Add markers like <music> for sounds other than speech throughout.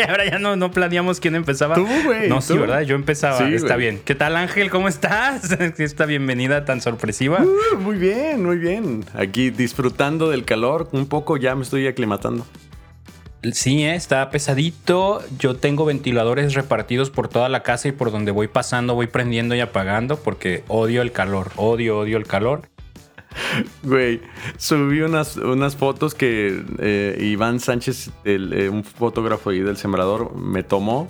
<laughs> Ahora ya no, no planeamos quién empezaba. Tú, güey. No, sí, tú. ¿verdad? Yo empezaba. Sí, Está bien. ¿Qué tal, Ángel? ¿Cómo estás? <laughs> Esta bienvenida tan sorpresiva. Uh, muy bien, muy bien. Aquí disfrutando del calor, un poco ya me estoy aclimatando. Sí, eh, está pesadito. Yo tengo ventiladores repartidos por toda la casa y por donde voy pasando voy prendiendo y apagando porque odio el calor. Odio, odio el calor. Güey, subí unas, unas fotos que eh, Iván Sánchez, el, eh, un fotógrafo ahí del Sembrador, me tomó.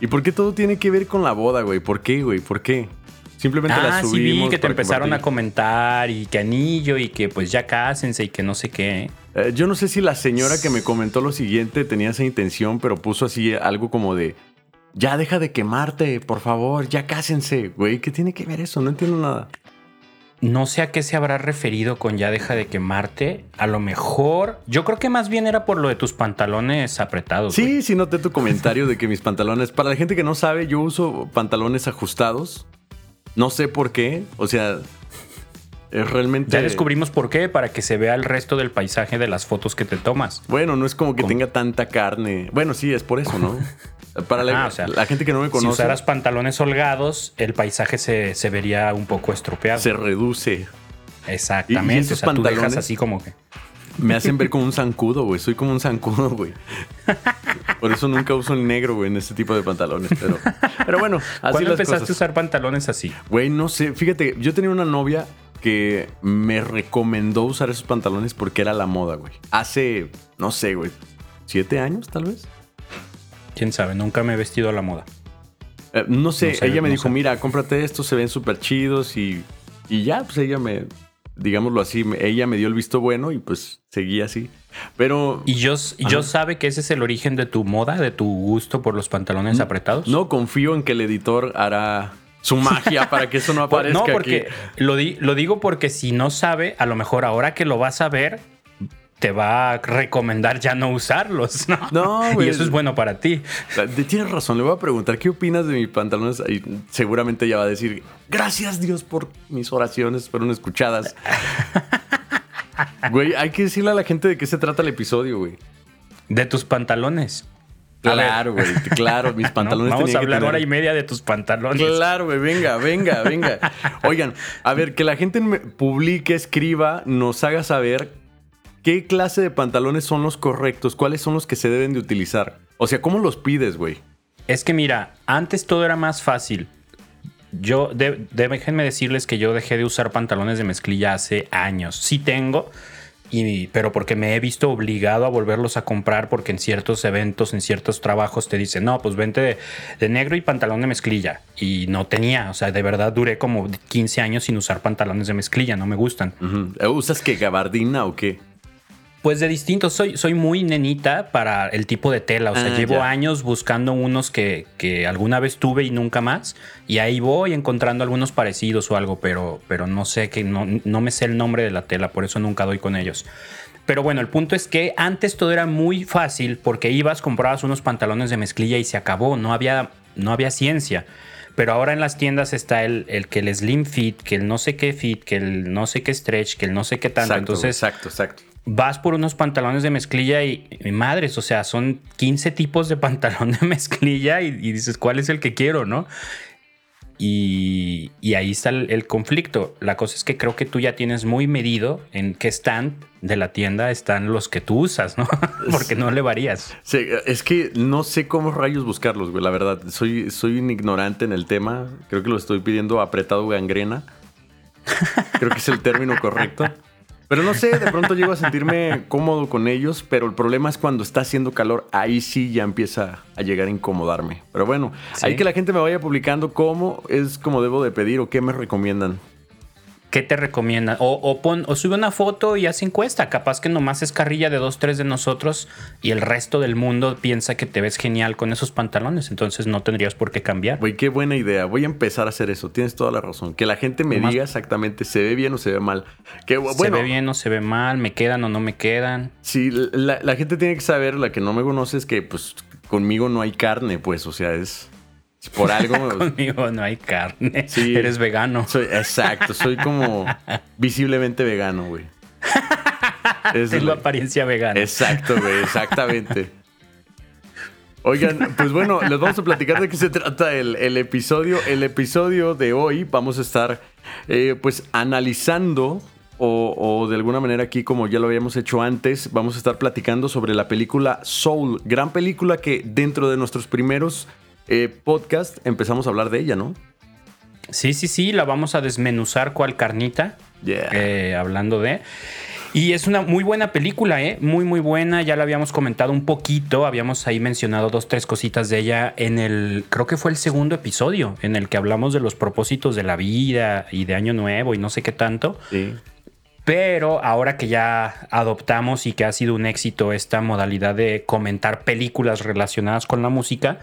¿Y por qué todo tiene que ver con la boda, güey? ¿Por qué, güey? ¿Por qué? Simplemente la Ah, sí subimos. vi que te empezaron a comentar y que anillo y que pues ya cásense y que no sé qué. Eh, yo no sé si la señora que me comentó lo siguiente tenía esa intención, pero puso así algo como de. Ya deja de quemarte, por favor, ya cásense, güey. ¿Qué tiene que ver eso? No entiendo nada. No sé a qué se habrá referido con ya deja de quemarte. A lo mejor. Yo creo que más bien era por lo de tus pantalones apretados. güey. Sí, sí noté tu comentario de que mis pantalones, para la gente que no sabe, yo uso pantalones ajustados. No sé por qué, o sea, es realmente... Ya descubrimos por qué, para que se vea el resto del paisaje de las fotos que te tomas. Bueno, no es como que ¿Cómo? tenga tanta carne. Bueno, sí, es por eso, ¿no? <laughs> Para la, Ah, o sea, la gente que no me Si conoce, usaras pantalones holgados, el paisaje se, se vería un poco estropeado. se reduce. Exactamente. ¿Y- esos o sea, tú dejas pantalones? así como que. Me hacen ver como un zancudo, güey. Soy como un zancudo, güey. Por eso nunca uso el negro, güey, en este tipo de pantalones. Pero, pero bueno, así ¿Cuándo las empezaste cosas. a usar pantalones así? Güey, no sé. Fíjate, yo tenía una novia que me recomendó usar esos pantalones porque era la moda, güey. Hace, no sé, güey, siete años tal vez. Quién sabe, nunca me he vestido a la moda. Eh, no sé, No sé, ella me no dijo, sé. mira, cómprate estos, se ven súper chidos y, y ya, pues ella me, digámoslo así, ella me dio el visto bueno y pues seguí así. Pero ¿Y yo, y yo sabe que ese es el origen de tu moda, de tu gusto por los pantalones apretados? no confío en que el editor hará su magia <laughs> para que eso no aparezca no, porque aquí. lo, di- lo digo porque si no sabe, a lo mejor ahora que lo vas a ver, te va a recomendar ya no usarlos, ¿no? No, <laughs> Y güey. eso es bueno para ti. Tienes razón, le voy a preguntar qué opinas de mis pantalones y seguramente ella va a decir, gracias Dios por mis oraciones, fueron escuchadas. <laughs> Güey, hay que decirle a la gente de qué se trata el episodio, güey. De tus pantalones. Claro, güey, claro, mis <laughs> ¿no? pantalones Vamos a hablar tener- hora y media de tus pantalones. Claro, güey, venga, venga, venga. Oigan, a ver, que la gente publique, escriba, nos haga saber qué clase de pantalones son los correctos, cuáles son los que se deben de utilizar. O sea, ¿cómo los pides, güey? Es que mira, antes todo era más fácil. Yo, de- déjenme decirles que yo dejé de usar pantalones de mezclilla hace años. Sí tengo, y, pero porque me he visto obligado a volverlos a comprar porque en ciertos eventos, en ciertos trabajos te dicen, no, pues vente de, de negro y pantalón de mezclilla. Y no tenía, o sea, de verdad duré como 15 años sin usar pantalones de mezclilla, no me gustan. ¿Usas que gabardina o qué? Pues de distintos, soy, soy muy nenita para el tipo de tela, o sea, Ah, llevo ya. años buscando unos que, que alguna vez tuve y nunca más, y ahí voy encontrando algunos parecidos o algo, pero, pero no sé que no, no me sé el nombre de la tela, por eso nunca doy con ellos. Pero bueno, el punto es que antes todo era muy fácil porque ibas, comprabas unos pantalones de mezclilla y se acabó, no había, no había ciencia. Pero ahora en las tiendas está el, el que el slim fit, que el no sé qué fit, que el no sé qué stretch, que el no sé qué tanto. Exacto, Entonces, exacto, exacto. Vas por unos pantalones de mezclilla y, y madres, o sea, son 15 tipos de <laughs> pantalón de mezclilla y, y dices, ¿cuál es el que quiero, no? Y, y ahí está el, el conflicto. La cosa es que creo que tú ya tienes muy medido en qué stand de la tienda están los que tú usas, ¿no? <laughs> Porque no le varías. Sí, es que no sé cómo rayos buscarlos, güey, la verdad. Soy, soy un ignorante en el tema. Creo que lo estoy pidiendo apretado gangrena. Creo que es el término correcto. <laughs> Pero no sé, de pronto llego a sentirme cómodo con ellos, pero el problema es cuando está haciendo calor, ahí sí ya empieza a llegar a incomodarme. Pero bueno, Sí. hay que la gente me vaya publicando cómo es como debo de pedir o qué me recomiendan. ¿Qué te recomiendan? O, o, pon, o sube una foto y haz encuesta. Capaz que nomás es carrilla de dos, tres de nosotros y el resto del mundo piensa que te ves genial con esos pantalones. Entonces no tendrías por qué cambiar. Güey, qué buena idea. Voy a empezar a hacer eso. Tienes toda la razón. Que la gente me Nomás- diga exactamente se ve bien o se ve mal. Que bueno, ¿Se ve bien o se ve mal? ¿Me quedan o no me quedan? Sí, la, la gente tiene que saber, la que no me conoce, es que pues conmigo no hay carne, pues, o sea, es es por algo. <laughs> Conmigo no hay carne. Sí. Eres vegano. soy, exacto, soy como <laughs> visiblemente vegano, güey. Es Tengo la- apariencia vegana. exacto, güey, exactamente. Oigan, pues bueno, les vamos a platicar de qué se trata el, episodio. El episodio de hoy vamos a estar eh, pues analizando o, de alguna manera aquí, como ya lo habíamos hecho antes, vamos a estar platicando sobre la película Soul, gran película que dentro de nuestros primeros eh, podcasts empezamos a hablar de ella, ¿no? Sí, sí, sí, la vamos a desmenuzar cual carnita, eh, hablando de... Y es una muy buena película, ¿eh? Muy, muy buena. Ya la habíamos comentado un poquito. Habíamos ahí mencionado dos, tres cositas de ella en el, creo que fue el segundo episodio, en el que hablamos de los propósitos de la vida y de Año Nuevo y no sé qué tanto. Sí. Pero ahora que ya adoptamos y que ha sido un éxito esta modalidad de comentar películas relacionadas con la música,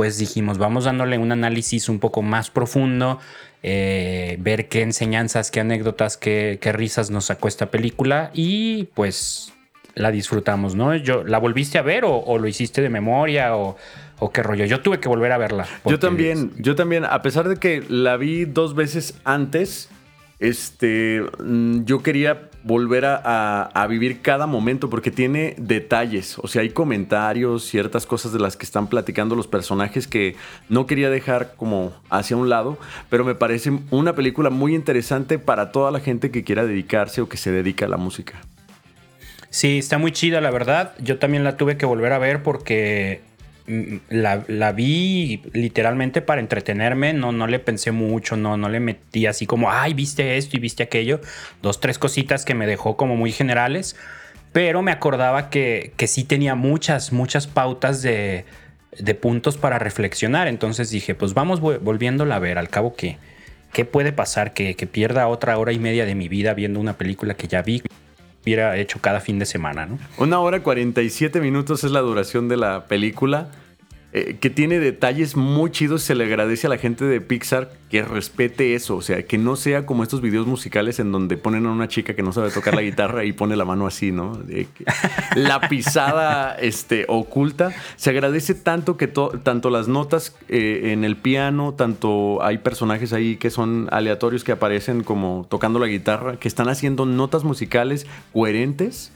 pues dijimos, vamos dándole un análisis un poco más profundo, eh, ver qué enseñanzas, qué anécdotas, qué, risas nos sacó esta película y pues la disfrutamos, ¿no? Yo, ¿La volviste a ver o, lo hiciste de memoria o, o, qué rollo? Yo tuve que volver a verla. Yo también, yo también, a pesar de que la vi dos veces antes, este, mm, yo quería volver a, vivir cada momento porque tiene detalles, o sea, hay comentarios, ciertas cosas de las que están platicando los personajes que no quería dejar como hacia un lado, pero me parece una película muy interesante para toda la gente que quiera dedicarse o que se dedica a la música. Sí, está muy chida, la verdad. Yo también la tuve que volver a ver porque la, vi literalmente para entretenerme, no, no le pensé mucho, no, no le metí así como, ay, viste esto y viste aquello, dos, tres cositas que me dejó como muy generales, pero me acordaba que, que sí tenía muchas, muchas pautas de, de puntos para reflexionar, entonces dije, pues vamos volviéndola a ver, al cabo que, ¿qué puede pasar? Que, que pierda otra hora y media de mi vida viendo una película que ya vi hubiera hecho cada fin de semana, ¿no? Una hora 47 minutos es la duración de la película. Eh, que tiene detalles muy chidos. Se le agradece a la gente de Pixar que respete eso. O sea, que no sea como estos videos musicales en donde ponen a una chica que no sabe tocar la guitarra y pone la mano así, ¿no? la pisada este, oculta. Se agradece tanto que tanto las notas eh, en el piano, tanto hay personajes ahí que son aleatorios que aparecen como tocando la guitarra, que están haciendo notas musicales coherentes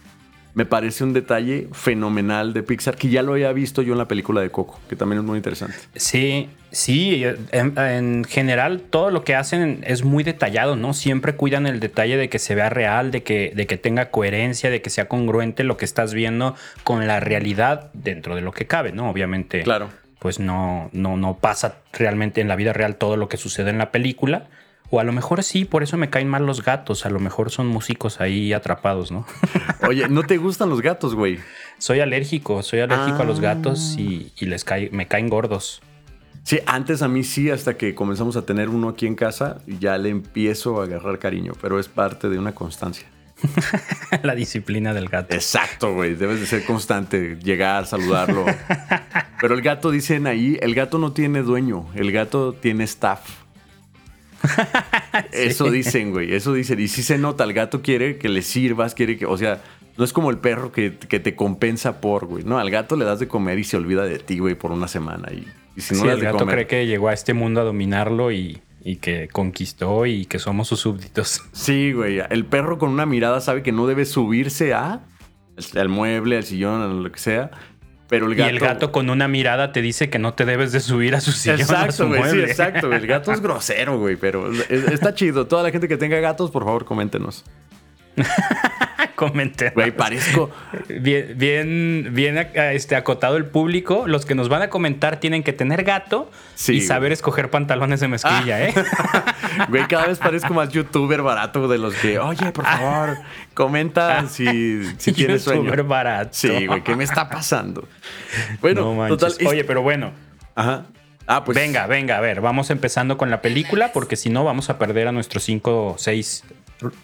me parece un detalle fenomenal de Pixar que ya lo había visto yo en la película de Coco, que también es muy interesante. Sí, sí, en, general todo lo que hacen es muy detallado, ¿no? Siempre cuidan el detalle de que se vea real, de que, de que tenga coherencia, de que sea congruente lo que estás viendo con la realidad dentro de lo que cabe, ¿no? Obviamente. Claro. Pues no, no, no pasa realmente en la vida real todo lo que sucede en la película o a lo mejor sí, por eso me caen mal los gatos. A lo mejor son músicos ahí atrapados, ¿no? <laughs> Oye, ¿no te gustan los gatos, güey? Soy alérgico, soy alérgico a los gatos y, les me caen gordos. Sí, antes a mí sí, hasta que comenzamos a tener uno aquí en casa, ya le empiezo a agarrar cariño, pero es parte de una constancia. <laughs> La disciplina del gato. Exacto, güey. Debes de ser constante, llegar, saludarlo. <laughs> Pero el gato, dicen ahí, el gato no tiene dueño, el gato tiene staff. <laughs> Eso dicen, güey. Eso dicen. Y si se nota, el gato quiere que le sirvas, quiere que. O sea, no es como el perro que, te compensa por, güey. No, al gato le das de comer y se olvida de ti, güey, por una semana. Y, si no el gato cree que llegó a este mundo a dominarlo y, y que conquistó y que somos sus súbditos. Sí, güey. El perro con una mirada sabe que no debe subirse a al mueble, al sillón, a lo que sea pero el gato... Y el gato con una mirada te dice que no te debes de subir a su sillón. Exacto, güey. Sí, exacto. El gato es <laughs> grosero, güey. Pero está chido. Toda la gente que tenga gatos, por favor, coméntenos. <laughs> Comente. Güey, parezco. Bien, bien, bien este, acotado el público. Los que nos van a comentar tienen que tener gato y saber escoger pantalones de mezclilla, ¿eh? <laughs> Güey, cada vez parezco más youtuber barato de los que, oye, por favor, comenta si, si <laughs> tienes sueño. Youtuber barato. Sí, güey, ¿qué me está pasando? Bueno, total. Oye, pero bueno. Ajá. Ah, pues. Venga, venga, a ver, vamos empezando con la película porque si no vamos a perder a nuestros cinco o seis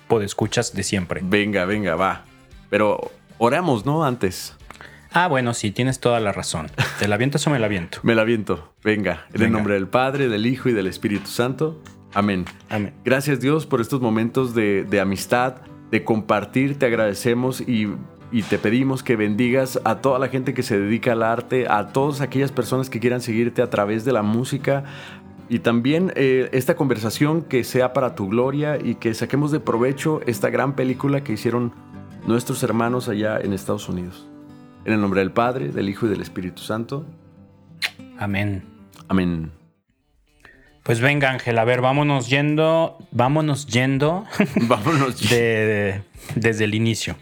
podescuchas de siempre. Venga, venga, va. Pero oramos, ¿no? Antes. Ah, bueno, sí, tienes toda la razón. ¿Te la avientas o me la aviento? me la aviento. Venga, en el nombre del Padre, del Hijo y del Espíritu Santo. Amén. Amén. Gracias Dios por estos momentos de, amistad, de compartir. Te agradecemos y, y, te pedimos que bendigas a toda la gente que se dedica al arte, a todas aquellas personas que quieran seguirte a través de la música, y también eh, esta conversación que sea para tu gloria y que saquemos de provecho esta gran película que hicieron nuestros hermanos allá en Estados Unidos. En el nombre del Padre, del Hijo y del Espíritu Santo. Amén. Amén. Pues venga, Ángel, a ver, vámonos yendo, vámonos yendo. <laughs> vámonos de, desde el inicio.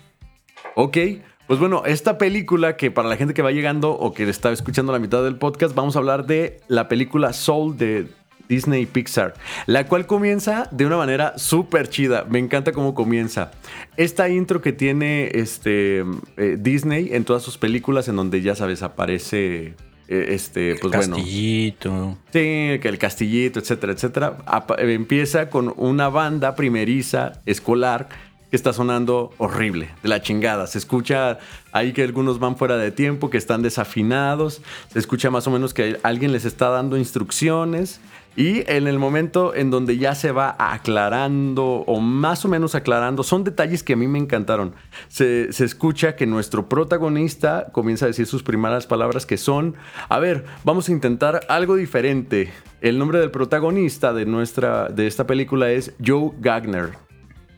Ok, pues bueno, esta película que para la gente que va llegando o que está escuchando la mitad del podcast, vamos a hablar de la película Soul de Disney Pixar, la cual comienza de una manera súper chida. Me encanta cómo comienza. Esta intro que tiene este, eh, Disney en todas sus películas, en donde ya sabes, aparece eh, este, pues el castillito. Sí, que el castillito, etcétera, etcétera. empieza con una banda primeriza escolar que está sonando horrible, de la chingada. Se escucha ahí que algunos van fuera de tiempo, que están desafinados. Se escucha más o menos que alguien les está dando instrucciones. Y en el momento en donde ya se va aclarando o más o menos aclarando, son detalles que a mí me encantaron. Se, escucha que nuestro protagonista comienza a decir sus primeras palabras que son, a ver, vamos a intentar algo diferente. El nombre del protagonista de, nuestra, de esta película es Joe Gagner.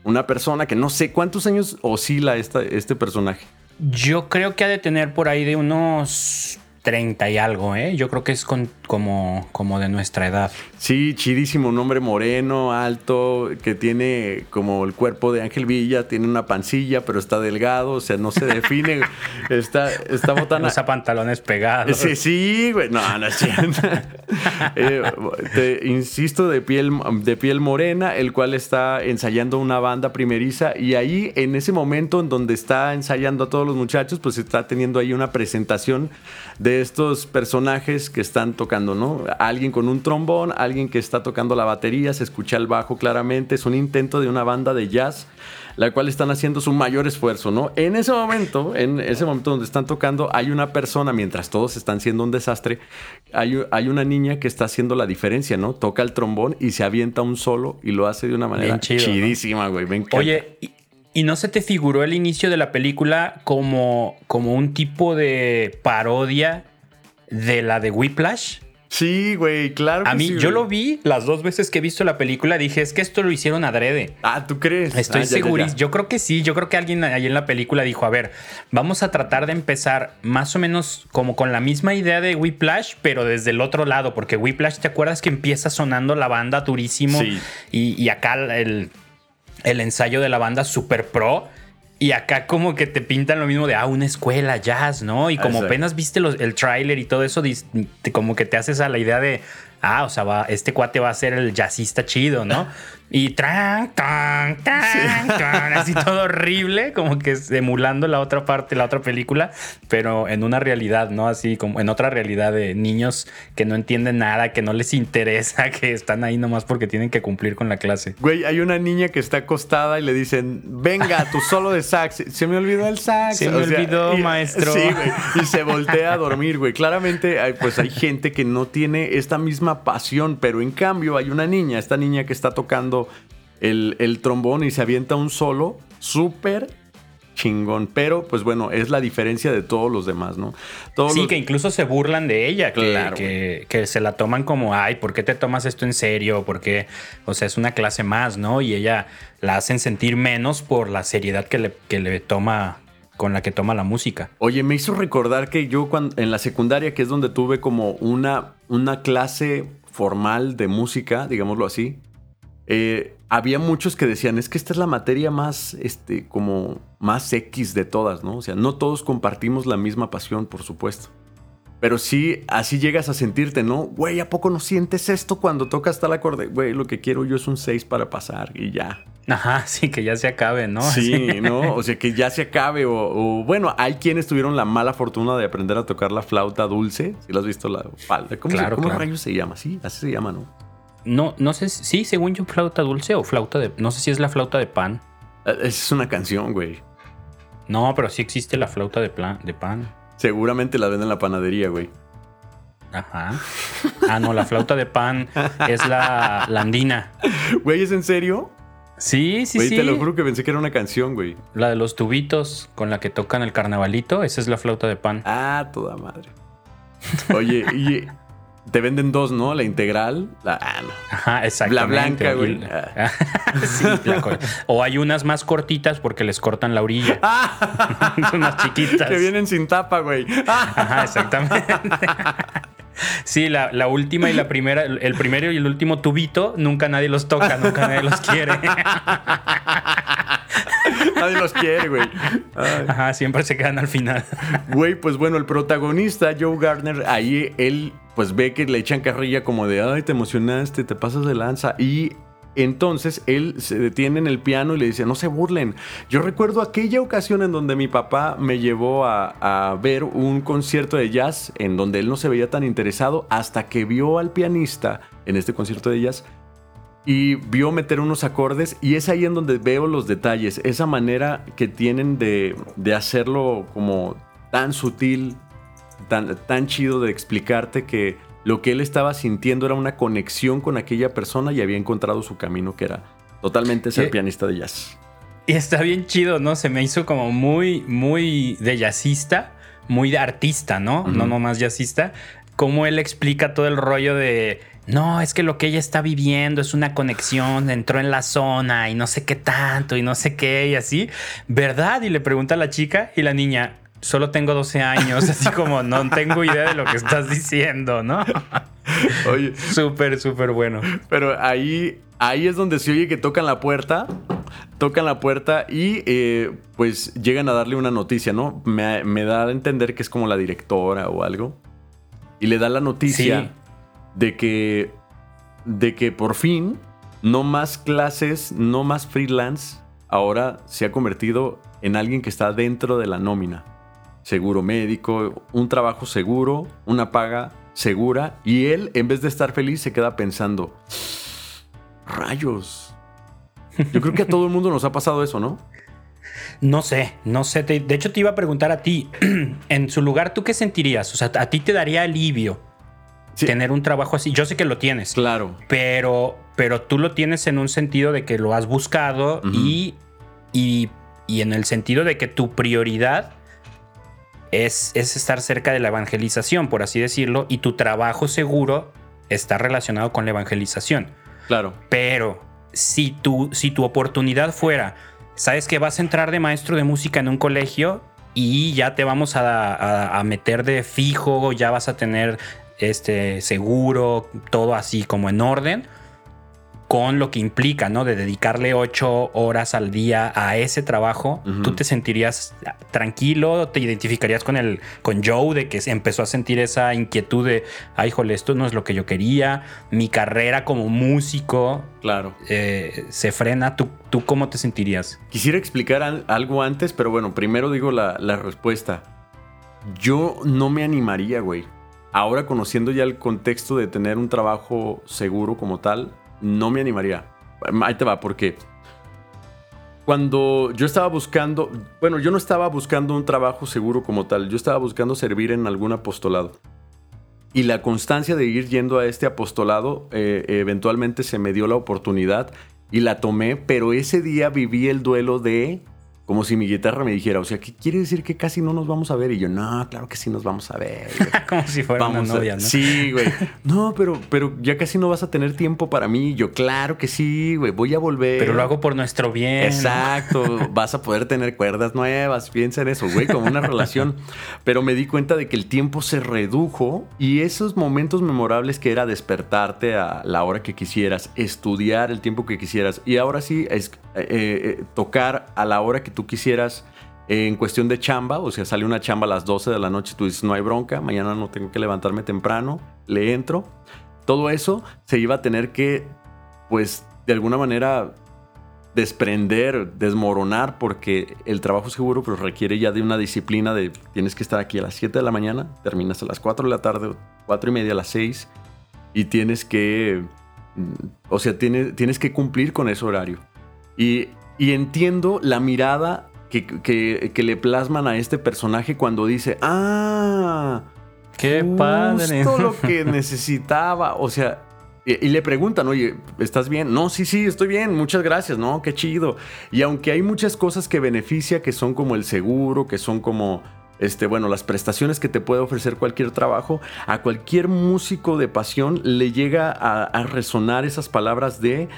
Una persona que no sé cuántos años oscila este personaje. Yo creo que ha de tener por ahí de unos 30 y algo, ¿eh? Yo creo que es como, como de nuestra edad. Sí, chidísimo, un hombre moreno, alto, que tiene como el cuerpo de Ángel Villa, tiene una pancilla, pero está delgado, o sea, no se define. <laughs> está, está botana. Usa pantalones pegados. Sí, sí, güey. No, no es cierto. <laughs> Eh, te insisto, de piel, de piel morena, el cual está ensayando una banda primeriza, y ahí, en ese momento en donde está ensayando a todos los muchachos, pues está teniendo ahí una presentación de estos personajes que están tocando, ¿no? Alguien con un trombón, alguien que está tocando la batería, se escucha el bajo claramente, es un intento de una banda de jazz, la cual están haciendo su mayor esfuerzo, ¿no? En ese momento, en ese momento donde están tocando, hay una persona, mientras todos están siendo un desastre, hay, hay una niña que está haciendo la diferencia, ¿no? Toca el trombón y se avienta un solo y lo hace de una manera chidísima, güey. Oye, ¿Y no se te figuró el inicio de la película como, como un tipo de parodia de la de Whiplash? Sí, güey, claro. a mí, yo lo vi las dos veces que he visto la película. Dije, es que esto lo hicieron adrede. Ah, ¿tú crees? Estoy ah, seguro. Yo creo que sí. Yo creo que alguien ahí en la película dijo, a ver, vamos a tratar de empezar más o menos como con la misma idea de Whiplash, pero desde el otro lado. Porque Whiplash, ¿te acuerdas que empieza sonando la banda durísimo? Sí. Y, y acá el el ensayo de la banda super pro. Y acá como que te pintan lo mismo de, ah, una escuela, jazz, ¿no? Y como apenas viste el tráiler y todo eso, como que te haces a la idea de, ah, o sea, va, este cuate va a ser el jazzista chido, ¿no? <laughs> Y tran, tan, tan, así todo horrible, como que emulando la otra parte, la otra película, pero en una realidad, ¿no? Así como en otra realidad de niños que no entienden nada, que no les interesa, que están ahí nomás porque tienen que cumplir con la clase. Güey, hay una niña que está acostada y le dicen, venga, tu solo de sax. Se me olvidó el sax. Se me olvidó, maestro. Sí, güey. Y se voltea a dormir, güey. Claramente, pues hay gente que no tiene esta misma pasión, pero en cambio hay una niña, esta niña que está tocando el, trombón y se avienta un solo súper chingón. Pero, pues bueno, es la diferencia de todos los demás, ¿no? sí, que incluso se burlan de ella, que, que, se la toman como, ay, ¿por qué te tomas esto en serio? Porque, o sea, es una clase más, ¿no? Y ella la hacen sentir menos por la seriedad que le, que le toma con la que toma la música. Oye, me hizo recordar que yo cuando, en la secundaria, que es donde tuve como una, una clase formal de música, digámoslo así, eh, había muchos que decían, es que esta es la materia más, este, como más X de todas, ¿no? O sea, no todos compartimos la misma pasión, por supuesto. Pero sí, así llegas a sentirte, ¿no? Güey, ¿a poco no sientes esto cuando tocas tal acorde? Güey, lo que quiero yo es un 6 para pasar y ya. Ajá, <laughs> sí, que ya se acabe, ¿no? Sí, ¿no? <laughs> O sea, que ya se acabe. O, bueno, hay quienes tuvieron la mala fortuna de aprender a tocar la flauta dulce. Si lo has visto, la falda. ¿Cómo, se, ¿cómo rayos se llama? Sí, así se llama, ¿no? No, no sé, sí, según yo, flauta dulce o flauta de. No sé si es la flauta de pan. Eh, esa es una canción, güey. No, pero sí existe la flauta de, plan, de pan. Seguramente la venden en la panadería, güey. Ajá. Ah, no, la flauta de pan es la, andina. Güey, ¿es en serio? Sí, sí, sí. Te lo juro que pensé que era una canción, güey. La de los tubitos con la que tocan el carnavalito, esa es la flauta de pan. Ah, toda madre. Oye, y te venden dos, ¿no? La integral. La, ah, Ajá, exactamente. La blanca, güey. <laughs> sí, O hay unas más cortitas porque les cortan la orilla. <laughs> <laughs> unas chiquitas. Que vienen sin tapa, güey. Ajá, exactamente. Sí, la, la, última y la primera, el primero y el último tubito, nunca nadie los toca, nunca nadie los quiere. <laughs> nadie los quiere, güey. Ajá, siempre se quedan al final. Güey, pues bueno, el protagonista, Joe Gardner, ahí él pues ve que le echan carrilla como de, ay, te emocionaste, te pasas de lanza. Y entonces él se detiene en el piano y le dice, no se burlen. Yo recuerdo aquella ocasión en donde mi papá me llevó a, ver un concierto de jazz en donde él no se veía tan interesado hasta que vio al pianista en este concierto de jazz y vio meter unos acordes y es ahí en donde veo los detalles, esa manera que tienen de, hacerlo como tan sutil, tan, tan chido de explicarte que lo que él estaba sintiendo era una conexión con aquella persona y había encontrado su camino, que era totalmente ser pianista de jazz. Y está bien chido, ¿no? Se me hizo como muy, muy de jazzista, muy de artista, ¿no? No nomás jazzista. Cómo él explica todo el rollo de. No, es que lo que ella está viviendo es una conexión, entró en la zona y no sé qué tanto y no sé qué y así. ¿Verdad? Y le pregunta a la chica y la niña, solo tengo 12 años, así <laughs> como no tengo idea de lo que estás diciendo, ¿no? Oye. Súper, súper bueno. Pero ahí, ahí es donde se oye que tocan la puerta, tocan la puerta y eh, pues llegan a darle una noticia, ¿no? Me, da a entender que es como la directora o algo. Y le da la noticia de que, de que por fin no más clases, no más freelance, ahora se ha convertido en alguien que está dentro de la nómina seguro médico, un trabajo seguro, una paga segura. Y él, en vez de estar feliz, se queda pensando, rayos. Yo creo que a todo el mundo nos ha pasado eso, ¿no? No sé, no sé. de hecho, te iba a preguntar a ti, <clears throat> en su lugar, ¿tú qué sentirías? O sea, a ti te daría alivio tener un trabajo así. Yo sé que lo tienes. Claro. Pero, pero tú lo tienes en un sentido de que lo has buscado y, y, y en el sentido de que tu prioridad es, estar cerca de la evangelización, por así decirlo, y tu trabajo seguro está relacionado con la evangelización. Claro. Pero si tu, si tu oportunidad fuera, sabes que vas a entrar de maestro de música en un colegio y ya te vamos a, a meter de fijo, ya vas a tener este seguro, todo así como en orden con lo que implica, ¿no? De dedicarle ocho horas al día a ese trabajo, tú te sentirías tranquilo, te identificarías con el, con Joe, de que empezó a sentir esa inquietud de, ay, jole, esto no es lo que yo quería, mi carrera como músico, claro, eh, se frena. ¿Tú, ¿Tú cómo te sentirías? Quisiera explicar algo antes, pero bueno, primero digo la, la respuesta. Yo no me animaría, güey. Ahora conociendo ya el contexto de tener un trabajo seguro como tal, no me animaría. Ahí te va, porque cuando yo estaba buscando, bueno, yo no estaba buscando un trabajo seguro como tal, yo estaba buscando servir en algún apostolado. Y la constancia de ir yendo a este apostolado, eh, eventualmente se me dio la oportunidad y la tomé, pero ese día viví el duelo de como si mi guitarra me dijera, o sea, ¿qué quiere decir que casi no nos vamos a ver? Y yo, no, claro que sí nos vamos a ver. <laughs> como si fuera una novia, ¿no? Sí, güey. <laughs> No, pero, pero ya casi no vas a tener tiempo para mí. Y yo, claro que sí, güey, voy a volver. Pero lo hago por nuestro bien. Exacto. <laughs> vas a poder tener cuerdas nuevas. Piensa en eso, güey, como una relación. Pero me di cuenta de que el tiempo se redujo y esos momentos memorables que era despertarte a la hora que quisieras, estudiar el tiempo que quisieras y ahora sí es, eh, eh, tocar a la hora que tú quisieras en cuestión de chamba, o sea, sale una chamba a las 12 de la noche, tú dices, no hay bronca, mañana no tengo que levantarme temprano, le entro. Todo eso se iba a tener que, pues, de alguna manera desprender, desmoronar, porque el trabajo seguro pues, requiere ya de una disciplina de tienes que estar aquí a las 7 de la mañana, terminas a las 4 de la tarde, 4 y media a las 6, y tienes que, o sea, tienes, tienes que cumplir con ese horario. Y y entiendo la mirada que, le plasman a este personaje cuando dice, ah, qué padre. Justo lo que <laughs> necesitaba. O sea, y, le preguntan, oye, ¿estás bien? No, sí, sí, estoy bien, muchas gracias, ¿no? Qué chido. Y aunque hay muchas cosas que beneficia, que son como el seguro, que son como, este, bueno, las prestaciones que te puede ofrecer cualquier trabajo, a cualquier músico de pasión le llega a resonar esas palabras de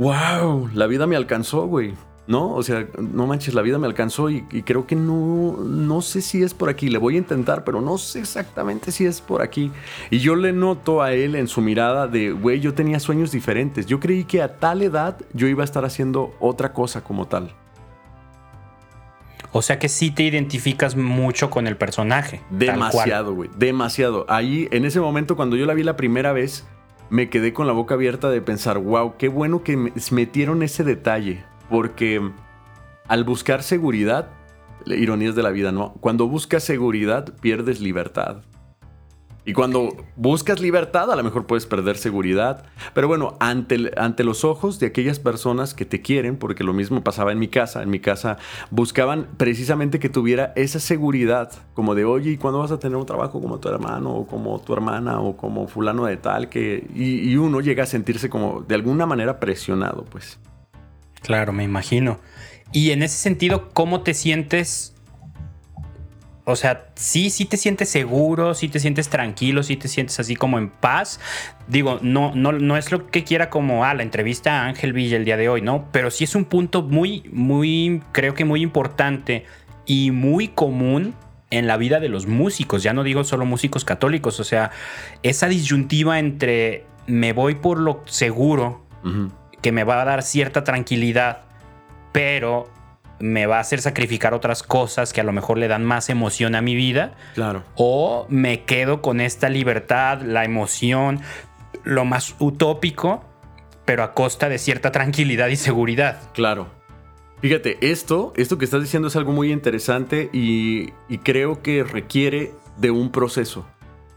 wow, la vida me alcanzó, güey. ¿no? O sea, no manches, la vida me alcanzó y, creo que no, no sé si es por aquí. Le voy a intentar, pero no sé exactamente si es por aquí. Y yo le noto a él en su mirada de, güey, yo tenía sueños diferentes. Yo creí que a tal edad yo iba a estar haciendo otra cosa como tal. O sea que sí te identificas mucho con el personaje. Demasiado, güey. Demasiado. Ahí, en ese momento, cuando yo la vi la primera vez, me quedé con la boca abierta de pensar, wow, qué bueno que metieron ese detalle. Porque al buscar seguridad, ironías de la vida, ¿no? Cuando buscas seguridad, pierdes libertad. Y cuando buscas libertad, a lo mejor puedes perder seguridad. Pero bueno, ante, ante los ojos de aquellas personas que te quieren, porque lo mismo pasaba en mi casa, en mi casa buscaban precisamente que tuviera esa seguridad, como de, oye, ¿y cuándo vas a tener un trabajo como tu hermano, o como tu hermana, o como fulano de tal? Que, y, y uno llega a sentirse como de alguna manera presionado, pues. Claro, me imagino. Y en ese sentido, ¿cómo te sientes o sea, sí, sí te sientes seguro, sí te sientes tranquilo, sí te sientes así como en paz. Digo, no, no, no es lo que quiera como, ah, la entrevista a Ángel Villa el día de hoy, ¿no? Pero sí es un punto muy, muy, creo que muy importante y muy común en la vida de los músicos. Ya no digo solo músicos católicos, o sea, esa disyuntiva entre me voy por lo seguro, que me va a dar cierta tranquilidad, pero me va a hacer sacrificar otras cosas que a lo mejor le dan más emoción a mi vida. Claro. O me quedo con esta libertad, la emoción, lo más utópico, pero a costa de cierta tranquilidad y seguridad. Claro. Fíjate, esto, esto que estás diciendo es algo muy interesante y, y creo que requiere de un proceso.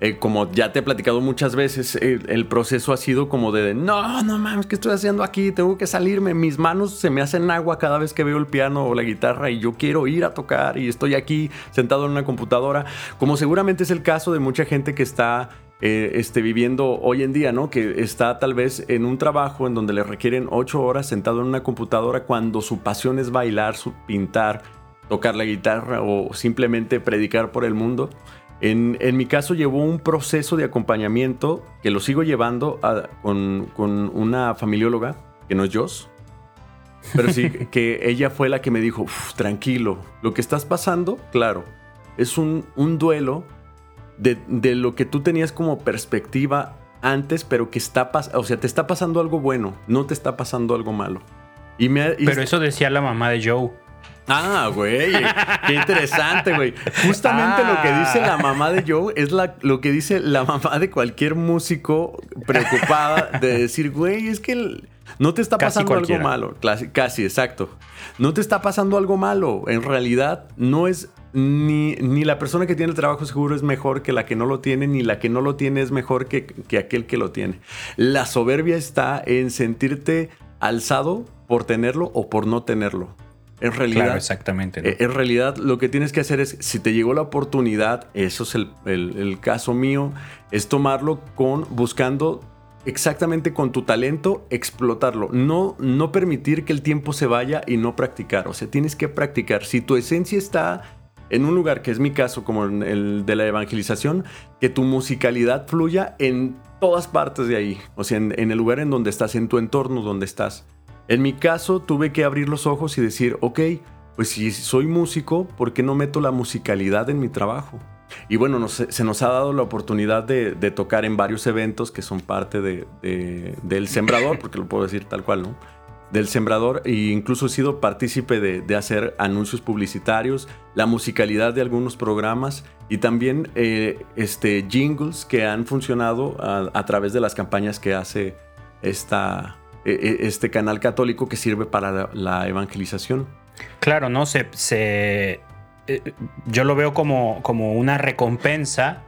Eh, como ya te he platicado muchas veces, el, proceso ha sido como de, no, no mames, ¿qué estoy haciendo aquí? Tengo que salirme, mis manos se me hacen agua cada vez que veo el piano o la guitarra y yo quiero ir a tocar y estoy aquí sentado en una computadora, como seguramente es el caso de mucha gente que está eh, este, viviendo hoy en día, ¿no? Que está tal vez en un trabajo en donde le requieren ocho horas sentado en una computadora cuando su pasión es bailar, pintar, tocar la guitarra o simplemente predicar por el mundo. En, mi caso llevó un proceso de acompañamiento que lo sigo llevando con, una familióloga, que no es Joss, pero sí <laughs> que ella fue la que me dijo, tranquilo, lo que estás pasando, claro, es un, duelo de, lo que tú tenías como perspectiva antes, pero que está pasando, o sea, te está pasando algo bueno, no te está pasando algo malo. Y pero eso decía la mamá de Joe. Ah, güey, qué interesante, güey. Justamente lo que dice la mamá de Joe es lo que dice la mamá de cualquier músico preocupada de decir, güey, es que no te está pasando algo malo. Casi, casi, exacto. No te está pasando algo malo. En realidad, no es ni, ni, la persona que tiene el trabajo seguro es mejor que la que no lo tiene, ni la que no lo tiene es mejor que, que aquel que lo tiene. La soberbia está en sentirte alzado por tenerlo o por no tenerlo. En realidad, exactamente. Eh, en realidad, lo que tienes que hacer es, si te llegó la oportunidad, eso es el, caso mío, es tomarlo con, buscando exactamente con tu talento, explotarlo. No, no permitir que el tiempo se vaya y no practicar. O sea, tienes que practicar. Si tu esencia está en un lugar, que es mi caso, como el de la evangelización, que tu musicalidad fluya en todas partes de ahí. O sea, en el lugar en donde estás, en tu entorno donde estás. En mi caso tuve que abrir los ojos y decir, ok, pues si soy músico, ¿por qué no meto la musicalidad en mi trabajo? Y bueno, se nos ha dado la oportunidad de, tocar en varios eventos que son parte del Sembrador, porque lo puedo decir tal cual, ¿no? Del Sembrador, e incluso he sido partícipe de, hacer anuncios publicitarios, la musicalidad de algunos programas y también eh, este, jingles que han funcionado a través de las campañas que hace esta, este canal católico que sirve para la, evangelización. Claro, ¿no? Se, se eh, yo lo veo como, como una recompensa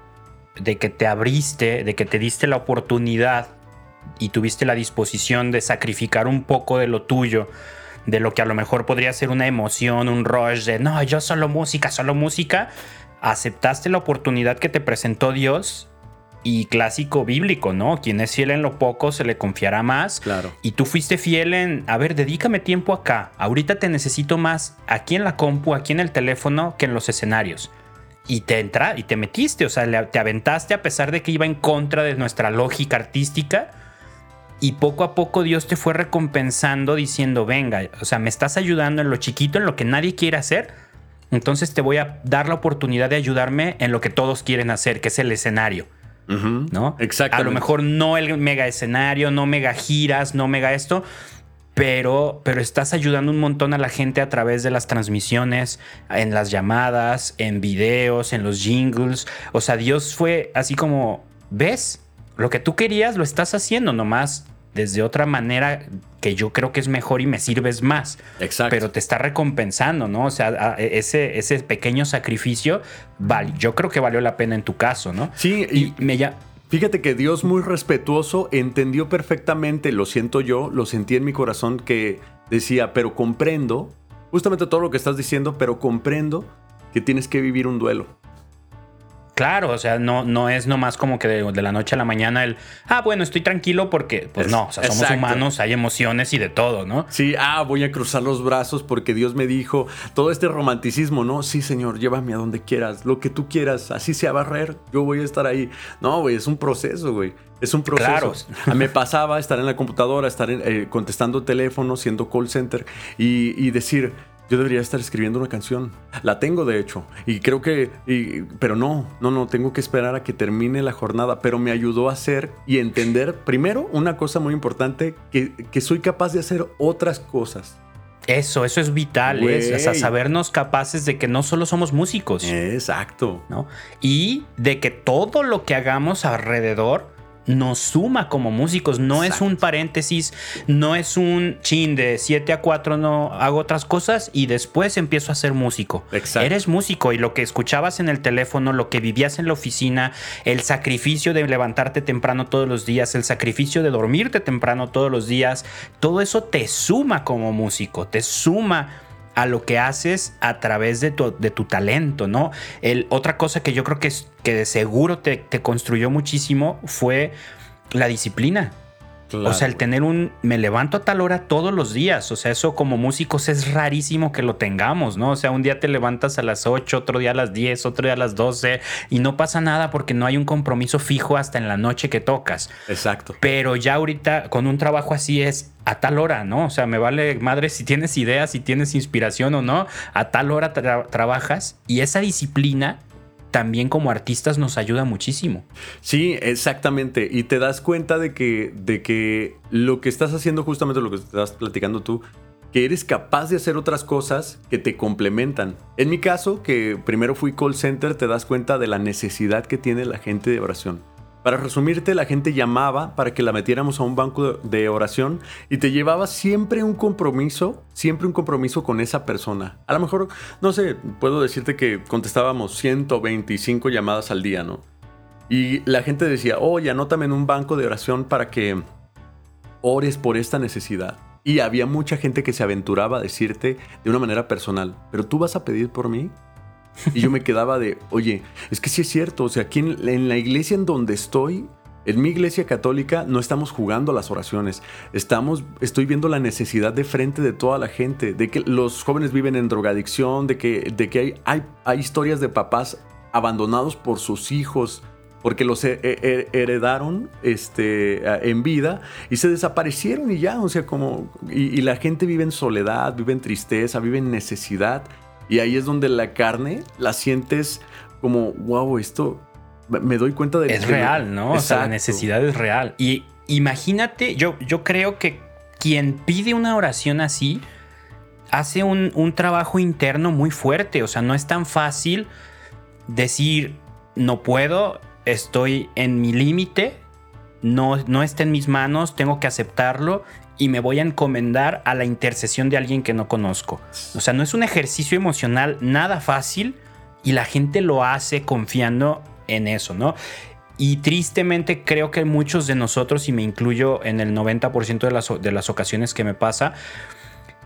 de que te abriste, de que te diste la oportunidad y tuviste la disposición de sacrificar un poco de lo tuyo, de lo que a lo mejor podría ser una emoción, un rush de, no, yo solo música, solo música, aceptaste la oportunidad que te presentó Dios y clásico bíblico, ¿no? Quien es fiel en lo poco se le confiará más. Claro. Y tú fuiste fiel en, a ver, dedícame tiempo acá. Ahorita te necesito más aquí en la compu, aquí en el teléfono, que en los escenarios. Y te entra y te metiste, o sea, te aventaste a pesar de que iba en contra de nuestra lógica artística. y poco a poco Dios te fue recompensando diciendo, venga, o sea, me estás ayudando en lo chiquito, en lo que nadie quiere hacer, entonces te voy a dar la oportunidad de ayudarme en lo que todos quieren hacer, que es el escenario. ¿No? Exacto. A lo mejor no el mega escenario, no mega giras, no mega esto, pero, pero estás ayudando un montón a la gente a través de las transmisiones, en las llamadas, en videos, en los jingles. O sea, Dios fue así como, ¿ves? Lo que tú querías lo estás haciendo nomás desde otra manera que yo creo que es mejor y me sirves más. Exacto. Pero te está recompensando, ¿no? O sea, ese, ese pequeño sacrificio, vale, yo creo que valió la pena en tu caso, ¿no? Sí, y, me ya... Fíjate que Dios muy respetuoso entendió perfectamente, lo siento yo, lo sentí en mi corazón que decía, pero comprendo, justamente todo lo que estás diciendo, pero comprendo que tienes que vivir un duelo. Claro, o sea, no, no es nomás como que de, la noche a la mañana el, ah, bueno, estoy tranquilo porque, pues no, o sea, somos humanos, hay emociones y de todo, ¿no? Sí, ah, voy a cruzar los brazos porque Dios me dijo, todo este romanticismo, ¿no? Sí, Señor, llévame a donde quieras, lo que tú quieras, así sea barrer, yo voy a estar ahí. No, güey, es un proceso, güey. Es un proceso. Claro. Me pasaba estar en la computadora, estar eh, contestando teléfono, siendo call center y, y decir, yo debería estar escribiendo una canción. La tengo, de hecho. Y creo que... pero no, no, no, tengo que esperar a que termine la jornada. Pero me ayudó a hacer y entender, primero, una cosa muy importante, que, que soy capaz de hacer otras cosas. Eso, eso es vital, es, sabernos capaces de que no solo somos músicos. Exacto. ¿no? Y de que todo lo que hagamos alrededor nos suma como músicos. No es un paréntesis, no es un chin de 7 a 4, no hago otras cosas y después empiezo a ser músico. Eres músico y lo que escuchabas en el teléfono, lo que vivías en la oficina, el sacrificio de levantarte temprano todos los días, el sacrificio de dormirte temprano todos los días, todo eso te suma como músico, te suma a lo que haces a través de tu, de tu talento, ¿no? El, otra cosa que yo creo que, que de seguro te, te construyó muchísimo fue la disciplina o sea, el tener un me levanto a tal hora todos los días, o sea, eso como músicos es rarísimo que lo tengamos, ¿no? O sea, un día te levantas a las 8, otro día a las 10, otro día a las 12 y no pasa nada porque no hay un compromiso fijo hasta en la noche que tocas. Exacto. Pero ya ahorita con un trabajo así es a tal hora, ¿no? O sea, me vale madre si tienes ideas, si tienes inspiración o no, a tal hora trabajas y esa disciplina también como artistas nos ayuda muchísimo. Sí, exactamente. Y te das cuenta de que, de que lo que estás haciendo, justamente lo que estás platicando tú, que eres capaz de hacer otras cosas que te complementan. En mi caso, que primero fui call center, te das cuenta de la necesidad que tiene la gente de oración. Para resumirte, la gente llamaba para que la metiéramos a un banco de oración y te llevaba siempre un compromiso, siempre un compromiso con esa persona. A lo mejor, no sé, puedo decirte que contestábamos 125 llamadas al día, ¿no? Y la gente decía, oye, anótame en un banco de oración para que ores por esta necesidad. Y había mucha gente que se aventuraba a decirte de una manera personal, pero tú vas a pedir por mí. Y yo me quedaba de, oye, es que sí es cierto, o sea, aquí en, la iglesia en donde estoy, en mi iglesia católica no estamos jugando las oraciones, estamos, estoy viendo la necesidad de frente de toda la gente, de que los jóvenes viven en drogadicción, de que, de que hay, hay, hay historias de papás abandonados por sus hijos porque los heredaron este, en vida y se desaparecieron y ya, o sea, como, y la gente vive en soledad, vive en tristeza, vive en necesidad. Y ahí es donde la carne la sientes como, wow, esto me doy cuenta de... Es real, ¿no? O sea, la necesidad es real. Y imagínate, yo, yo creo que quien pide una oración así hace un, un trabajo interno muy fuerte. O sea, no es tan fácil decir, no puedo, estoy en mi límite, no, no está en mis manos, tengo que aceptarlo y me voy a encomendar a la intercesión de alguien que no conozco. O sea, no es un ejercicio emocional nada fácil y la gente lo hace confiando en eso, ¿no? Y tristemente creo que muchos de nosotros, y me incluyo en el 90% de las, de las ocasiones que me pasa,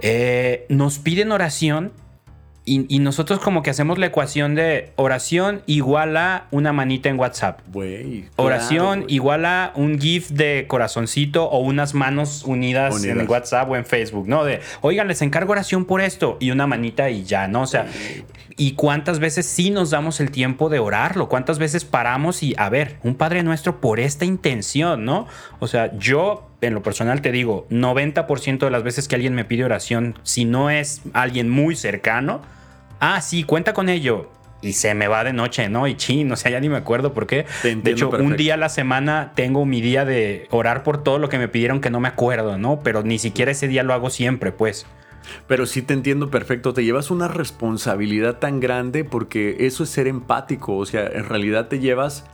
eh, nos piden oración y, nosotros como que hacemos la ecuación de oración igual a una manita en WhatsApp. oración igual a un GIF de corazoncito o unas manos unidas, en WhatsApp o en Facebook, ¿no? De, oigan, les encargo oración por esto y una manita y ya, ¿no? O sea, ¿y cuántas veces sí nos damos el tiempo de orarlo? ¿Cuántas veces paramos y, a ver, un Padre Nuestro por esta intención, ¿no? O sea, yo en lo personal te digo, 90% de las veces que alguien me pide oración, si no es alguien muy cercano, ah, sí, cuenta con ello. Y se me va de noche, ¿no? Y chin, o sea, ya ni me acuerdo por qué. De hecho, un día a la semana tengo mi día de orar por todo lo que me pidieron que no me acuerdo, ¿no? Pero ni siquiera ese día lo hago siempre, pues. Pero sí te entiendo perfecto, te llevas una responsabilidad tan grande porque eso es ser empático, o sea, en realidad te llevas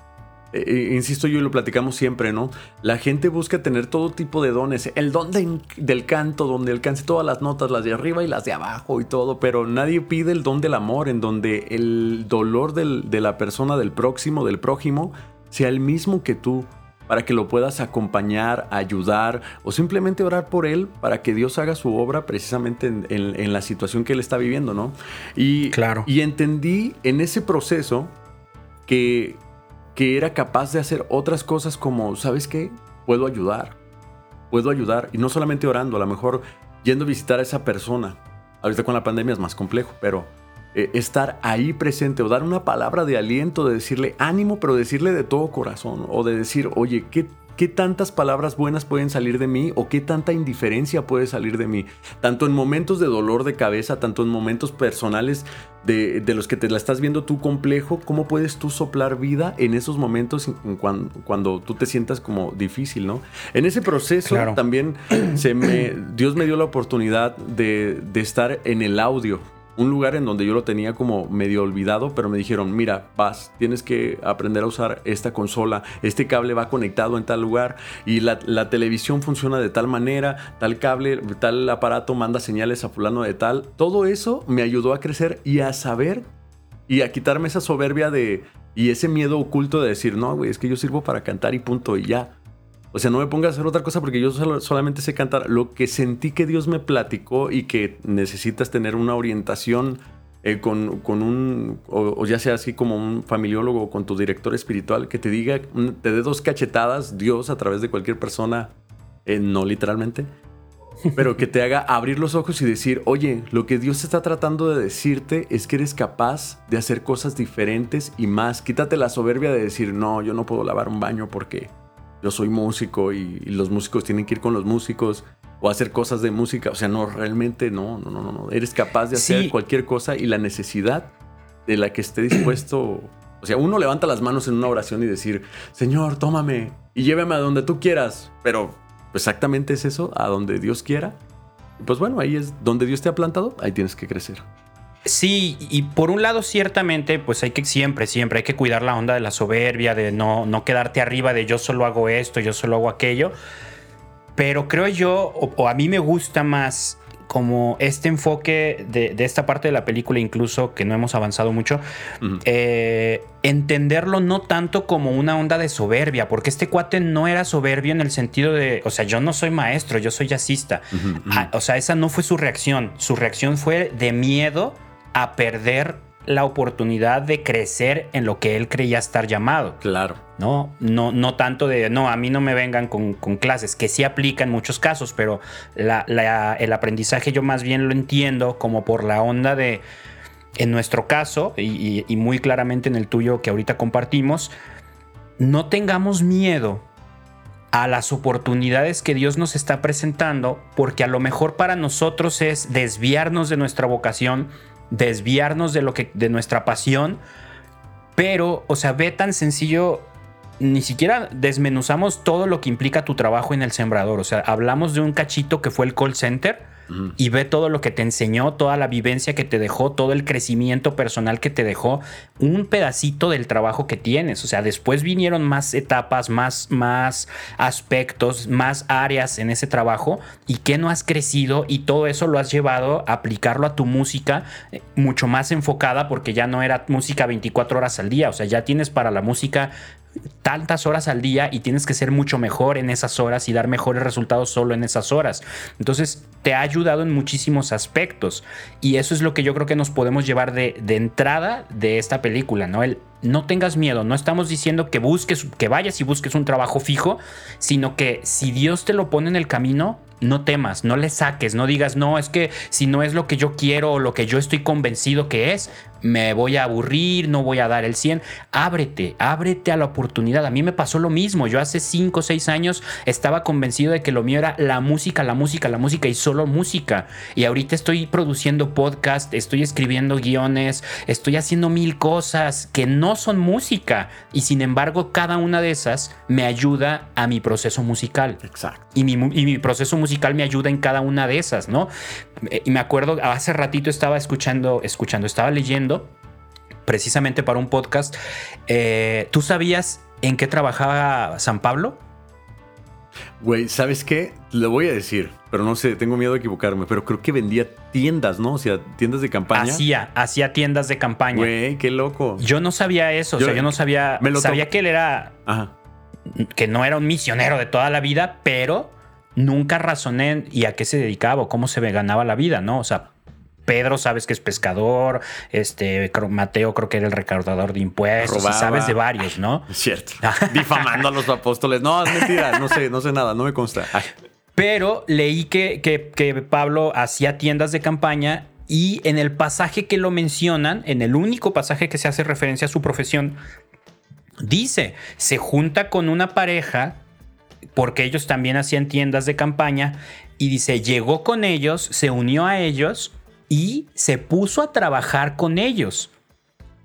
eh, eh, insisto yo y lo platicamos siempre, ¿no? La gente busca tener todo tipo de dones. El don del canto, donde alcance todas las notas, las de arriba y las de abajo y todo, pero nadie pide el don del amor, en donde el dolor de la persona, del próximo, del prójimo, sea el mismo que tú, para que lo puedas acompañar, ayudar o simplemente orar por él para que Dios haga su obra precisamente en, la situación que él está viviendo, ¿no? Y, claro. y entendí en ese proceso que que era capaz de hacer otras cosas como, ¿sabes qué? Puedo ayudar. Puedo ayudar. Y no solamente orando, a lo mejor yendo a visitar a esa persona. Ahorita con la pandemia es más complejo, pero eh, estar ahí presente o dar una palabra de aliento, de decirle ánimo, pero decirle de todo corazón. O de decir, oye, ¿qué ¿Qué tantas palabras buenas pueden salir de mí o qué tanta indiferencia puede salir de mí? Tanto en momentos de dolor de cabeza, tanto en momentos personales de, los que te la estás viendo tú complejo, ¿cómo puedes tú soplar vida en esos momentos cuando, cuando tú te sientas como difícil, ¿no? En ese proceso también se me, <clears throat> Dios me dio la oportunidad de, de estar en el audio un lugar en donde yo lo tenía como medio olvidado, pero me dijeron, mira, vas, tienes que aprender a usar esta consola, este cable va conectado en tal lugar y la, televisión funciona de tal manera, tal cable, tal aparato manda señales a fulano de tal. Todo eso me ayudó a crecer y a saber y a quitarme esa soberbia de y ese miedo oculto de decir, no, güey, es que yo sirvo para cantar y punto y ya. O sea, no me pongas a hacer otra cosa porque yo solamente sé cantar. Lo que sentí que Dios me platicó y que necesitas tener una orientación eh, con, un, o, ya sea así como un familiólogo o con tu director espiritual, que te diga, te dé dos cachetadas Dios a través de cualquier persona, eh, no literalmente, pero que te haga abrir los ojos y decir, oye, lo que Dios está tratando de decirte es que eres capaz de hacer cosas diferentes y más. Quítate la soberbia de decir, no, yo no puedo lavar un baño porque yo soy músico y, los músicos tienen que ir con los músicos o hacer cosas de música. O sea, no, realmente no, no, no, no. Eres capaz de hacer cualquier cosa y la necesidad de la que esté dispuesto. <clears throat> O sea, uno levanta las manos en una oración y decir, Señor, tómame y llévame a donde tú quieras. Pero exactamente es eso, a donde Dios quiera. Y pues bueno, ahí es donde Dios te ha plantado, ahí tienes que crecer. Sí, y por un lado ciertamente, pues hay que siempre, siempre hay que cuidar la onda de la soberbia, de no, no quedarte arriba de yo solo hago esto, yo solo hago aquello. Pero creo yo, o, a mí me gusta más como este enfoque de, esta parte de la película, incluso que no hemos avanzado mucho, eh, entenderlo no tanto como una onda de soberbia, porque este cuate no era soberbio en el sentido de, o sea, yo no soy maestro, yo soy jazzista. Ah, o sea, esa no fue su reacción. Su reacción fue de miedo a perder la oportunidad de crecer en lo que él creía estar llamado. Claro. No, no, no tanto de, no, a mí no me vengan con, clases, que sí aplica en muchos casos, pero el aprendizaje yo más bien lo entiendo como por la onda de, en nuestro caso, y, y muy claramente en el tuyo que ahorita compartimos, no tengamos miedo a las oportunidades que Dios nos está presentando, porque a lo mejor para nosotros es desviarnos de nuestra vocación, desviarnos de lo que de nuestra pasión, pero o sea, ve tan sencillo ni siquiera desmenuzamos todo lo que implica tu trabajo en el sembrador, o sea, hablamos de un cachito que fue el call center y ve todo lo que te enseñó, toda la vivencia que te dejó, todo el crecimiento personal que te dejó, un pedacito del trabajo que tienes. O sea, después vinieron más etapas, más, más aspectos, más áreas en ese trabajo y que no has crecido y todo eso lo has llevado a aplicarlo a tu música eh, mucho más enfocada porque ya no era música 24 horas al día. O sea, ya tienes para la música tantas horas al día y tienes que ser mucho mejor en esas horas y dar mejores resultados solo en esas horas. Entonces te ha ayudado en muchísimos aspectos y eso es lo que yo creo que nos podemos llevar de, entrada de esta película, ¿no? El no tengas miedo, no estamos diciendo que busques, que vayas y busques un trabajo fijo, sino que si Dios te lo pone en el camino, no temas, no le saques, no digas, no, es que si no es lo que yo quiero o lo que yo estoy convencido que es, me voy a aburrir, no voy a dar el 100. Ábrete, ábrete a la oportunidad. A mí me pasó lo mismo. Yo hace 5 o 6 años estaba convencido de que lo mío era la música, la música, la música y solo música. Y ahorita estoy produciendo podcast, estoy escribiendo guiones, estoy haciendo mil cosas que no son música. Y sin embargo, cada una de esas me ayuda a mi proceso musical. Exacto. Y mi, y mi proceso musical me ayuda en cada una de esas, ¿no? Eh, y me acuerdo, hace ratito estaba escuchando, escuchando, estaba leyendo precisamente para un podcast. Eh, ¿Tú sabías en qué trabajaba San Pablo? Güey, ¿sabes qué? Le voy a decir, pero no sé, tengo miedo de equivocarme, pero creo que vendía tiendas, ¿no? O sea, tiendas de campaña. Hacía, hacía tiendas de campaña. Güey, qué loco. Yo no sabía eso, o sea, yo no sabía, me lo sabía que él era, Ajá. que no era un misionero de toda la vida, pero nunca razoné y a qué se dedicaba o cómo se ganaba la vida, ¿no? O sea, Pedro sabes que es pescador, este Mateo creo que era el recaudador de impuestos, Robaba. sabes de varios, ¿no? <laughs> Es cierto. <laughs> Difamando a los apóstoles. No, es mentira. No sé, no sé nada. No me consta. Ay, Pero leí que, que- que Pablo hacía tiendas de campaña y en el pasaje que lo mencionan, en el único pasaje que se hace referencia a su profesión, dice, se junta con una pareja porque ellos también hacían tiendas de campaña y dice, llegó con ellos, se unió a ellos y se puso a trabajar con ellos.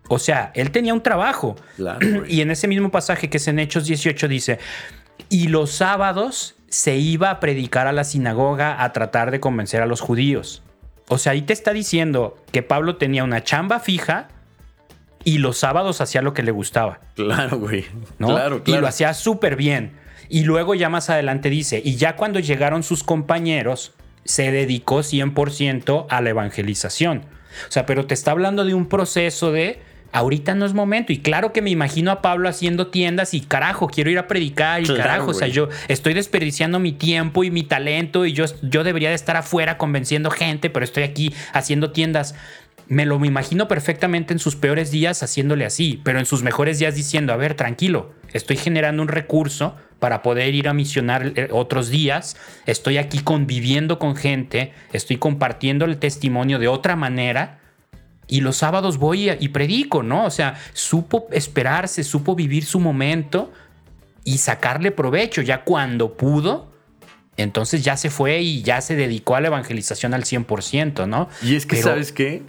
O sea, él tenía un trabajo. claro. Y en ese mismo pasaje que es en Hechos 18 dice, y los sábados se iba a predicar a la sinagoga a tratar de convencer a los judíos. O sea, ahí te está diciendo que Pablo tenía una chamba fija y los sábados hacía lo que le gustaba, Claro, güey. ¿no? Claro, Y claro. lo hacía súper bien. Y luego ya más adelante dice, y ya cuando llegaron sus compañeros, se dedicó 100% a la evangelización. O sea, pero te está hablando de un proceso de ahorita no es momento. Y claro que me imagino a Pablo haciendo tiendas y carajo, quiero ir a predicar y Claro, carajo, o sea, yo estoy desperdiciando mi tiempo y mi talento y yo, yo debería de estar afuera convenciendo gente, pero estoy aquí haciendo tiendas. Me lo imagino perfectamente en sus peores días haciéndole así, pero en sus mejores días diciendo, a ver, tranquilo, estoy generando un recurso para poder ir a misionar eh, otros días, estoy aquí conviviendo con gente, estoy compartiendo el testimonio de otra manera y los sábados voy y- predico, ¿no? O sea, supo esperarse, supo vivir su momento y sacarle provecho ya cuando pudo. Entonces ya se fue y ya se dedicó a la evangelización al 100%, ¿no? Y es que, Pero- ¿sabes qué?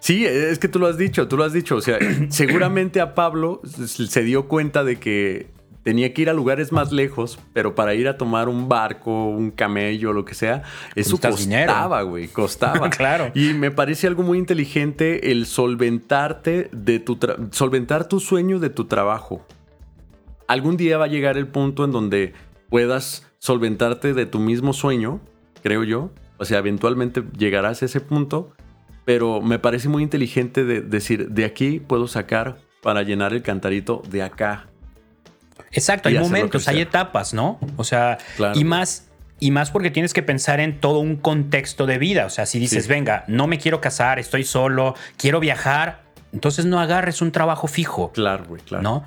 Sí, es que tú lo has dicho, tú lo has dicho. O sea, <clears throat> seguramente a Pablo se dio cuenta de que tenía que ir a lugares más lejos, pero para ir a tomar un barco, un camello, lo que sea, eso dinero. costaba, güey, costaba. <laughs> Claro. Y me parece algo muy inteligente el solventarte de tu solventar tu sueño de tu trabajo. Algún día va a llegar el punto en donde puedas solventarte de tu mismo sueño, creo yo. O sea, eventualmente llegarás a ese punto, pero me parece muy inteligente de decir, de aquí puedo sacar para llenar el cantarito de acá. Exacto, hay momentos, hay etapas, ¿no? O sea, Claro. y más y más porque tienes que pensar en todo un contexto de vida, o sea, si dices, Sí. "Venga, no me quiero casar, estoy solo, quiero viajar", entonces no agarres un trabajo fijo, Claro, güey, claro. ¿no?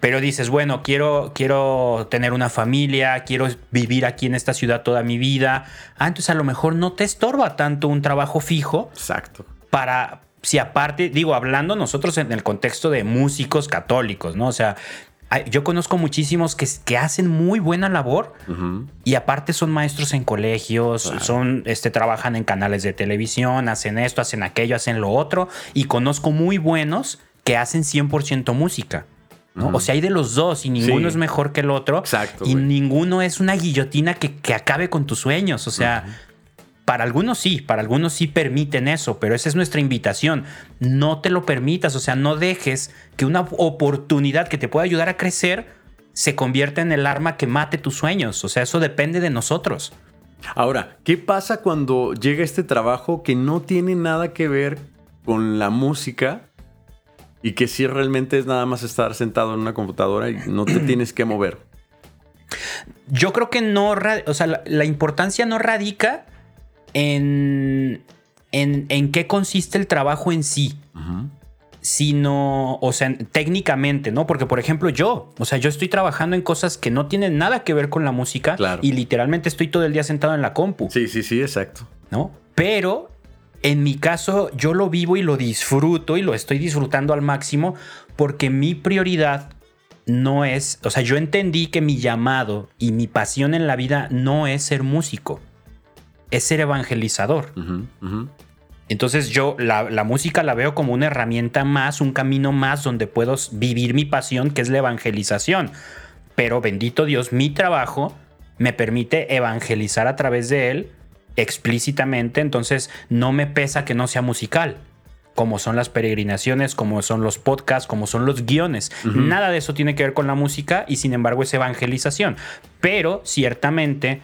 Pero dices, bueno, quiero, quiero tener una familia, quiero vivir aquí en esta ciudad toda mi vida. Ah, entonces a lo mejor no te estorba tanto un trabajo fijo Exacto. para, si aparte, digo, hablando nosotros en el contexto de músicos católicos, ¿no? O sea, yo conozco muchísimos que, que hacen muy buena labor y aparte son maestros en colegios, Claro. son, este, trabajan en canales de televisión, hacen esto, hacen aquello, hacen lo otro y conozco muy buenos que hacen 100% música. ¿no? O sea, hay de los dos y ninguno Sí. es mejor que el otro. Exacto, Y ninguno es una guillotina que, que acabe con tus sueños. O sea, para algunos sí, para algunos sí permiten eso, pero esa es nuestra invitación. No te lo permitas, o sea, no dejes que una oportunidad que te pueda ayudar a crecer se convierta en el arma que mate tus sueños. O sea, eso depende de nosotros. Ahora, ¿qué pasa cuando llega este trabajo que no tiene nada que ver con la música y que sí realmente es nada más estar sentado en una computadora y no te <clears throat> tienes que mover? Yo creo que no, o sea, la, la importancia no radica en, en, en qué consiste el trabajo en sí. sino, o sea, técnicamente, ¿no? Porque, por ejemplo, yo, o sea, yo estoy trabajando en cosas que no tienen nada que ver con la música Claro. y literalmente estoy todo el día sentado en la compu, Sí, sí, sí, exacto. ¿no? Pero En mi caso, yo lo vivo y lo disfruto y lo estoy disfrutando al máximo porque mi prioridad no es, o sea, yo entendí que mi llamado y mi pasión en la vida no es ser músico, es ser evangelizador. Entonces yo la, la, música la veo como una herramienta más, un camino más donde puedo vivir mi pasión, que es la evangelización. Pero bendito Dios, mi trabajo me permite evangelizar a través de él explícitamente, entonces no me pesa que no sea musical como son las peregrinaciones, como son los podcasts, como son los guiones. Nada de eso tiene que ver con la música y sin embargo es evangelización. Pero ciertamente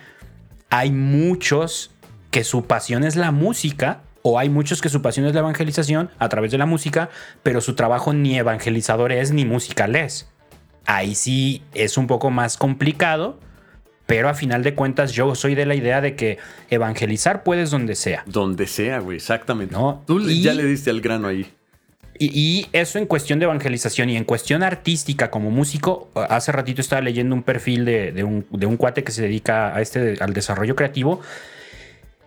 hay muchos que su pasión es la música o hay muchos que su pasión es la evangelización a través de la música, pero su trabajo ni evangelizador es ni musical es. Ahí sí es un poco más complicado, pero a final de cuentas yo soy de la idea de que evangelizar puedes donde sea. Donde sea, güey, exactamente. ¿No? Tú ya le diste al grano ahí. Y, eso en cuestión de evangelización y en cuestión artística como músico, hace ratito estaba leyendo un perfil de, un, de un, cuate que se dedica a este, al desarrollo creativo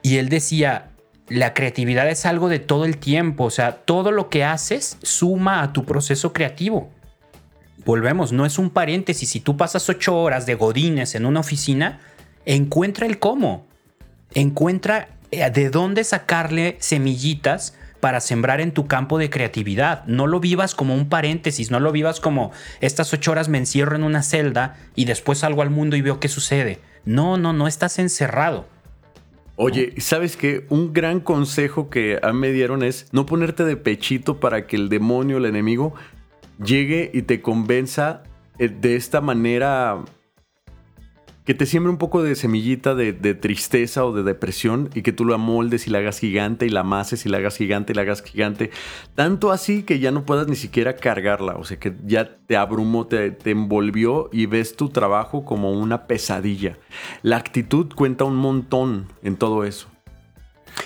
y él decía, la creatividad es algo de todo el tiempo, o sea, todo lo que haces suma a tu proceso creativo volvemos, no es un paréntesis. Si tú pasas ocho horas de godines en una oficina, encuentra el cómo. Encuentra eh, de dónde sacarle semillitas para sembrar en tu campo de creatividad. No lo vivas como un paréntesis, no lo vivas como estas ocho horas me encierro en una celda y después salgo al mundo y veo qué sucede. No, no, no estás encerrado. Oye, ¿sabes qué? Un gran consejo que a mí me dieron es no ponerte de pechito para que el demonio, el enemigo, llegue y te convenza eh, de esta manera que te siembre un poco de semillita de, tristeza o de depresión y que tú lo amoldes y la hagas gigante y la amases y la hagas gigante y la hagas gigante. Tanto así que ya no puedas ni siquiera cargarla. O sea, que ya te abrumó, te, te envolvió y ves tu trabajo como una pesadilla. La actitud cuenta un montón en todo eso.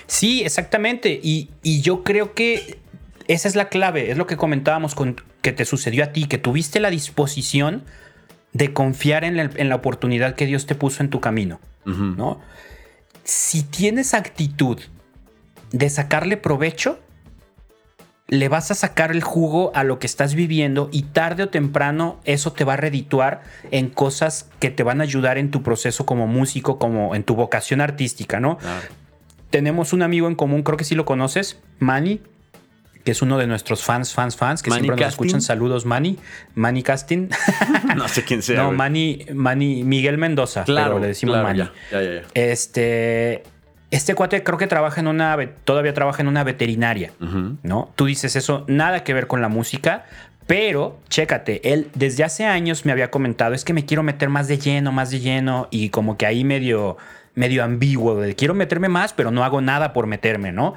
Sí, exactamente. Y, y yo creo que esa es la clave. Es lo que comentábamos con, que te sucedió a ti, que tuviste la disposición de confiar en la, oportunidad que Dios te puso en tu camino, ¿no? Si tienes actitud de sacarle provecho, le vas a sacar el jugo a lo que estás viviendo y tarde o temprano eso te va a redituar en cosas que te van a ayudar en tu proceso como músico, como en tu vocación artística, ¿no? Tenemos un amigo en común, creo que sí lo conoces, Manny, que es uno de nuestros fans, fans, fans, que siempre nos escuchan. Saludos, Manny. Manny Casting. <laughs> no sé quién sea. no, Manny, Manny, Miguel Mendoza. Claro, le decimos Manny. Ya, ya, ya, este. Este cuate creo que trabaja en una. Todavía trabaja en una veterinaria. ¿No? Tú dices eso, nada que ver con la música. Pero, chécate, él desde hace años me había comentado, es que me quiero meter más de lleno, más de lleno, y como que ahí medio, medio ambiguo, de quiero meterme más, pero no hago nada por meterme, ¿no?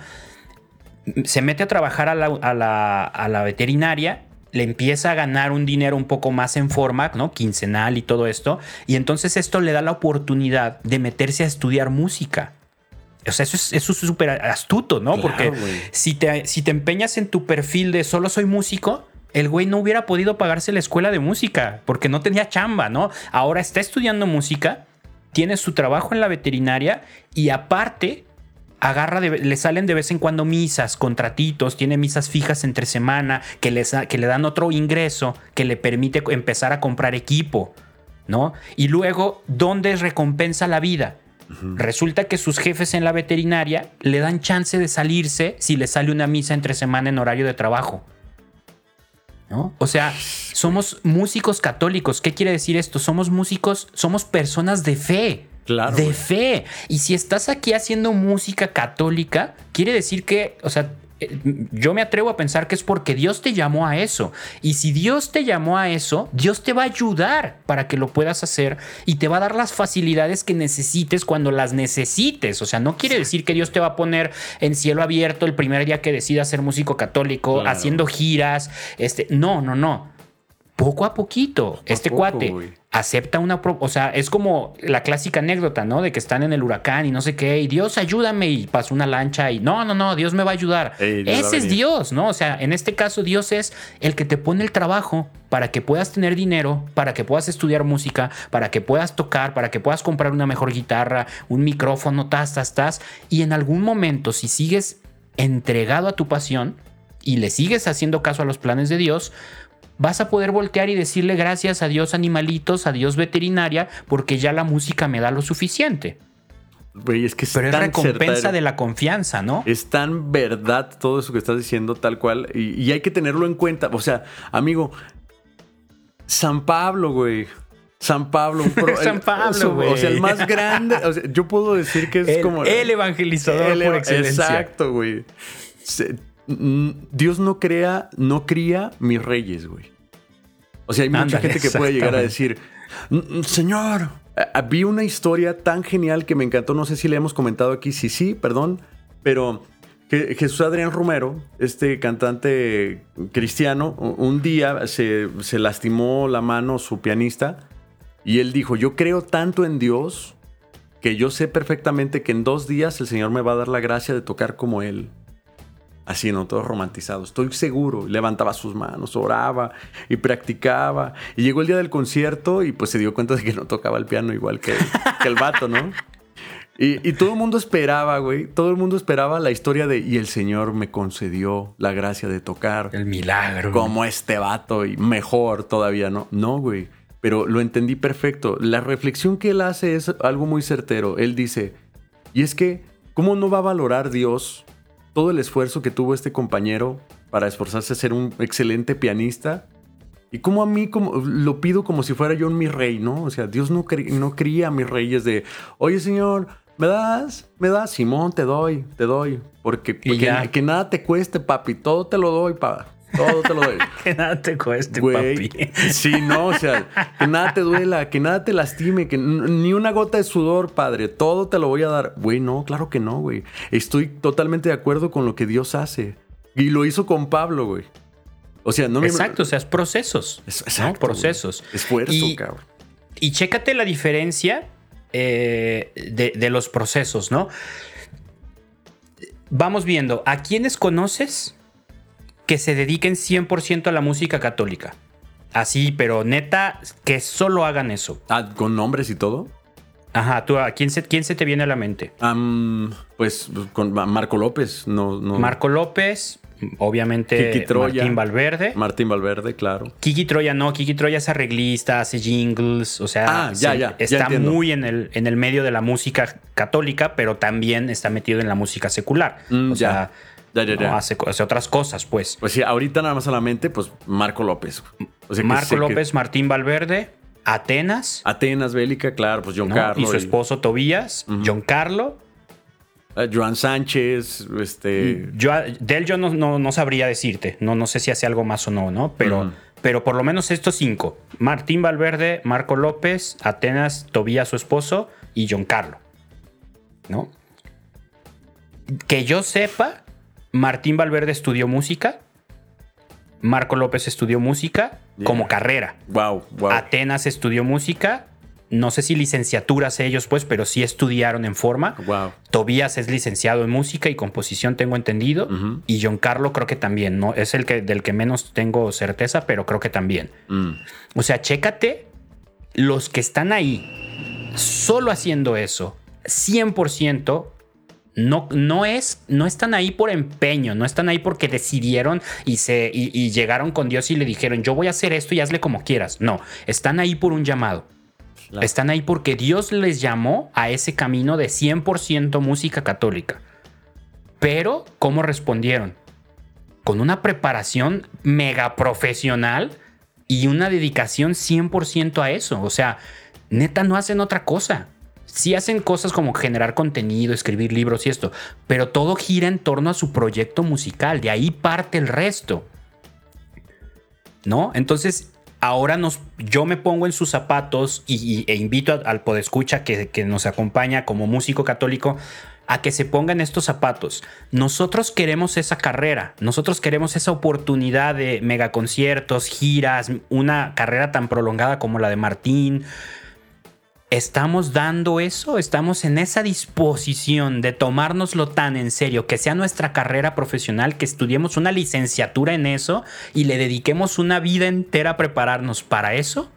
Se mete a trabajar a la, veterinaria le empieza a ganar un dinero un poco más en forma, ¿no? Quincenal y todo esto. Y entonces esto le da la oportunidad de meterse a estudiar música. O sea, eso es súper astuto, ¿no? Porque si te, si te empeñas en tu perfil de solo soy músico, el güey no hubiera podido pagarse la escuela de música porque no tenía chamba, ¿no? Ahora está estudiando música, tiene su trabajo en la veterinaria y aparte agarra, le salen de vez en cuando misas, contratitos, tiene misas fijas entre semana que, les, que le dan otro ingreso que le permite empezar a comprar equipo, ¿no? Y luego, ¿dónde recompensa la vida? Resulta que sus jefes en la veterinaria le dan chance de salirse si le sale una misa entre semana en horario de trabajo. ¿No? O sea, somos músicos católicos. ¿Qué quiere decir esto? Somos músicos, somos personas de fe de fe. Y si estás aquí haciendo música católica, quiere decir que, o sea, eh, yo me atrevo a pensar que es porque Dios te llamó a eso. Y si Dios te llamó a eso, Dios te va a ayudar para que lo puedas hacer y te va a dar las facilidades que necesites cuando las necesites. O sea, no quiere decir que Dios te va a poner en cielo abierto el primer día que decidas ser músico católico, haciendo giras. Este, no, no, no. Poco a poquito. este cuate acepta una... o sea, es como la clásica anécdota, ¿no? De que están en el huracán y no sé qué, y Dios ayúdame y pasa una lancha y no, no, no, Dios me va a ayudar. Ese es Dios, ¿no? O sea, en este caso Dios es el que te pone el trabajo para que puedas tener dinero, para que puedas estudiar música, para que puedas tocar, para que puedas comprar una mejor guitarra, un micrófono, tas, tas, tas. Y en algún momento, si sigues entregado a tu pasión y le sigues haciendo caso a los planes de Dios, vas a poder voltear y decirle gracias a Dios animalitos, a Dios veterinaria, porque ya la música me da lo suficiente. es que Pero es recompensa de la confianza, ¿no? Es tan verdad todo eso que estás diciendo, tal cual. Y, y hay que tenerlo en cuenta. O sea, amigo, San Pablo, güey. San Pablo, un <laughs> San Pablo, güey. O sea, el más grande. O sea, yo puedo decir que es como. El evangelizador por excelencia. Exacto, güey. Dios no crea, no cría mis reyes, güey. O sea, hay mucha gente que puede llegar a decir, Señor, vi una historia tan genial que me encantó. No sé si le hemos comentado aquí. Sí, sí, perdón. Pero Jesús Adrián Romero, este cantante cristiano, un día se, se lastimó la mano su pianista y él dijo, yo creo tanto en Dios que yo sé perfectamente que en dos días el Señor me va a dar la gracia de tocar como Él. Así, ¿no? Todo romantizado. Estoy seguro. Levantaba sus manos, oraba y practicaba. Y llegó el día del concierto y pues se dio cuenta de que no tocaba el piano igual que, el vato, ¿no? Y, y, todo el mundo esperaba, güey. Todo el mundo esperaba la historia de y el Señor me concedió la gracia de tocar. El milagro. Como este vato y mejor todavía, ¿no? No, güey pero lo entendí perfecto. La reflexión que él hace es algo muy certero. Él dice, y es que, ¿cómo no va a valorar Dios todo el esfuerzo que tuvo este compañero para esforzarse a ser un excelente pianista? Y cómo a mí como, lo pido como si fuera yo mi rey, ¿no? O sea, Dios no, no cría a mis reyes de, oye Señor, ¿me das? ¿Me das? Simón, te doy, te doy. Porque, que nada te cueste, papi, todo te lo doy, pa. Todo te lo doy. <laughs> que nada te cueste, papi. Sí, no, o sea, que nada te duela, que nada te lastime, que ni una gota de sudor, padre. Todo te lo voy a dar. Güey, no, claro que no, güey. Estoy totalmente de acuerdo con lo que Dios hace. Y lo hizo con Pablo, güey. O sea, no me... Exacto, o sea, es procesos. exacto, Procesos. Esfuerzo, y, cabrón. Y chécate la diferencia eh, de, de los procesos, ¿no? Vamos viendo, ¿a quiénes conoces que se dediquen 100% a la música católica. Así, pero neta, que solo hagan eso. Ah, ¿Con nombres y todo? Ajá, ¿tú, a quién, se, quién se te viene a la mente? pues con Marco López, no, no. Marco López, obviamente Kiki Troya, Martín Valverde. Martín Valverde, claro. Kiki Troya no, Kiki Troya es arreglista, hace jingles, o sea, ah, ya, ya, está muy en el, en el medio de la música católica, pero también está metido en la música secular. Mm, o sea, Hace, otras cosas, pues. Pues sí, ahorita nada más a la mente, pues Marco López. Marco López, Martín Valverde, Atenas. Atenas, Bélica, claro, pues John Carlos. Y su esposo Tobías, John Carlo. Eh, Joan Sánchez, este. Yo, de él yo no, no, sabría decirte. No, no sé si hace algo más o no, ¿no? Pero, pero por lo menos estos cinco: Martín Valverde, Marco López, Atenas, Tobías, su esposo, y John Carlo. ¿No? Que yo sepa, Martín Valverde estudió música. Marco López estudió música como carrera. Wow, wow. Atenas estudió música. No sé si licenciaturas ellos, pues, pero sí estudiaron en forma. Wow. Tobías es licenciado en música y composición, tengo entendido. Y John Carlo creo que también. No es el que del que menos tengo certeza, pero creo que también. Mm. O sea, chécate los que están ahí solo haciendo eso, 100% no, no, es, no están ahí por empeño, no están ahí porque decidieron y, se, y, llegaron con Dios y le dijeron, yo voy a hacer esto y hazle como quieras. No, están ahí por un llamado. Están ahí porque Dios les llamó a ese camino de 100% música católica. Pero, ¿cómo respondieron? Con una preparación mega profesional y una dedicación 100% a eso. O sea, neta, no hacen otra cosa sí hacen cosas como generar contenido, escribir libros y esto, pero todo gira en torno a su proyecto musical, de ahí parte el resto. ¿No? Entonces, ahora nos, yo me pongo en sus zapatos y, e invito al podescucha que, que nos acompaña como músico católico a que se pongan estos zapatos. Nosotros queremos esa carrera, nosotros queremos esa oportunidad de megaconciertos, giras, una carrera tan prolongada como la de Martín, ¿Estamos dando eso? ¿Estamos en esa disposición de tomárnoslo tan en serio, que sea nuestra carrera profesional, que estudiemos una licenciatura en eso y le dediquemos una vida entera a prepararnos para eso?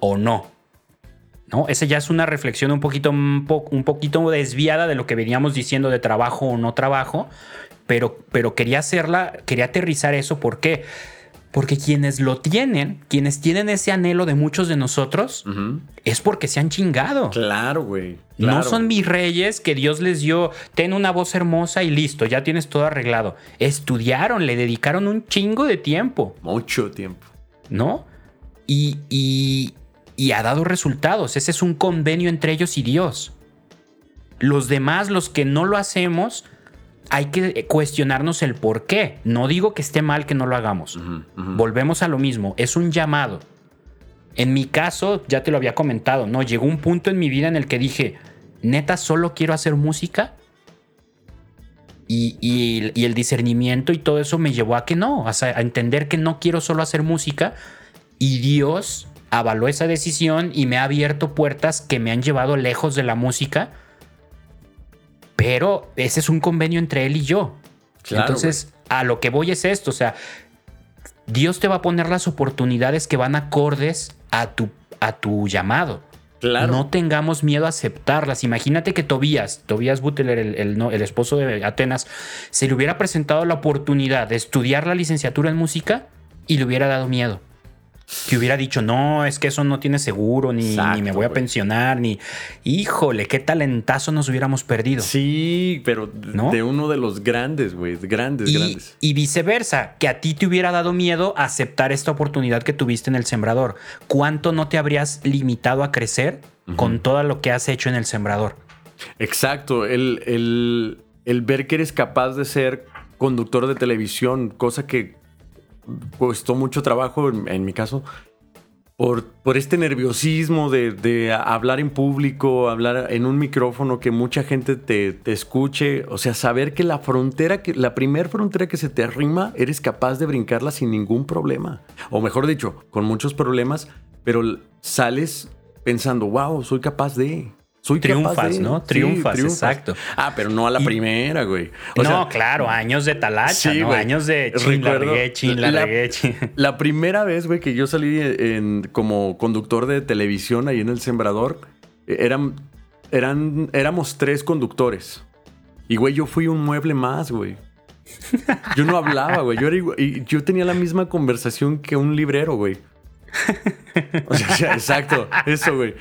¿O no? ¿no? Esa ya es una reflexión un poquito, un, poquito desviada de lo que veníamos diciendo de trabajo o no trabajo, pero, pero quería hacerla, quería aterrizar eso. ¿Por qué? Porque quienes lo tienen, quienes tienen ese anhelo de muchos de nosotros, es porque se han chingado. Claro, güey. No son mis reyes que Dios les dio, ten una voz hermosa y listo, ya tienes todo arreglado. Estudiaron, le dedicaron un chingo de tiempo. Mucho tiempo. ¿No? Y, y, y ha dado resultados. Ese es un convenio entre ellos y Dios. Los demás, los que no lo hacemos, hay que cuestionarnos el por qué. No digo que esté mal que no lo hagamos. Volvemos a lo mismo, es un llamado. En mi caso, ya te lo había comentado, ¿no? Llegó un punto en mi vida en el que dije, neta, solo quiero hacer música. Y, el discernimiento y todo eso me llevó a que no, a entender que no quiero solo hacer música. Y Dios avaló esa decisión y me ha abierto puertas que me han llevado lejos de la música pero ese es un convenio entre él y yo. Entonces, a lo que voy es esto, o sea, Dios te va a poner las oportunidades que van acordes a tu, a tu llamado. Claro. No tengamos miedo a aceptarlas. Imagínate que Tobías, Tobías Butler, el, el, esposo de Atenas, se le hubiera presentado la oportunidad de estudiar la licenciatura en música y le hubiera dado miedo que hubiera dicho, no, es que eso no tiene seguro, ni, me voy a pensionar, ni, híjole, qué talentazo nos hubiéramos perdido. Sí, pero de uno de los grandes, güey, grandes, grandes. Y viceversa, que a ti te hubiera dado miedo aceptar esta oportunidad que tuviste en el sembrador. ¿Cuánto no te habrías limitado a crecer con todo lo que has hecho en el sembrador? Exacto, el, el ver que eres capaz de ser conductor de televisión, cosa que costó mucho trabajo, en, mi caso, por, por este nerviosismo de, hablar en público, hablar en un micrófono, que mucha gente te, escuche. O sea, saber que la frontera, que la primera frontera que se te arrima, eres capaz de brincarla sin ningún problema. O mejor dicho, con muchos problemas, pero sales pensando, wow, soy capaz de. Soy triunfas, ¿no? Triunfas, exacto. Ah, pero no a la primera, güey. no, claro, años de talacha, ¿no? Años de chin, la la, <laughs> la primera vez, güey, que yo salí en, como conductor de televisión ahí en El Sembrador, eran, eran, éramos tres conductores. Y, güey, yo fui un mueble más, güey. Yo no hablaba, güey. Yo, yo tenía la misma conversación que un librero, güey. O sea, <laughs> exacto, eso, güey.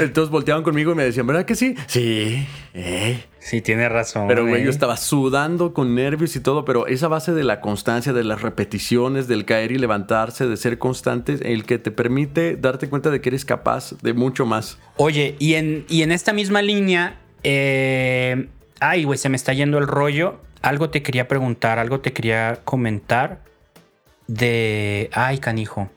Entonces volteaban conmigo y me decían, ¿verdad que sí? Sí. Eh. Sí, tiene razón. Pero, güey, yo estaba sudando con nervios y todo, pero esa base de la constancia, de las repeticiones, del caer y levantarse, de ser constante, el que te permite darte cuenta de que eres capaz de mucho más. Oye, y en, y en esta misma línea, eh, ay, güey, se me está yendo el rollo. Algo te quería preguntar, algo te quería comentar de, ay, canijo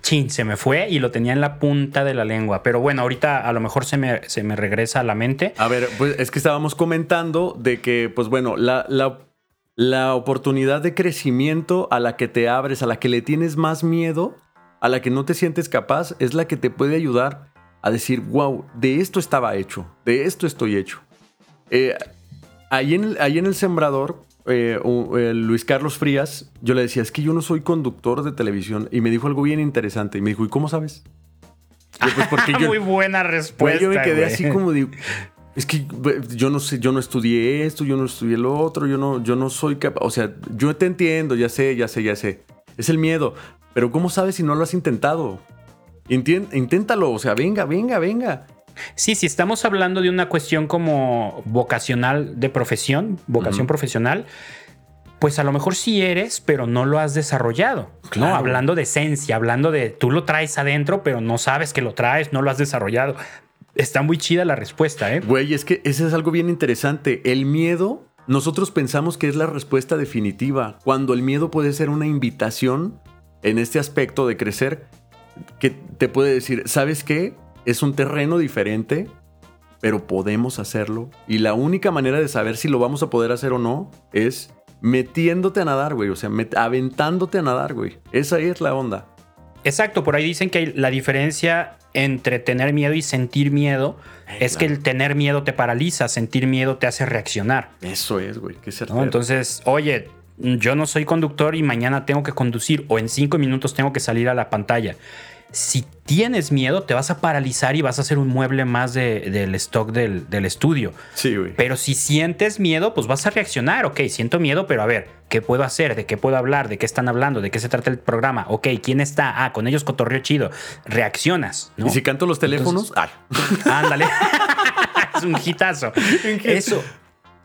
chin, se me fue y lo tenía en la punta de la lengua. Pero bueno, ahorita a lo mejor se me, se me regresa a la mente. A ver, pues es que estábamos comentando de que, pues bueno, la, la, oportunidad de crecimiento a la que te abres, a la que le tienes más miedo, a la que no te sientes capaz, es la que te puede ayudar a decir, wow, de esto estaba hecho, de esto estoy hecho. Eh, ahí, en, ahí en el sembrador, eh, eh, Luis Carlos Frías, yo le decía, es que yo no soy conductor de televisión. Y me dijo algo bien interesante. Y me dijo, ¿y cómo sabes? pues porque <laughs> yo, Muy buena respuesta. yo me quedé así como digo, es que yo no sé, yo no estudié esto, yo no estudié lo otro, yo no, yo no soy capaz. O sea, yo te entiendo, ya sé, ya sé, ya sé. Es el miedo. Pero ¿cómo sabes si no lo has intentado? inténtalo, o sea, venga, venga, venga. Sí, si estamos hablando de una cuestión como vocacional de profesión, vocación profesional, pues a lo mejor sí eres, pero no lo has desarrollado. ¿no? Hablando de esencia, hablando de tú lo traes adentro, pero no sabes que lo traes, no lo has desarrollado. Está muy chida la respuesta, ¿eh? Güey, es que ese es algo bien interesante. El miedo, nosotros pensamos que es la respuesta definitiva, cuando el miedo puede ser una invitación en este aspecto de crecer, que te puede decir, ¿sabes qué? Es un terreno diferente, pero podemos hacerlo. Y la única manera de saber si lo vamos a poder hacer o no es metiéndote a nadar, güey. O sea, aventándote a nadar, güey. Esa es la onda. Exacto, por ahí dicen que la diferencia entre tener miedo y sentir miedo es que el tener miedo te paraliza, sentir miedo te hace reaccionar. Eso es, güey, qué ¿No? Entonces, oye, yo no soy conductor y mañana tengo que conducir o en cinco minutos tengo que salir a la pantalla si tienes miedo, te vas a paralizar y vas a hacer un mueble más del stock del, estudio. Sí, güey. Pero si sientes miedo, pues vas a reaccionar. Ok, siento miedo, pero a ver, ¿qué puedo hacer? ¿De qué puedo hablar? ¿De qué están hablando? ¿De qué se trata el programa? Ok, ¿quién está? Ah, con ellos cotorreo chido. Reaccionas. ¿no? Y si canto los teléfonos, ah. <laughs> Ándale. <laughs> es un hitazo. <laughs> Eso.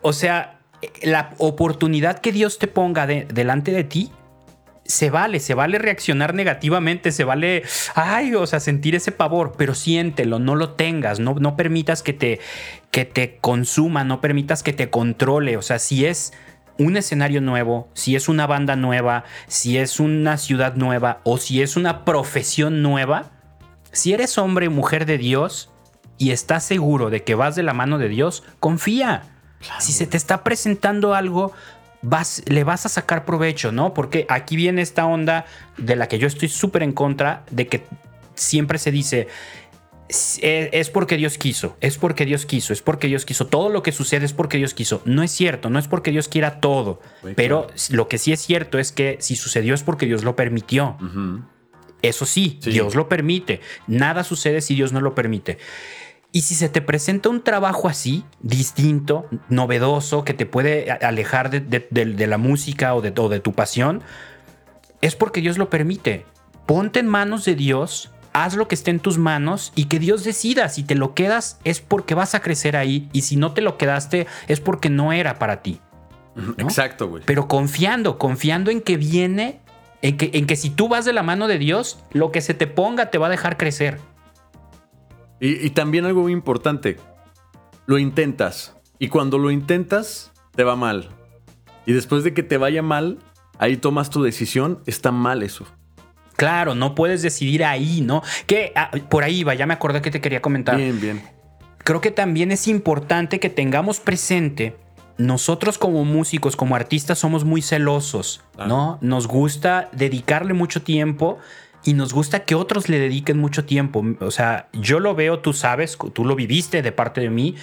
O sea, la oportunidad que Dios te ponga delante de ti se vale, se vale reaccionar negativamente, se vale, ay, o sea, sentir ese pavor, pero siéntelo, no lo tengas, no, no permitas que te, que te consuma, no permitas que te controle, o sea, si es un escenario nuevo, si es una banda nueva, si es una ciudad nueva o si es una profesión nueva, si eres hombre o mujer de Dios y estás seguro de que vas de la mano de Dios, confía. Si se te está presentando algo, le vas a sacar provecho, ¿no? Porque aquí viene esta onda de la que yo estoy súper en contra, de que siempre se dice, es porque Dios quiso, es porque Dios quiso, es porque Dios quiso. Todo lo que sucede es porque Dios quiso. No es cierto, no es porque Dios quiera todo. pero lo que sí es cierto es que si sucedió es porque Dios lo permitió. Eso sí, Dios lo permite. Nada sucede si Dios no lo permite. Y si se te presenta un trabajo así, distinto, novedoso, que te puede alejar de, la música o de, de tu pasión, es porque Dios lo permite. Ponte en manos de Dios, haz lo que esté en tus manos y que Dios decida. Si te lo quedas es porque vas a crecer ahí y si no te lo quedaste es porque no era para ti. Exacto, güey. Pero confiando, confiando en que viene, en que, en que si tú vas de la mano de Dios, lo que se te ponga te va a dejar crecer. Y, también algo muy importante, lo intentas. Y cuando lo intentas, te va mal. Y después de que te vaya mal, ahí tomas tu decisión, está mal eso. Claro, no puedes decidir ahí, ¿no? Que ah, por ahí va, ya me acordé que te quería comentar. Bien, bien. Creo que también es importante que tengamos presente, nosotros como músicos, como artistas, somos muy celosos, ¿no? Nos gusta dedicarle mucho tiempo y nos gusta que otros le dediquen mucho tiempo. O sea, yo lo veo, tú sabes, tú lo viviste de parte de mí,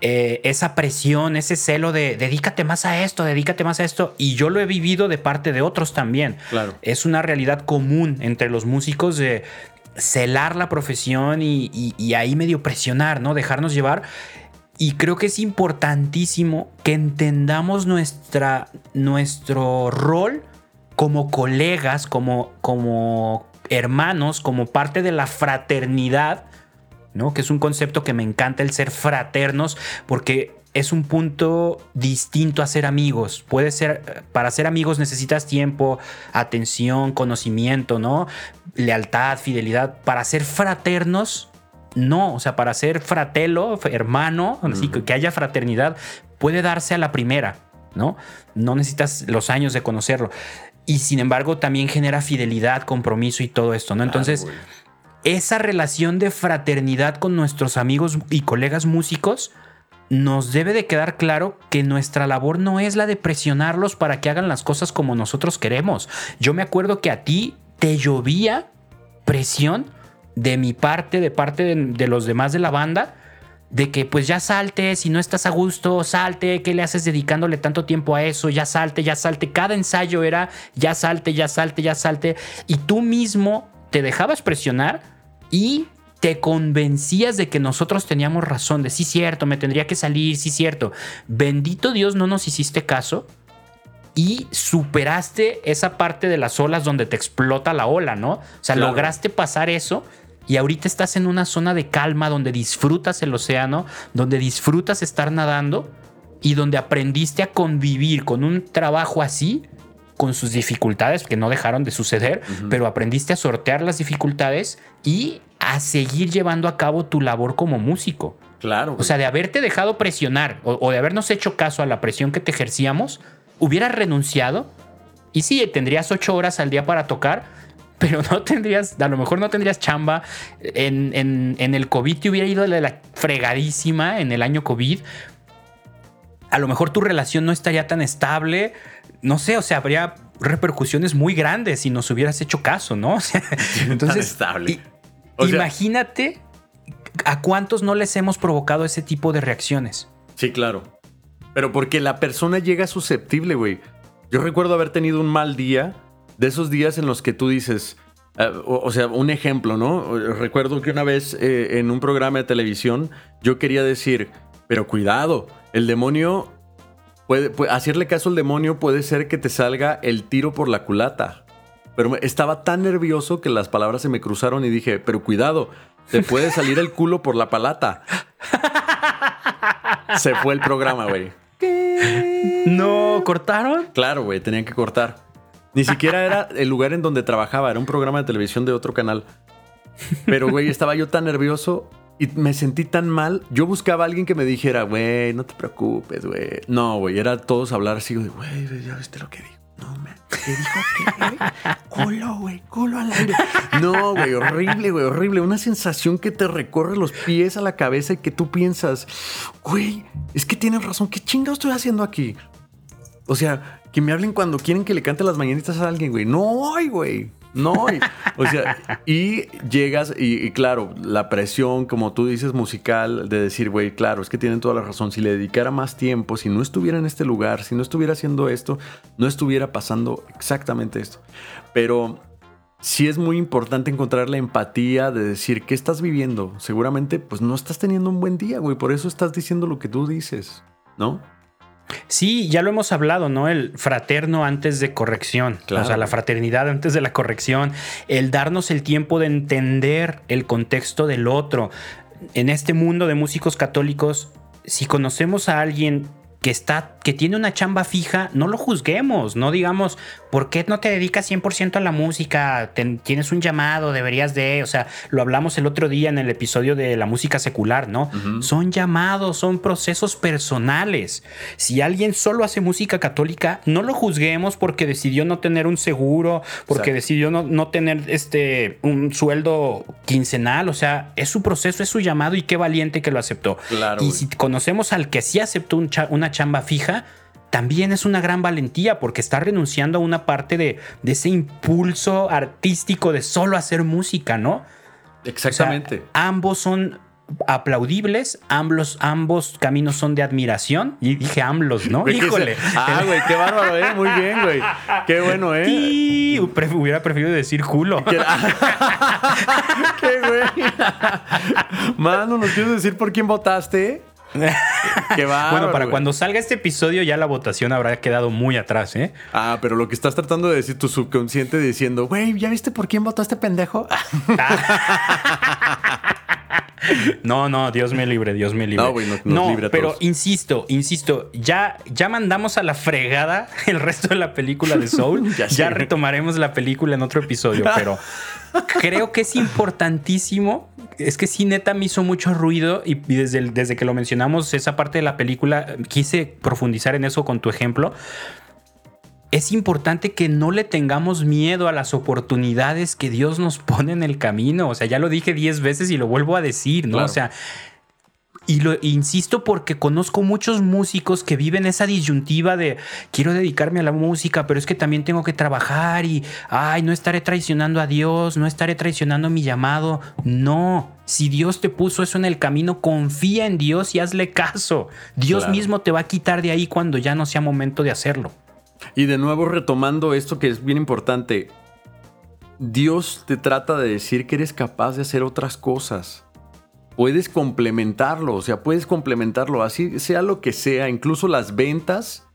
eh, esa presión, ese celo de dedícate más a esto, dedícate más a esto, y yo lo he vivido de parte de otros también. Claro. Es una realidad común entre los músicos de celar la profesión y, y ahí medio presionar, ¿no? Dejarnos llevar. Y creo que es importantísimo que entendamos nuestra, nuestro rol como colegas, como, como hermanos, como parte de la fraternidad, ¿no? Que es un concepto que me encanta el ser fraternos, porque es un punto distinto a ser amigos. Puede ser, para ser amigos necesitas tiempo, atención, conocimiento, ¿no? Lealtad, fidelidad. Para ser fraternos, no. O sea, para ser fratelo, hermano, así que haya fraternidad, puede darse a la primera, ¿no? No necesitas los años de conocerlo y sin embargo también genera fidelidad, compromiso y todo esto, ¿no? Entonces, esa relación de fraternidad con nuestros amigos y colegas músicos nos debe de quedar claro que nuestra labor no es la de presionarlos para que hagan las cosas como nosotros queremos. Yo me acuerdo que a ti te llovía presión de mi parte, de parte de los demás de la banda, de que pues ya salte, si no estás a gusto, salte, ¿qué le haces dedicándole tanto tiempo a eso? Ya salte, ya salte. Cada ensayo era ya salte, ya salte, ya salte. Y tú mismo te dejabas presionar y te convencías de que nosotros teníamos razón, de sí cierto, me tendría que salir, sí cierto. Bendito Dios, no nos hiciste caso y superaste esa parte de las olas donde te explota la ola, ¿no? O sea, lograste pasar eso y ahorita estás en una zona de calma donde disfrutas el océano, donde disfrutas estar nadando y donde aprendiste a convivir con un trabajo así, con sus dificultades, que no dejaron de suceder, pero aprendiste a sortear las dificultades y a seguir llevando a cabo tu labor como músico. Claro. O sea, de haberte dejado presionar o, de habernos hecho caso a la presión que te ejercíamos, hubieras renunciado y sí, tendrías ocho horas al día para tocar, pero no tendrías, a lo mejor no tendrías chamba. En, el COVID te hubiera ido de la fregadísima en el año COVID. A lo mejor tu relación no estaría tan estable. No sé, o sea, habría repercusiones muy grandes si nos hubieras hecho caso, ¿no? <laughs> entonces, estable. imagínate a cuántos no les hemos provocado ese tipo de reacciones. Sí, claro. Pero porque la persona llega susceptible, güey. Yo recuerdo haber tenido un mal día de esos días en los que tú dices, Eh, o, sea, un ejemplo, ¿no? Recuerdo que una vez eh, en un programa de televisión yo quería decir, pero cuidado, el demonio puede, hacerle caso al demonio puede ser que te salga el tiro por la culata. Pero estaba tan nervioso que las palabras se me cruzaron y dije, pero cuidado, te puede salir el culo por la palata. se fue el programa, güey. ¿No cortaron? Claro, güey, tenían que cortar. Ni siquiera era el lugar en donde trabajaba, era un programa de televisión de otro canal. Pero, güey, estaba yo tan nervioso y me sentí tan mal. Yo buscaba a alguien que me dijera, güey, no te preocupes, güey. No, güey, era todos hablar así, güey, ya viste lo que dijo. No, me. ¿Qué dijo qué, güey? Culo, güey, culo al aire. No, güey, horrible, güey, horrible. Una sensación que te recorre los pies a la cabeza y que tú piensas, güey, es que tienes razón, ¿qué chingados estoy haciendo aquí? O sea, que me hablen cuando quieren que le cante las mañanitas a alguien, güey. No hay, güey. No hay. O sea, y llegas y, claro, la presión, como tú dices, musical, de decir, güey, claro, es que tienen toda la razón. Si le dedicara más tiempo, si no estuviera en este lugar, si no estuviera haciendo esto, no estuviera pasando exactamente esto. Pero sí es muy importante encontrar la empatía de decir, ¿qué estás viviendo? Seguramente, pues no estás teniendo un buen día, güey. Por eso estás diciendo lo que tú dices, ¿no? Sí, ya lo hemos hablado, ¿no? El fraterno antes de corrección. O sea, la fraternidad antes de la corrección. El darnos el tiempo de entender el contexto del otro. En este mundo de músicos católicos, si conocemos a alguien que está, que tiene una chamba fija, no lo juzguemos, no digamos, ¿por qué no te dedicas 100% a la música? tienes un llamado, deberías de, o sea, lo hablamos el otro día en el episodio de la música secular, ¿no? Son llamados, son procesos personales. Si alguien solo hace música católica, no lo juzguemos porque decidió no tener un seguro, porque decidió no, no, tener este, un sueldo quincenal, o sea, es su proceso, es su llamado y qué valiente que lo aceptó. y si conocemos al que sí aceptó una chamba fija, también es una gran valentía porque está renunciando a una parte de, ese impulso artístico de solo hacer música, ¿no? Exactamente. ambos son aplaudibles, ambos, ambos caminos son de admiración. Y dije ambos, ¿no? Híjole. Ah, güey, qué bárbaro, ¿eh? Muy bien, güey. Qué bueno, ¿eh? Y hubiera preferido decir culo. <laughs> ¿Qué, güey? Mano, ¿nos quieres decir por quién votaste? <laughs> bueno, para cuando salga este episodio ya la votación habrá quedado muy atrás, ¿eh? Ah, pero lo que estás tratando de decir tu subconsciente diciendo, güey, ¿ya viste por quién votó este pendejo? <laughs> <laughs> No, no, Dios me libre, Dios me libre. No, güey, no, libre pero insisto, insisto, ya, ya mandamos a la fregada <laughs> el resto de la película de Soul. <laughs> ya, retomaremos la película en otro episodio, pero creo que es importantísimo. Es que sí, neta, me hizo mucho ruido y desde, desde que lo mencionamos, esa parte de la película, quise profundizar en eso con tu ejemplo es importante que no le tengamos miedo a las oportunidades que Dios nos pone en el camino. O sea, ya lo dije diez veces y lo vuelvo a decir, ¿no? O sea, y lo insisto porque conozco muchos músicos que viven esa disyuntiva de quiero dedicarme a la música, pero es que también tengo que trabajar y ay, no estaré traicionando a Dios, no estaré traicionando mi llamado. No, si Dios te puso eso en el camino, confía en Dios y hazle caso. Dios mismo te va a quitar de ahí cuando ya no sea momento de hacerlo. Y de nuevo retomando esto que es bien importante, Dios te trata de decir que eres capaz de hacer otras cosas. Puedes complementarlo, o sea, puedes complementarlo, así sea lo que sea, incluso las ventas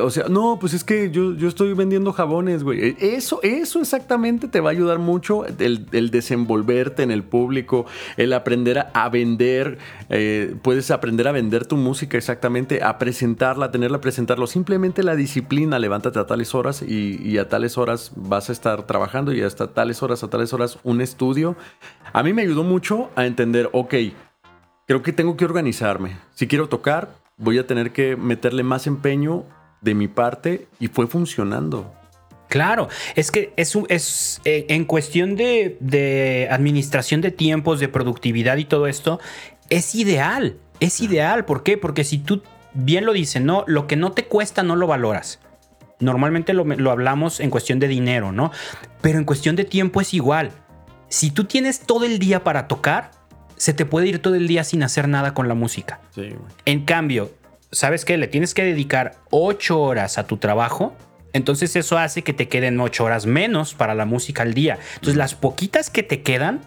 o sea, no, pues es que yo, yo estoy vendiendo jabones, güey. E, eso, eso exactamente te va a ayudar mucho el, desenvolverte en el público, el aprender a, vender. Eh, puedes aprender a vender tu música exactamente, a presentarla, a tenerla a presentarlo. Simplemente la disciplina, levántate a tales horas y, y a tales horas vas a estar trabajando y hasta tales horas, a tales horas un estudio. A mí me ayudó mucho a entender, ok, creo que tengo que organizarme. Si quiero tocar, voy a tener que meterle más empeño de mi parte y fue funcionando. Claro, es que es, es eh, en cuestión de, administración de tiempos, de productividad y todo esto, es ideal, es ideal. ¿Por qué? Porque si tú bien lo dices, no, lo que no te cuesta no lo valoras. Normalmente lo, lo hablamos en cuestión de dinero, ¿no? Pero en cuestión de tiempo es igual. Si tú tienes todo el día para tocar, se te puede ir todo el día sin hacer nada con la música. Sí, en cambio, ¿sabes qué? Le tienes que dedicar ocho horas a tu trabajo, Entonces eso hace que te queden ocho horas menos para la música al día. Entonces las poquitas que te quedan,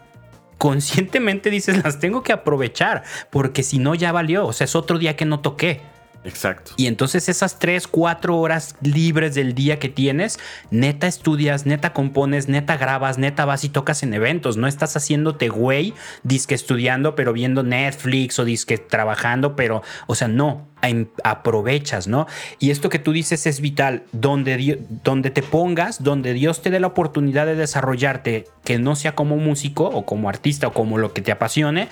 conscientemente dices, las tengo que aprovechar, porque si no ya valió. O sea, es otro día que no toqué. Exacto. Y entonces esas 3, 4 horas libres del día que tienes, neta estudias, neta compones, neta grabas, neta vas y tocas en eventos. No estás haciéndote güey, disque estudiando, pero viendo Netflix o disque trabajando, pero, o sea, no, aprovechas, ¿no? Y esto que tú dices es vital, donde, donde te pongas, donde Dios te dé la oportunidad de desarrollarte, que no sea como músico o como artista o como lo que te apasione,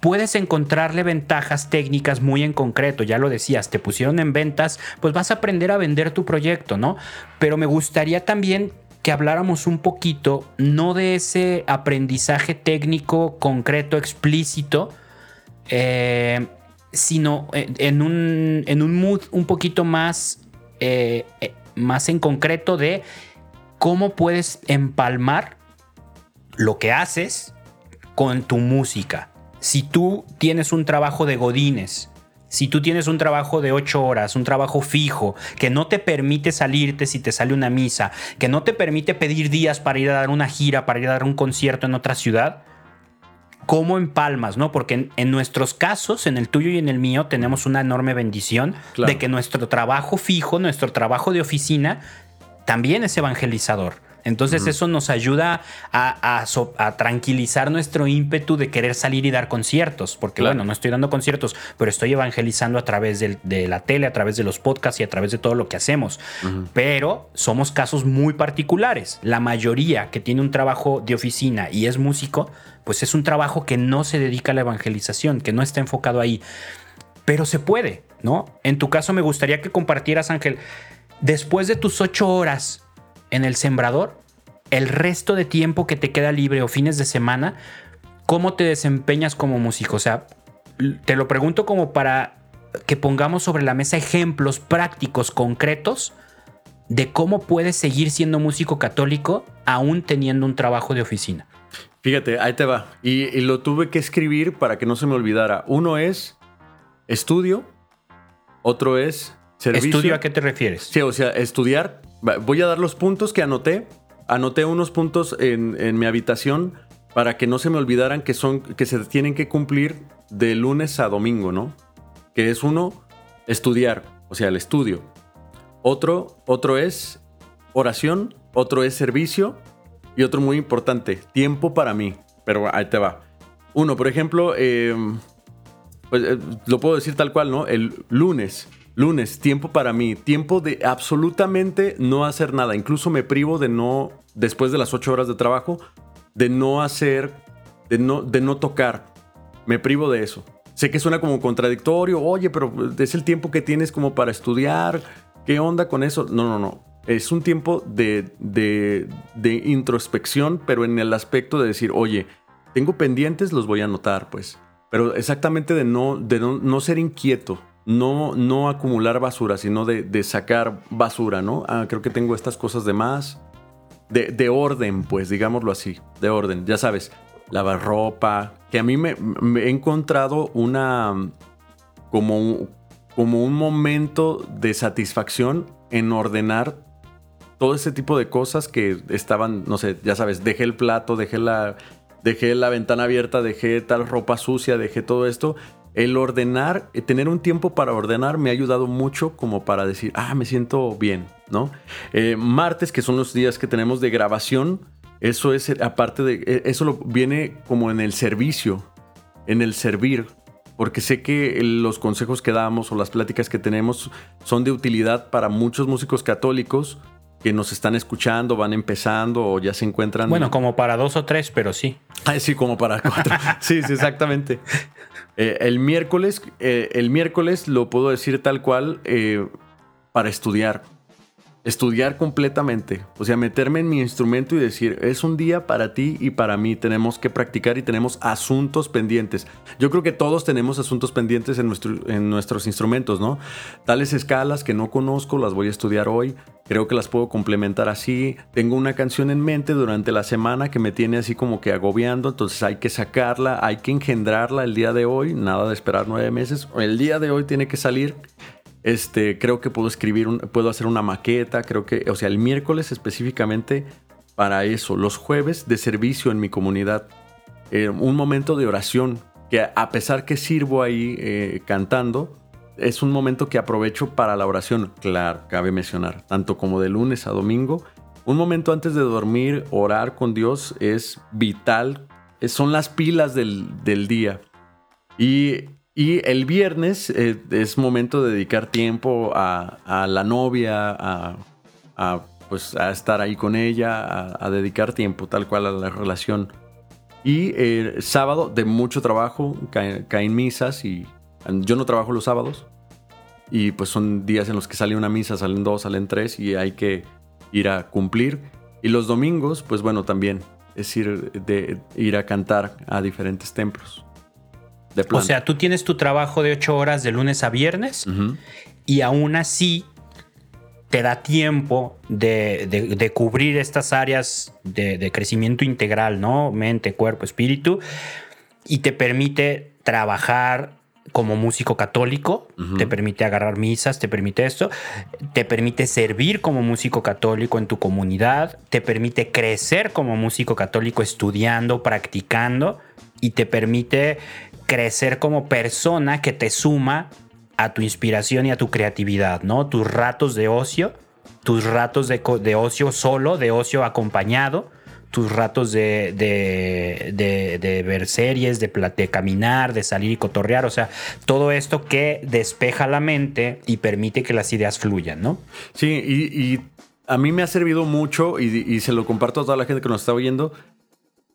puedes encontrarle ventajas técnicas muy en concreto. Ya lo decías, te pusieron en ventas, pues vas a aprender a vender tu proyecto, ¿no? Pero me gustaría también que habláramos un poquito, no de ese aprendizaje técnico concreto, explícito, eh, sino en un, en un mood un poquito más, eh, eh, más en concreto de cómo puedes empalmar lo que haces con tu música si tú tienes un trabajo de godines, si tú tienes un trabajo de ocho horas, un trabajo fijo, que no te permite salirte si te sale una misa, que no te permite pedir días para ir a dar una gira, para ir a dar un concierto en otra ciudad, ¿cómo empalmas? ¿no? Porque en, nuestros casos, en el tuyo y en el mío, tenemos una enorme bendición de que nuestro trabajo fijo, nuestro trabajo de oficina, también es evangelizador. Entonces eso nos ayuda a, tranquilizar nuestro ímpetu de querer salir y dar conciertos, porque bueno, no estoy dando conciertos, pero estoy evangelizando a través de la tele, a través de los podcasts y a través de todo lo que hacemos. Pero somos casos muy particulares. La mayoría que tiene un trabajo de oficina y es músico, pues es un trabajo que no se dedica a la evangelización, que no está enfocado ahí. Pero se puede, ¿no? En tu caso me gustaría que compartieras, Ángel, después de tus ocho horas en el sembrador, el resto de tiempo que te queda libre o fines de semana, ¿cómo te desempeñas como músico? O sea, te lo pregunto como para que pongamos sobre la mesa ejemplos prácticos, concretos, de cómo puedes seguir siendo músico católico aún teniendo un trabajo de oficina. Fíjate, ahí te va. Y, y lo tuve que escribir para que no se me olvidara. Uno es estudio, otro es servicio. ¿Estudio a qué te refieres? Sí, o sea, estudiar Voy a dar los puntos que anoté. Anoté unos puntos en, mi habitación para que no se me olvidaran que son que se tienen que cumplir de lunes a domingo, ¿no? Que es uno estudiar, o sea, el estudio. Otro, otro es oración, otro es servicio y otro muy importante, tiempo para mí. Pero ahí te va. Uno, por ejemplo, em, pues, eh, lo puedo decir tal cual, ¿no? El lunes Lunes, tiempo para mí, tiempo de absolutamente no hacer nada. Incluso me privo de no, después de las ocho horas de trabajo, de no hacer, de no, de no tocar. Me privo de eso. Sé que suena como contradictorio, oye, pero es el tiempo que tienes como para estudiar. ¿Qué onda con eso? No, no, no. Es un tiempo de, de, de introspección, pero en el aspecto de decir, oye, tengo pendientes, los voy a anotar, pues. Pero exactamente de no, de no, no ser inquieto, no, no acumular basura, sino de, sacar basura, ¿no? Ah, creo que tengo estas cosas de más. De, orden, pues, digámoslo así, de orden. Ya sabes, lavar ropa, que a mí me, he encontrado una, como un, como un momento de satisfacción en ordenar todo ese tipo de cosas que estaban, no sé, ya sabes, dejé el plato, dejé la, dejé la ventana abierta, dejé tal ropa sucia, dejé todo esto el ordenar, eh, tener un tiempo para ordenar me ha ayudado mucho como para decir, ah, me siento bien, ¿no? Eh, martes, que son los días que tenemos de grabación, eso es, aparte de, eso lo, viene como en el servicio, en el servir, porque sé que los consejos que damos o las pláticas que tenemos son de utilidad para muchos músicos católicos que nos están escuchando, van empezando o ya se encuentran. Bueno, como para dos o tres, pero sí. Ah, sí, como para cuatro. <laughs> sí, sí, exactamente. Eh, el miércoles, eh, el miércoles lo puedo decir tal cual eh, para estudiar. Estudiar completamente. O sea, meterme en mi instrumento y decir, es un día para ti y para mí. Tenemos que practicar y tenemos asuntos pendientes. Yo creo que todos tenemos asuntos pendientes en, en nuestros instrumentos, ¿no? Tales escalas que no conozco, las voy a estudiar hoy. Creo que las puedo complementar así. Tengo una canción en mente durante la semana que me tiene así como que agobiando, entonces hay que sacarla, hay que engendrarla el día de hoy, nada de esperar nueve meses. El día de hoy tiene que salir Este, creo que puedo escribir, puedo hacer una maqueta, creo que, o sea, el miércoles específicamente para eso, los jueves de servicio en mi comunidad, eh, un momento de oración, que a pesar que sirvo ahí eh, cantando, es un momento que aprovecho para la oración, claro, cabe mencionar, tanto como de lunes a domingo. Un momento antes de dormir, orar con Dios es vital, son las pilas del, día. Y, el viernes eh, es momento de dedicar tiempo a, la novia, a, pues, a estar ahí con ella, a, dedicar tiempo tal cual a la relación. Y el eh, sábado de mucho trabajo, caen misas y yo no trabajo los sábados y pues son días en los que sale una misa, salen dos, salen tres y hay que ir a cumplir. Y los domingos, pues bueno, también es ir, de, ir a cantar a diferentes templos. O sea, tú tienes tu trabajo de ocho horas de lunes a viernes y aún así te da tiempo de, cubrir estas áreas de, de, crecimiento integral, ¿no? Mente, cuerpo, espíritu, y te permite trabajar como músico católico, te permite agarrar misas, te permite esto, te permite servir como músico católico en tu comunidad, te permite crecer como músico católico estudiando, practicando y te permite crecer como persona que te suma a tu inspiración y a tu creatividad, ¿no? Tus ratos de ocio, tus ratos de, de ocio solo, de ocio acompañado, tus ratos de, de, ver series, de, de, caminar, de salir y cotorrear, o sea, todo esto que despeja la mente y permite que las ideas fluyan, ¿no? Sí, y, a mí me ha servido mucho y, se lo comparto a toda la gente que nos está oyendo.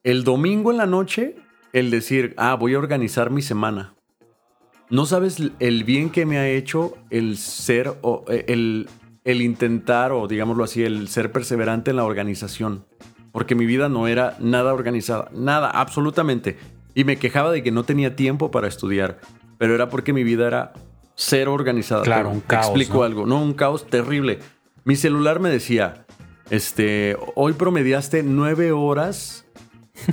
El domingo en la noche, el decir, ah, voy a organizar mi semana. No sabes el bien que me ha hecho el ser, o el, el intentar, o digámoslo así, el ser perseverante en la organización porque mi vida no era nada organizada, nada, absolutamente. Y me quejaba de que no tenía tiempo para estudiar, pero era porque mi vida era cero organizada. Claro, un caos. explico algo, no, un caos terrible. Mi celular me decía, este, hoy promediaste nueve horas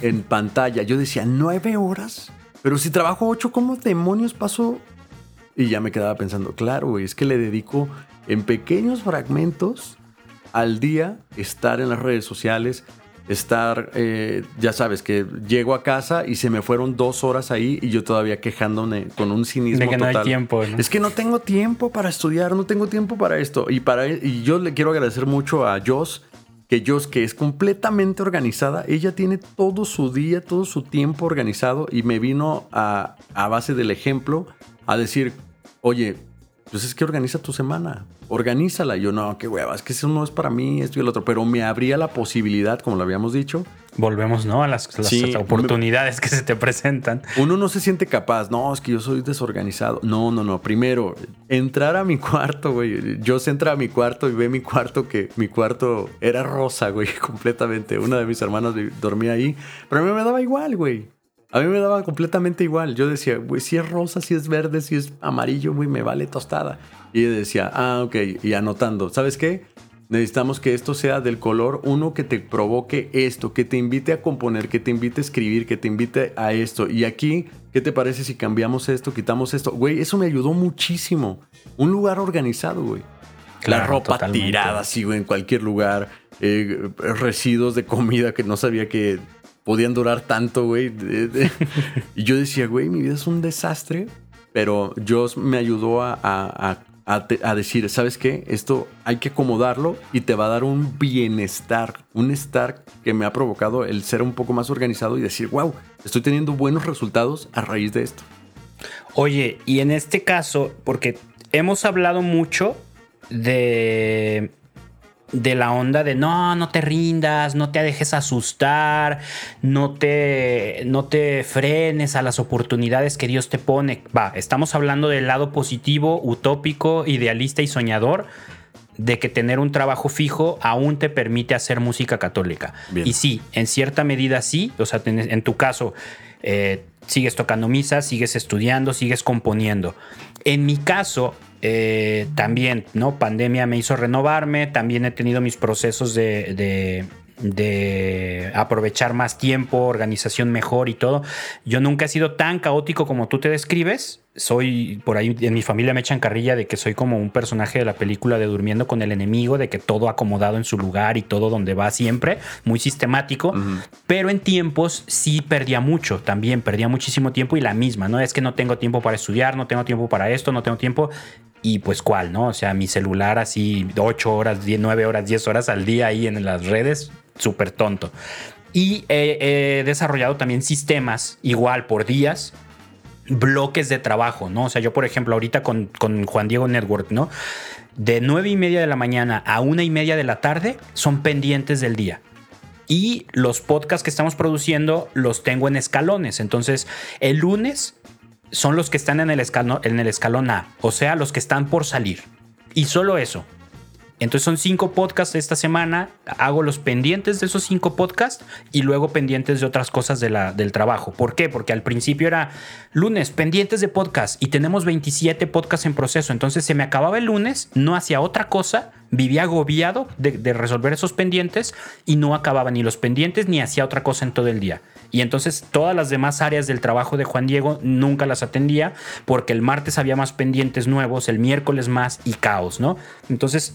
en pantalla. Yo decía, ¿nueve horas? Pero si trabajo ocho, ¿cómo demonios paso? Y ya me quedaba pensando, claro, es que le dedico en pequeños fragmentos al día estar en las redes sociales, estar, eh, ya sabes, que llego a casa y se me fueron dos horas ahí y yo todavía quejándome con un cinismo de que total. No hay tiempo, Es que no tengo tiempo para estudiar, no tengo tiempo para esto. Y, para, y yo le quiero agradecer mucho a Joss, que Joss, que es completamente organizada, ella tiene todo su día, todo su tiempo organizado y me vino a, a base del ejemplo a decir, oye, pues es que organiza tu semana, organízala. yo, no, qué hueva, es que eso no es para mí, esto y el otro. Pero me abría la posibilidad, como lo habíamos dicho. Volvemos, ¿no? A las, oportunidades que se te presentan. Uno no se siente capaz, no, es que yo soy desorganizado. No, no, no. Primero, entrar a mi cuarto, güey. Yo se entra a mi cuarto y ve mi cuarto que mi cuarto era rosa, güey, <laughs> completamente. Una de mis hermanas dormía ahí, pero a mí me daba igual, güey. A mí me daba completamente igual. Yo decía, güey, si es rosa, si es verde, si es amarillo, güey, me vale tostada. Y decía, ah, ok, y anotando, ¿sabes qué? Necesitamos que esto sea del color uno que te provoque esto, que te invite a componer, que te invite a escribir, que te invite a esto. Y aquí, ¿qué te parece si cambiamos esto, quitamos esto? Güey, eso me ayudó muchísimo. Un lugar organizado, güey. La ropa tirada así, güey, en cualquier lugar. Eh, residuos de comida que no sabía que podían durar tanto, güey. <laughs> y yo decía, güey, mi vida es un desastre, pero Dios me ayudó a, decir, ¿sabes qué? Esto hay que acomodarlo y te va a dar un bienestar, un estar que me ha provocado el ser un poco más organizado y decir, wow, estoy teniendo buenos resultados a raíz de esto. Oye, y en este caso, porque hemos hablado mucho de de la onda de no, no te rindas, no te dejes asustar, no te, no te frenes a las oportunidades que Dios te pone. Va, estamos hablando del lado positivo, utópico, idealista y soñador de que tener un trabajo fijo aún te permite hacer música católica. Y sí, en cierta medida sí, o sea, en tu caso, eh, sigues tocando misa, sigues estudiando, sigues componiendo. En mi caso, eh, también, ¿no? Pandemia me hizo renovarme, también he tenido mis procesos de, de aprovechar más tiempo, organización mejor y todo. Yo nunca he sido tan caótico como tú te describes. Soy, por ahí en mi familia me echan carrilla de que soy como un personaje de la película de Durmiendo con el enemigo, de que todo acomodado en su lugar y todo donde va siempre, muy sistemático. Pero en tiempos sí perdía mucho, también perdía muchísimo tiempo y la misma, ¿no? Es que no tengo tiempo para estudiar, no tengo tiempo para esto, no tengo tiempo y pues cuál, ¿no? O sea, mi celular así 8 horas, 10, 9 horas, 10 horas al día ahí en las redes, súper tonto. Y he, desarrollado también sistemas, igual por días, bloques de trabajo, ¿no? O sea, yo por ejemplo ahorita con, con Juan Diego Network, ¿no? De 9 y media de la mañana a una y media de la tarde son pendientes del día. Y los podcasts que estamos produciendo los tengo en escalones. Entonces, el lunes son los que están en el, escalón, en el escalón A, o sea, los que están por salir. Y solo eso. Entonces son cinco podcasts esta semana, hago los pendientes de esos cinco podcasts y luego pendientes de otras cosas del trabajo. ¿Por qué? Porque al principio era lunes, pendientes de podcast y tenemos 27 podcasts en proceso. Entonces se me acababa el lunes, no hacía otra cosa, vivía agobiado de, resolver esos pendientes y no acababa ni los pendientes ni hacía otra cosa en todo el día. Y entonces todas las demás áreas del trabajo de Juan Diego nunca las atendía porque el martes había más pendientes nuevos, el miércoles más y caos, ¿no? Entonces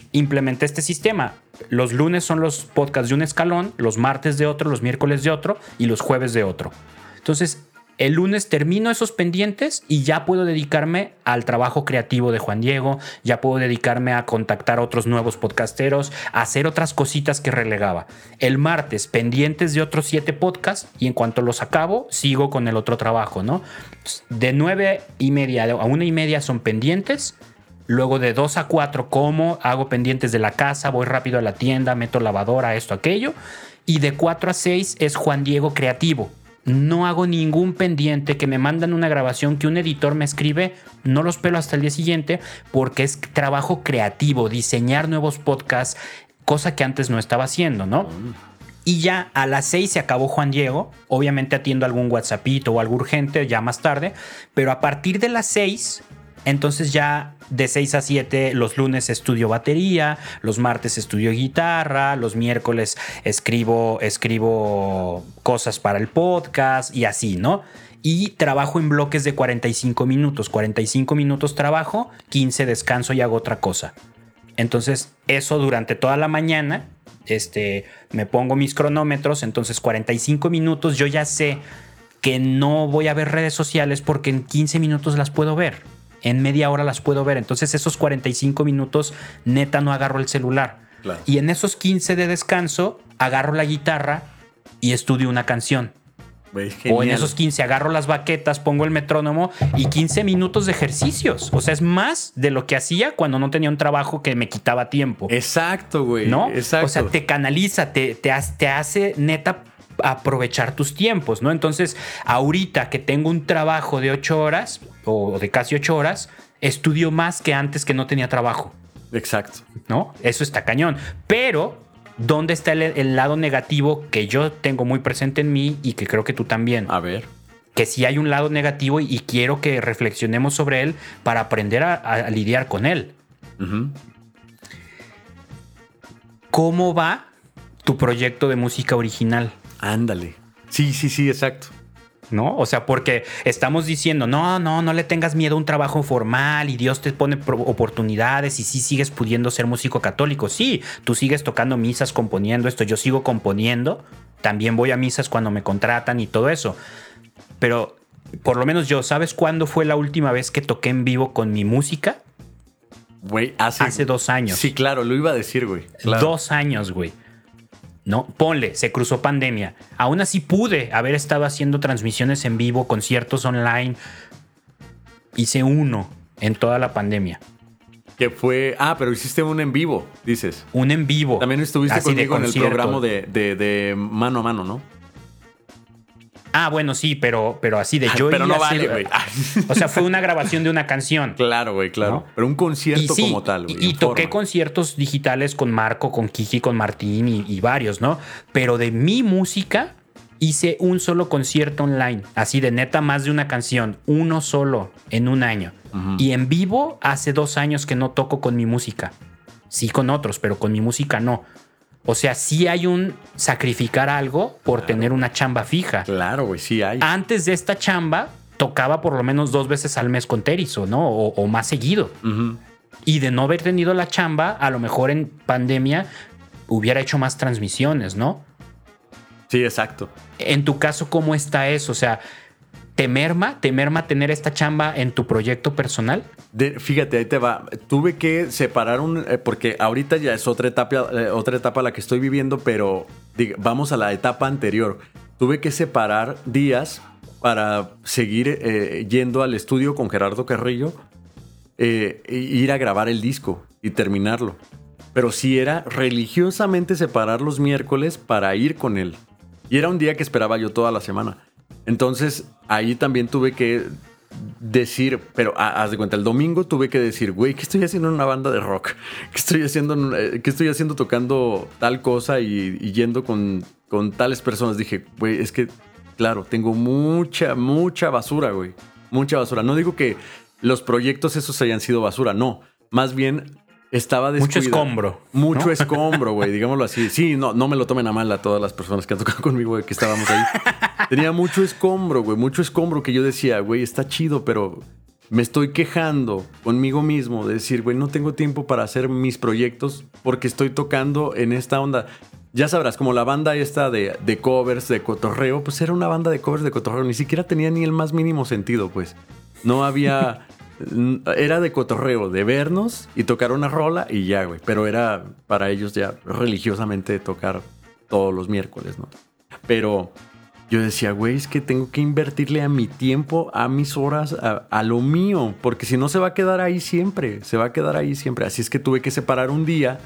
este sistema. Los lunes son los podcasts de un escalón, los martes de otro, los miércoles de otro y los jueves de otro. Entonces el lunes termino esos pendientes y ya puedo dedicarme al trabajo creativo de Juan Diego, ya puedo dedicarme a contactar a otros nuevos podcasteros, a hacer otras cositas que relegaba. El martes, pendientes de otros siete podcasts y en cuanto los acabo, sigo con el otro trabajo, ¿no? De nueve y media a una y media son pendientes. Luego de dos a cuatro como, hago pendientes de la casa, voy rápido a la tienda, meto lavadora, esto, aquello. Y de cuatro a seis es Juan Diego creativo no hago ningún pendiente, que me mandan una grabación que un editor me escribe, no los pelo hasta el día siguiente porque es trabajo creativo, diseñar nuevos podcasts, cosa que antes no estaba haciendo, ¿no? Y ya a las 6 se acabó Juan Diego. Obviamente atiendo algún WhatsAppito o algo urgente ya más tarde. Pero a partir de las 6 entonces ya de 6 a 7 los lunes estudio batería, los martes estudio guitarra, los miércoles escribo, escribo cosas para el podcast y así, ¿no? Y trabajo en bloques de 45 minutos. 45 minutos trabajo, 15 descanso y hago otra cosa. Entonces, eso durante toda la mañana, este, me pongo mis cronómetros, entonces 45 minutos yo ya sé que no voy a ver redes sociales porque en 15 minutos las puedo ver en media hora las puedo ver. Entonces esos 45 minutos neta no agarro el celular. Y en esos 15 de descanso agarro la guitarra y estudio una canción. o en esos 15 agarro las baquetas, pongo el metrónomo y 15 minutos de ejercicios. O sea, es más de lo que hacía cuando no tenía un trabajo que me quitaba tiempo. Exacto, güey. ¿No? Exacto. O sea, te canaliza, te, te, te hace neta aprovechar tus tiempos, ¿no? Entonces, ahorita que tengo un trabajo de ocho horas o de casi ocho horas, estudio más que antes que no tenía trabajo. Exacto. ¿No? Eso está cañón. Pero, ¿dónde está el, lado negativo que yo tengo muy presente en mí y que creo que tú también? A ver. Que sí hay un lado negativo y, quiero que reflexionemos sobre él para aprender a, lidiar con él. ¿Cómo va tu proyecto de música original? Ándale. Sí, sí, sí, exacto. ¿No? O sea, porque estamos diciendo, no, no, no le tengas miedo a un trabajo formal y Dios te pone oportunidades y sí sigues pudiendo ser músico católico. Sí, tú sigues tocando misas, componiendo esto, yo sigo componiendo, también voy a misas cuando me contratan y todo eso. Pero por lo menos yo, ¿sabes cuándo fue la última vez que toqué en vivo con mi música? Güey, hace, hace dos años. Sí, claro, lo iba a decir, güey. Dos años, güey. ¿No? Ponle, se cruzó pandemia. Aún así pude haber estado haciendo transmisiones en vivo, conciertos online. Hice uno en toda la pandemia. Que fue. Ah, pero hiciste un en vivo, dices. Un en vivo. También estuviste conmigo en el programa de, de, mano a mano, ¿no? Ah, bueno, sí, pero, pero así de yo. pero no vale, güey. <laughs> O sea, fue una grabación de una canción. Claro, güey, claro. Pero un concierto como tal, güey. Y, toqué conciertos digitales con Marco, con Kiki, con Martín y, varios, ¿no? Pero de mi música hice un solo concierto online. Así de neta, más de una canción. Uno solo en un año. Y en vivo hace dos años que no toco con mi música. Sí con otros, pero con mi música no. O sea, sí hay un sacrificar algo por tener una chamba fija. Claro, güey, sí hay. Antes de esta chamba, tocaba por lo menos dos veces al mes con Terizo, ¿no? O, más seguido. Y de no haber tenido la chamba, a lo mejor en pandemia hubiera hecho más transmisiones, ¿no? Sí, exacto. En tu caso, ¿cómo está eso? O sea, ¿te merma? ¿Te merma tener esta chamba en tu proyecto personal? fíjate, ahí te va. Tuve que separar un. Eh, porque ahorita ya es otra etapa, eh, otra etapa la que estoy viviendo, pero vamos a la etapa anterior. Tuve que separar días para seguir eh, yendo al estudio con Gerardo Carrillo, e ir a grabar el disco y terminarlo. Pero sí era religiosamente separar los miércoles para ir con él. Y era un día que esperaba yo toda la semana. Entonces ahí también tuve que decir, pero haz de cuenta, el domingo tuve que decir, güey, ¿qué estoy haciendo en una banda de rock? <laughs> ¿Qué estoy haciendo, eh, ¿qué estoy haciendo tocando tal cosa y, yendo con, con tales personas? Dije, güey, es que, claro, tengo mucha, mucha basura, güey. Mucha basura. No digo que los proyectos esos hayan sido basura, no. Más bien estaba Mucho escombro. Mucho escombro, güey, digámoslo así. Sí, no, no me lo tomen a mal a todas las personas que han tocado <laughs> conmigo, güey, que estábamos ahí. Tenía mucho escombro, güey, mucho escombro que yo decía, güey, está chido, pero me estoy quejando conmigo mismo de decir, güey, no tengo tiempo para hacer mis proyectos porque estoy tocando en esta onda. Ya sabrás, como la banda esta de, de covers, de cotorreo, pues era una banda de covers de cotorreo, ni siquiera tenía ni el más mínimo sentido, pues. No había... <laughs> Era de cotorreo, de vernos y tocar una rola y ya, güey. Pero era para ellos ya religiosamente tocar todos los miércoles, ¿no? Pero yo decía, güey, es que tengo que invertirle a mi tiempo, a mis horas, a, lo mío, porque si no se va a quedar ahí siempre, se va a quedar ahí siempre. Así es que tuve que separar un día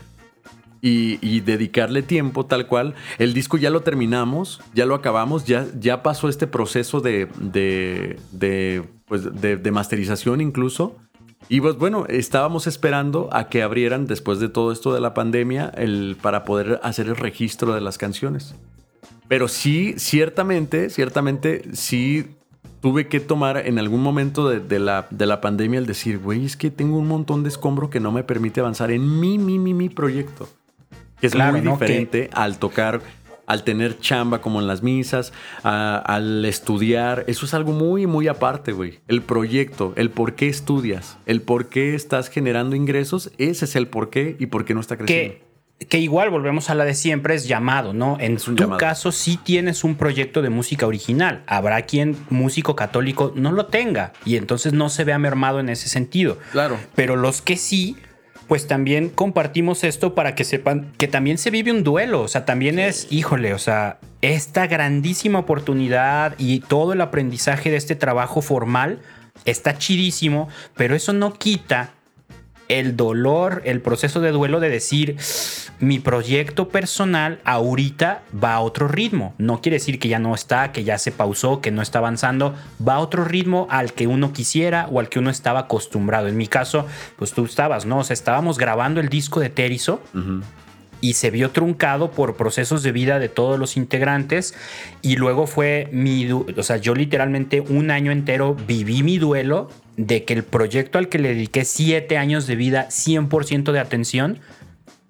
y, dedicarle tiempo tal cual. El disco ya lo terminamos, ya lo acabamos, ya, ya pasó este proceso de, de, pues de, masterización incluso. Y pues bueno, estábamos esperando a que abrieran después de todo esto de la pandemia el, para poder hacer el registro de las canciones. Pero sí, ciertamente, ciertamente, sí tuve que tomar en algún momento de, la, de la pandemia el decir, güey, es que tengo un montón de escombro que no me permite avanzar en mi, mi, mi, mi proyecto. Que es muy diferente al tocar, al tener chamba como en las misas, al estudiar. Eso es algo muy, muy aparte, güey. El proyecto, el por qué estudias, el por qué estás generando ingresos, ese es el por qué y por qué no está creciendo. Que, igual volvemos a la de siempre, es llamado, ¿no? En tu caso sí tienes un proyecto de música original. Habrá quien músico católico no lo tenga y entonces no se vea mermado en ese sentido. Claro. Pero los que sí, pues también compartimos esto para que sepan que también se vive un duelo, o sea, también es, híjole, o sea, esta grandísima oportunidad y todo el aprendizaje de este trabajo formal está chidísimo, pero eso no quita el dolor, el proceso de duelo de decir, mi proyecto personal ahorita va a otro ritmo. No quiere decir que ya no está, que ya se pausó, que no está avanzando. Va a otro ritmo al que uno quisiera o al que uno estaba acostumbrado. En mi caso, pues tú estabas, ¿no? O sea, estábamos grabando el disco de Terizo. Y se vio truncado por procesos de vida de todos los integrantes. Y luego fue mi. O sea, yo literalmente un año entero viví mi duelo de que el proyecto al que le dediqué siete años de vida, 100% de atención,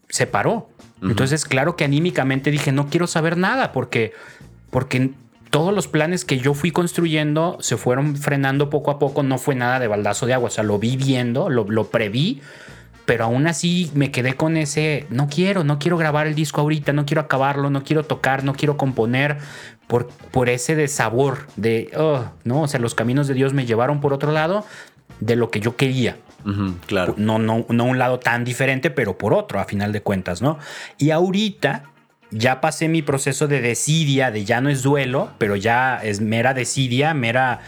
se paró. Entonces, claro que anímicamente dije, no quiero saber nada porque, porque todos los planes que yo fui construyendo se fueron frenando poco a poco, no fue nada de baldazo de agua, o sea, lo vi viendo, lo, lo preví, pero aún así me quedé con ese, no quiero, no quiero grabar el disco ahorita, no quiero acabarlo, no quiero tocar, no quiero componer, por, por ese desabor de, oh, no, o sea, los caminos de Dios me llevaron por otro lado de lo que yo quería. claro. No, no, no un lado tan diferente, pero por otro, a final de cuentas, ¿no? Y ahorita ya pasé mi proceso de desidia, de ya no es duelo, pero ya es mera desidia, mera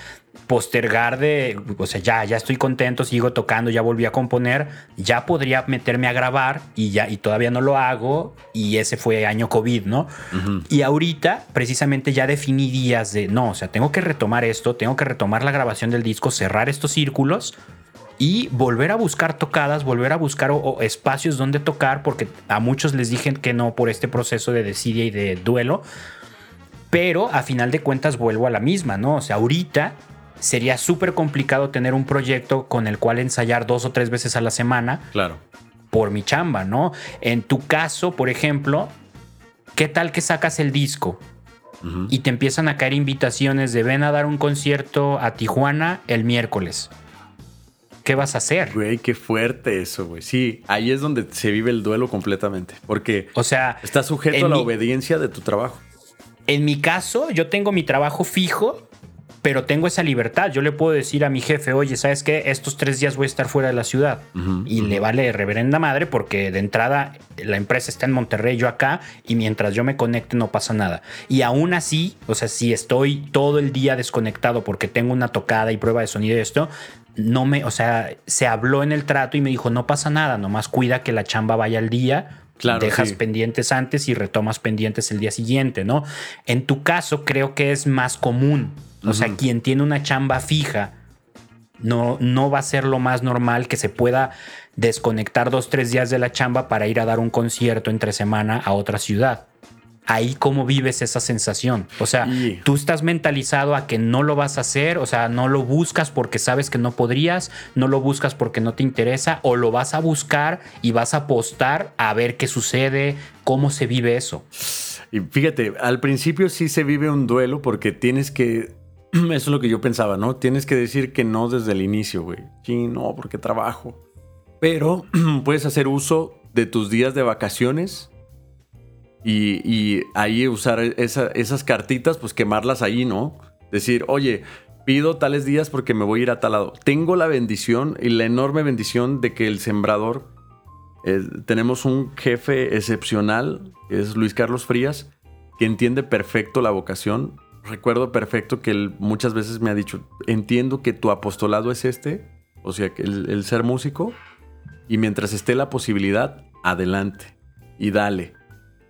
postergar de, o sea, ya, ya estoy contento, sigo tocando, ya volví a componer, ya podría meterme a grabar y ya, y todavía no lo hago, y ese fue año COVID, ¿no? Y ahorita, precisamente ya definí días de, no, o sea, tengo que retomar esto, tengo que retomar la grabación del disco, cerrar estos círculos y volver a buscar tocadas, volver a buscar espacios donde tocar, porque a muchos les dije que no por este proceso de desidia y de duelo. Pero a final de cuentas vuelvo a la misma, ¿no? O sea, ahorita sería súper complicado tener un proyecto con el cual ensayar dos o tres veces a la semana. Claro. Por mi chamba, ¿no? En tu caso, por ejemplo, ¿qué tal que sacas el disco? Y te empiezan a caer invitaciones de ven a dar un concierto a Tijuana el miércoles. ¿Qué vas a hacer? Güey, qué fuerte eso, güey. Sí, ahí es donde se vive el duelo completamente. Porque o sea, estás sujeto a la obediencia de tu trabajo. En mi caso, yo tengo mi trabajo fijo pero tengo esa libertad. Yo le puedo decir a mi jefe, oye, ¿sabes qué? Estos tres días voy a estar fuera de la ciudad. y le vale reverenda madre porque de entrada la empresa está en Monterrey, yo acá, y mientras yo me conecte no pasa nada. Y aún así, o sea, si estoy todo el día desconectado porque tengo una tocada y prueba de sonido y esto, no me, o sea, se habló en el trato y me dijo, no pasa nada, nomás cuida que la chamba vaya al día. Claro, dejas pendientes antes y retomas pendientes el día siguiente, ¿no? En tu caso creo que es más común o sea, quien tiene una chamba fija no, no va a ser lo más normal que se pueda desconectar dos, tres días de la chamba para ir a dar un concierto entre semana a otra ciudad. Ahí cómo vives esa sensación. O sea, tú estás mentalizado a que no lo vas a hacer, o sea, no lo buscas porque sabes que no podrías, no lo buscas porque no te interesa, o lo vas a buscar y vas a apostar a ver qué sucede, cómo se vive eso. Y fíjate, al principio sí se vive un duelo porque tienes que <clears throat> Eso es lo que yo pensaba, ¿no? Tienes que decir que no desde el inicio, güey. Sí, no, porque trabajo. Pero <clears throat> puedes hacer uso de tus días de vacaciones y, ahí usar esas cartitas, pues quemarlas ahí, ¿no? Decir, oye, pido tales días porque me voy a ir a tal lado. Tengo la bendición y la enorme bendición de que el sembrador, eh, tenemos un jefe excepcional, es Luis Carlos Frías, que entiende perfecto la vocación recuerdo perfecto que él muchas veces me ha dicho, entiendo que tu apostolado es este, o sea, que el, ser músico, y mientras esté la posibilidad, adelante y dale.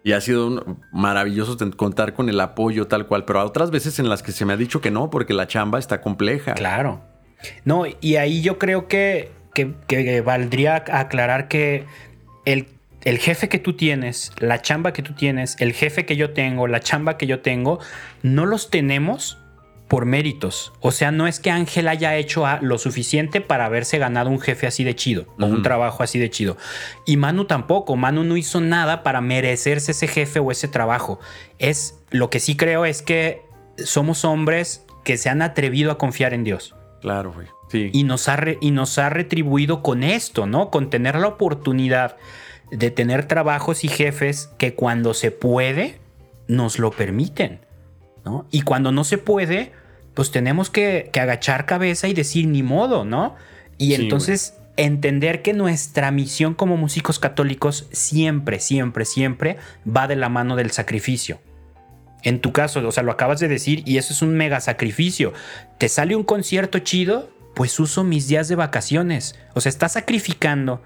Y ha sido maravilloso contar con el apoyo tal cual, pero hay otras veces en las que se me ha dicho que no, porque la chamba está compleja. Claro. No, y ahí yo creo que, que, que valdría aclarar que el el jefe que tú tienes, la chamba que tú tienes, el jefe que yo tengo, la chamba que yo tengo, no los tenemos por méritos. O sea, no es que Ángel haya hecho lo suficiente para haberse ganado un jefe así de chido o un trabajo así de chido. Y Manu tampoco. Manu no hizo nada para merecerse ese jefe o ese trabajo. Es lo que sí creo es que somos hombres que se han atrevido a confiar en Dios. Claro, güey. Sí. Y nos, ha y nos ha retribuido con esto, ¿no? Con tener la oportunidad de tener trabajos y jefes que cuando se puede nos lo permiten, ¿no? Y cuando no se puede, pues tenemos que, agachar cabeza y decir ni modo, ¿no? Y entonces entender que nuestra misión como músicos católicos siempre, siempre, siempre va de la mano del sacrificio. En tu caso, o sea, lo acabas de decir y eso es un mega sacrificio. Te sale un concierto chido, pues uso mis días de vacaciones. O sea, estás sacrificando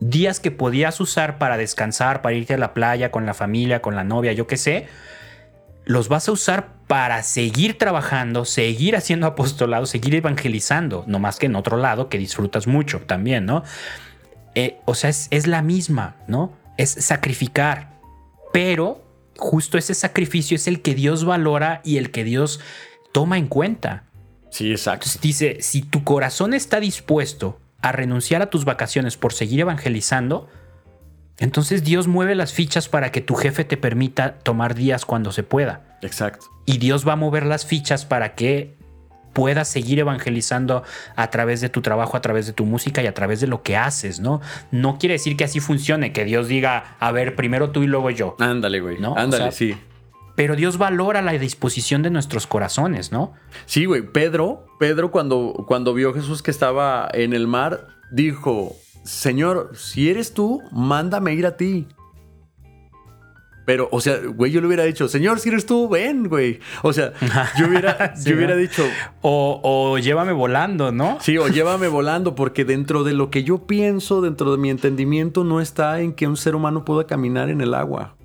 días que podías usar para descansar, para irte a la playa con la familia, con la novia, yo qué sé, los vas a usar para seguir trabajando, seguir haciendo <laughs> apostolado, seguir evangelizando, no más que en otro lado que disfrutas mucho también, ¿no? Eh, o sea, es, es la misma, ¿no? Es sacrificar, pero justo ese sacrificio es el que Dios valora y el que Dios toma en cuenta. Sí, exacto. dice, si tu corazón está dispuesto a renunciar a tus vacaciones por seguir evangelizando, entonces Dios mueve las fichas para que tu jefe te permita tomar días cuando se pueda. Exacto. Y Dios va a mover las fichas para que puedas seguir evangelizando a través de tu trabajo, a través de tu música y a través de lo que haces, ¿no? No quiere decir que así funcione, que Dios diga, a ver, primero tú y luego yo. Ándale, güey. ¿no? Ándale, sí. Pero Dios valora la disposición de nuestros corazones, ¿no? Sí, güey. Pedro, Pedro cuando, cuando vio a Jesús que estaba en el mar, dijo, Señor, si eres tú, mándame ir a ti. Pero, o sea, güey, yo le hubiera dicho, Señor, si eres tú, ven, güey. O sea, yo hubiera, <laughs> yo hubiera dicho. O, o, llévame volando, ¿no? Sí, o llévame volando, porque dentro de lo que yo pienso, dentro de mi entendimiento, no está en que un ser humano pueda caminar en el agua.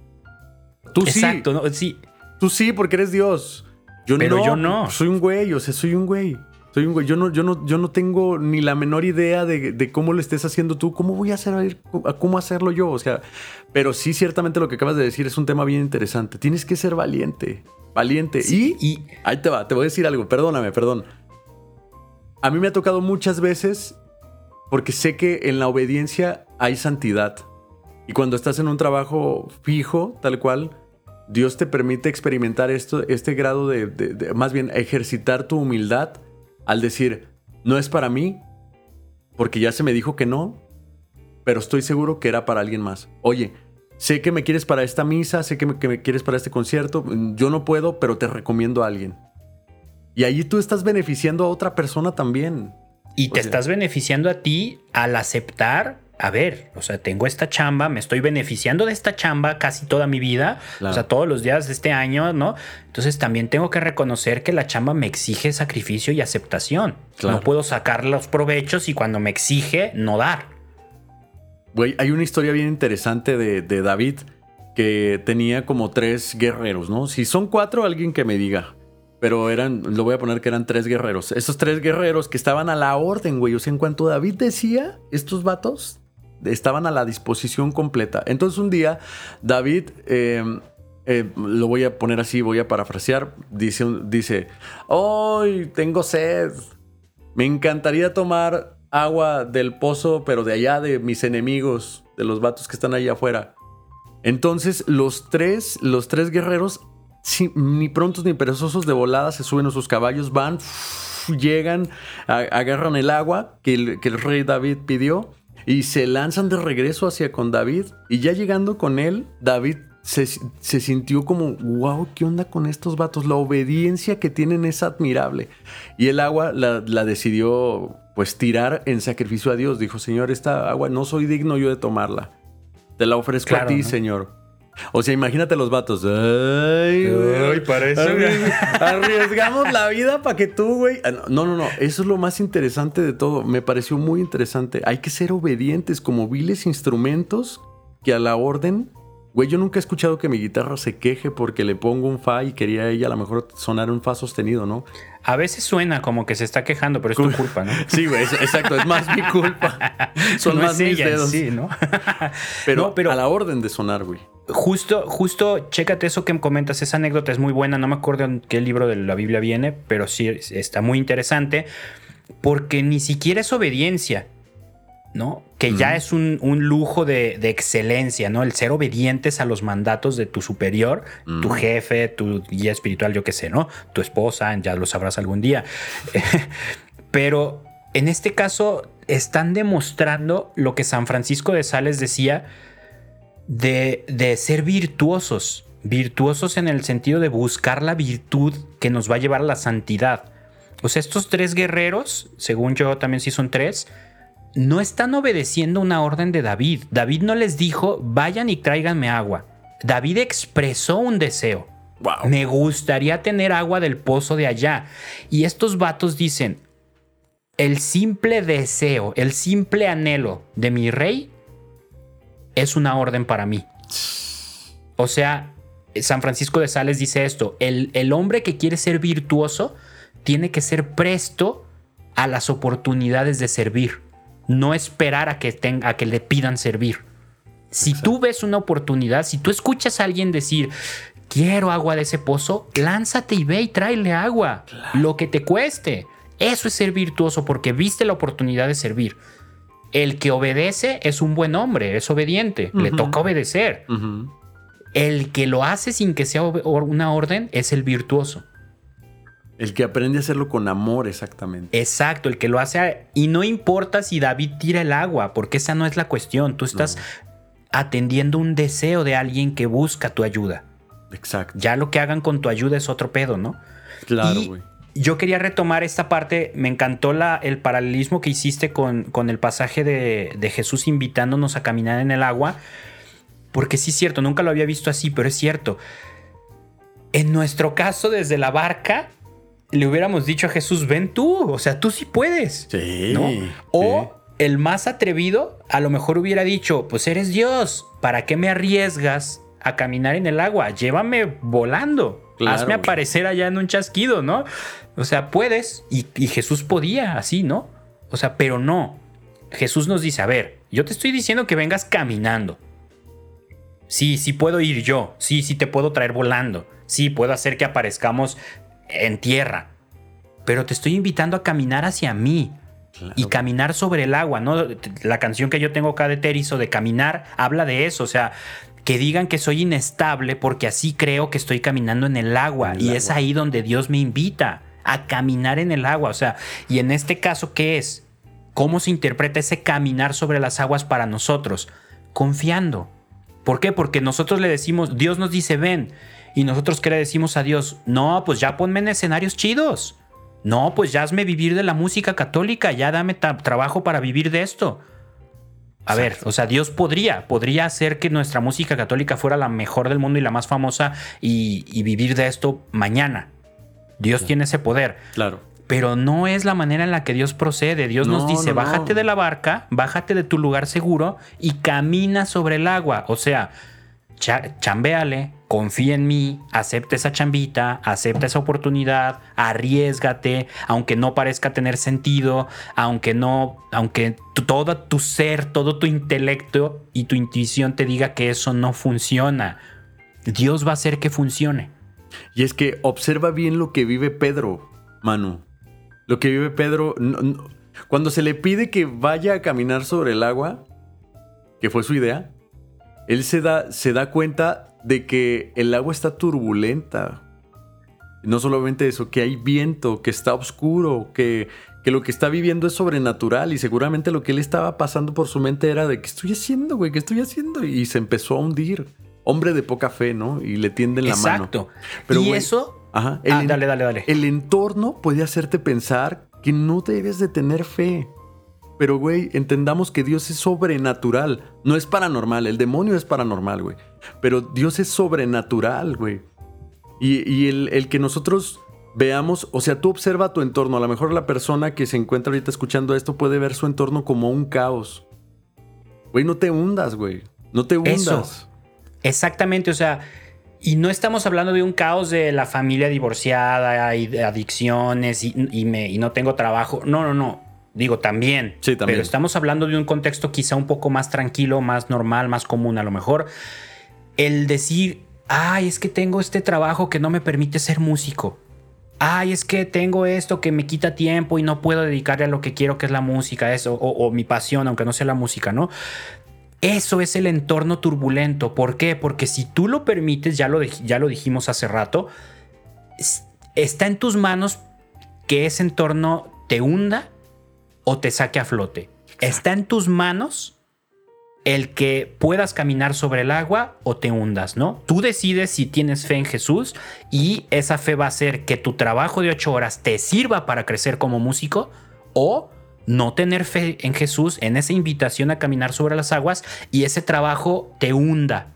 Tú Exacto, ¿no? sí. Tú sí, porque eres Dios. Yo Pero yo no. Soy un güey, o sea, soy un güey. Soy un güey. Yo no, yo no, yo no tengo ni la menor idea de, cómo lo estés haciendo tú. ¿Cómo voy a hacer cómo hacerlo yo? O sea, pero sí, ciertamente lo que acabas de decir es un tema bien interesante. Tienes que ser valiente. Valiente. y, y ahí te va, te voy a decir algo. Perdóname, perdón. A mí me ha tocado muchas veces porque sé que en la obediencia hay santidad. Y cuando estás en un trabajo fijo, tal cual, Dios te permite experimentar esto, este grado de, más bien, ejercitar tu humildad al decir, no es para mí, porque ya se me dijo que no, pero estoy seguro que era para alguien más. Oye, sé que me quieres para esta misa, sé que me, que me quieres para este concierto, yo no puedo, pero te recomiendo a alguien. Y allí tú estás beneficiando a otra persona también. Y te estás beneficiando a ti al aceptar, a ver, o sea, tengo esta chamba, me estoy beneficiando de esta chamba casi toda mi vida, o sea, todos los días de este año, ¿no? Entonces también tengo que reconocer que la chamba me exige sacrificio y aceptación. No puedo sacar los provechos y cuando me exige, no dar. Güey, hay una historia bien interesante de, de David que tenía como tres guerreros, ¿no? Si son cuatro, alguien que me diga pero eran, lo voy a poner que eran tres guerreros. Esos tres guerreros que estaban a la orden, güey. O sea, en cuanto David decía, estos vatos estaban a la disposición completa. Entonces un día, David, em, eh, lo voy a poner así, voy a parafrasear, dice, dice, hoy tengo sed. Me encantaría tomar agua del pozo, pero de allá de mis enemigos, de los vatos que están allá afuera. Entonces los tres, los tres guerreros ni prontos ni perezosos de volada se suben a sus caballos, van, llegan, agarran el agua que el rey David pidió y se lanzan de regreso hacia con David. Y ya llegando con él, David se, sintió como, wow, ¿qué onda con estos vatos? La obediencia que tienen es admirable. Y el agua la, decidió pues tirar en sacrificio a Dios. Dijo, Señor, esta agua no soy digno yo de tomarla. Te la ofrezco a ti, Señor. O sea, imagínate los vatos. Ay, güey. parece. Arriesgamos la vida para que tú, güey. Ah, no, no, no. Eso es lo más interesante de todo. Me pareció muy interesante. Hay que ser obedientes como viles instrumentos que a la orden. Güey, yo nunca he escuchado que mi guitarra se queje porque le pongo un fa y quería ella a lo mejor sonar un fa sostenido, ¿no? A veces suena como que se está quejando, pero es tu culpa, ¿no? <laughs> Sí, güey, exacto, es más mi culpa. <laughs> Son más mis dedos. Sí, ¿no? <laughs> pero, pero a la orden de sonar, güey. Justo, justo, chécate eso que me comentas, esa anécdota es muy buena, no me acuerdo en qué libro de la Biblia viene, pero sí está muy interesante, porque ni siquiera es obediencia, ¿no? Que ya es un, lujo de, excelencia, ¿no? El ser obedientes a los mandatos de tu superior, tu jefe, tu guía espiritual, yo qué sé, ¿no? Tu esposa, ya lo sabrás algún día. <laughs> pero en este caso están demostrando lo que San Francisco de Sales decía, de, ser virtuosos, virtuosos en el sentido de buscar la virtud que nos va a llevar a la santidad. O sea, estos tres guerreros, según yo también sí son tres, no están obedeciendo una orden de David. David no les dijo, vayan y tráiganme agua. David expresó un deseo. Me gustaría tener agua del pozo de allá. Y estos vatos dicen, el simple deseo, el simple anhelo de mi rey es una orden para mí. O sea, San Francisco de Sales dice esto, el, el hombre que quiere ser virtuoso tiene que ser presto a las oportunidades de servir, no esperar a que, tenga, a que le pidan servir. Si tú ves una oportunidad, si tú escuchas a alguien decir, quiero agua de ese pozo, lánzate y ve y tráele agua, lo que te cueste. Eso es ser virtuoso porque viste la oportunidad de servir el que obedece es un buen hombre, es obediente, le toca obedecer. El que lo hace sin que sea una orden es el virtuoso. El que aprende a hacerlo con amor, exactamente. Exacto, el que lo hace. Y no importa si David tira el agua, porque esa no es la cuestión. Tú estás atendiendo un deseo de alguien que busca tu ayuda. Exacto. Ya lo que hagan con tu ayuda es otro pedo, ¿no? Claro, güey yo quería retomar esta parte. Me encantó la, el paralelismo que hiciste con, con el pasaje de, de, Jesús invitándonos a caminar en el agua. Porque sí es cierto, nunca lo había visto así, pero es cierto. En nuestro caso, desde la barca, le hubiéramos dicho a Jesús, ven tú, o sea, tú sí puedes. Sí. ¿no? O el más atrevido a lo mejor hubiera dicho, pues eres Dios, ¿para qué me arriesgas a caminar en el agua? Llévame volando. Hazme aparecer allá en un chasquido, ¿no? O sea, puedes. Y, Jesús podía, así, ¿no? O sea, pero no. Jesús nos dice, a ver, yo te estoy diciendo que vengas caminando. Sí, sí puedo ir yo. Sí, sí te puedo traer volando. Sí, puedo hacer que aparezcamos en tierra. Pero te estoy invitando a caminar hacia mí. Y caminar sobre el agua, ¿no? La canción que yo tengo acá de Terizo de caminar habla de eso. O sea, que digan que soy inestable porque así creo que estoy caminando en el agua. y es ahí donde Dios me invita a caminar en el agua. O sea, y en este caso, ¿qué es? ¿Cómo se interpreta ese caminar sobre las aguas para nosotros? Confiando. ¿Por qué? Porque nosotros le decimos, Dios nos dice, ven. Y nosotros qué le decimos a Dios, no, pues ya ponme en escenarios chidos. No, pues ya hazme vivir de la música católica, ya dame trabajo para vivir de esto. A ver, o sea, Dios podría, podría hacer que nuestra música católica fuera la mejor del mundo y la más famosa y, vivir de esto mañana. Dios tiene ese poder. Claro. Pero no es la manera en la que Dios procede. Dios nos dice, bájate de la barca, bájate de tu lugar seguro y camina sobre el agua. O sea, chambeale, confía en mí, acepta esa chambita, acepta esa oportunidad, arriesgate, aunque no parezca tener sentido, aunque no, aunque todo tu ser, todo tu intelecto y tu intuición te diga que eso no funciona. Dios va a hacer que funcione. Y es que observa bien lo que vive Pedro, Manu. Lo que vive Pedro, cuando se le pide que vaya a caminar sobre el agua, que fue su idea, él se da, se da cuenta de que el agua está turbulenta. No solamente eso, que hay viento, que está oscuro, que, que lo que está viviendo es sobrenatural y seguramente lo que él estaba pasando por su mente era de ¿qué estoy haciendo, güey? ¿Qué estoy haciendo? Y se empezó a hundir. Hombre de poca fe, ¿no? Y le tienden la mano. Exacto. y eso... Ajá. Ah, dale, dale, dale. El entorno puede hacerte pensar que no debes de tener fe. Pero, güey, entendamos que Dios es sobrenatural. No es paranormal. El demonio es paranormal, güey. Pero Dios es sobrenatural, güey. Y, el, el, que nosotros veamos, o sea, tú observa tu entorno. A lo mejor la persona que se encuentra ahorita escuchando esto puede ver su entorno como un caos. Güey, no te hundas, güey. No te hundas. Exactamente, o sea, y no estamos hablando de un caos de la familia divorciada y de adicciones y, me, y no tengo trabajo. No, no, no. Digo, también, sí, también. Pero estamos hablando de un contexto quizá un poco más tranquilo, más normal, más común. A lo mejor el decir, ay, es que tengo este trabajo que no me permite ser músico. Ay, es que tengo esto que me quita tiempo y no puedo dedicarle a lo que quiero, que es la música, eso, o, mi pasión, aunque no sea la música, ¿no? Eso es el entorno turbulento. ¿Por qué? Porque si tú lo permites, ya lo, ya lo dijimos hace rato, está en tus manos que ese entorno te hunda o te saque a flote. Está en tus manos el que puedas caminar sobre el agua o te hundas, ¿no? Tú decides si tienes fe en Jesús y esa fe va a hacer que tu trabajo de ocho horas te sirva para crecer como músico o no tener fe en Jesús, en esa invitación a caminar sobre las aguas y ese trabajo te hunda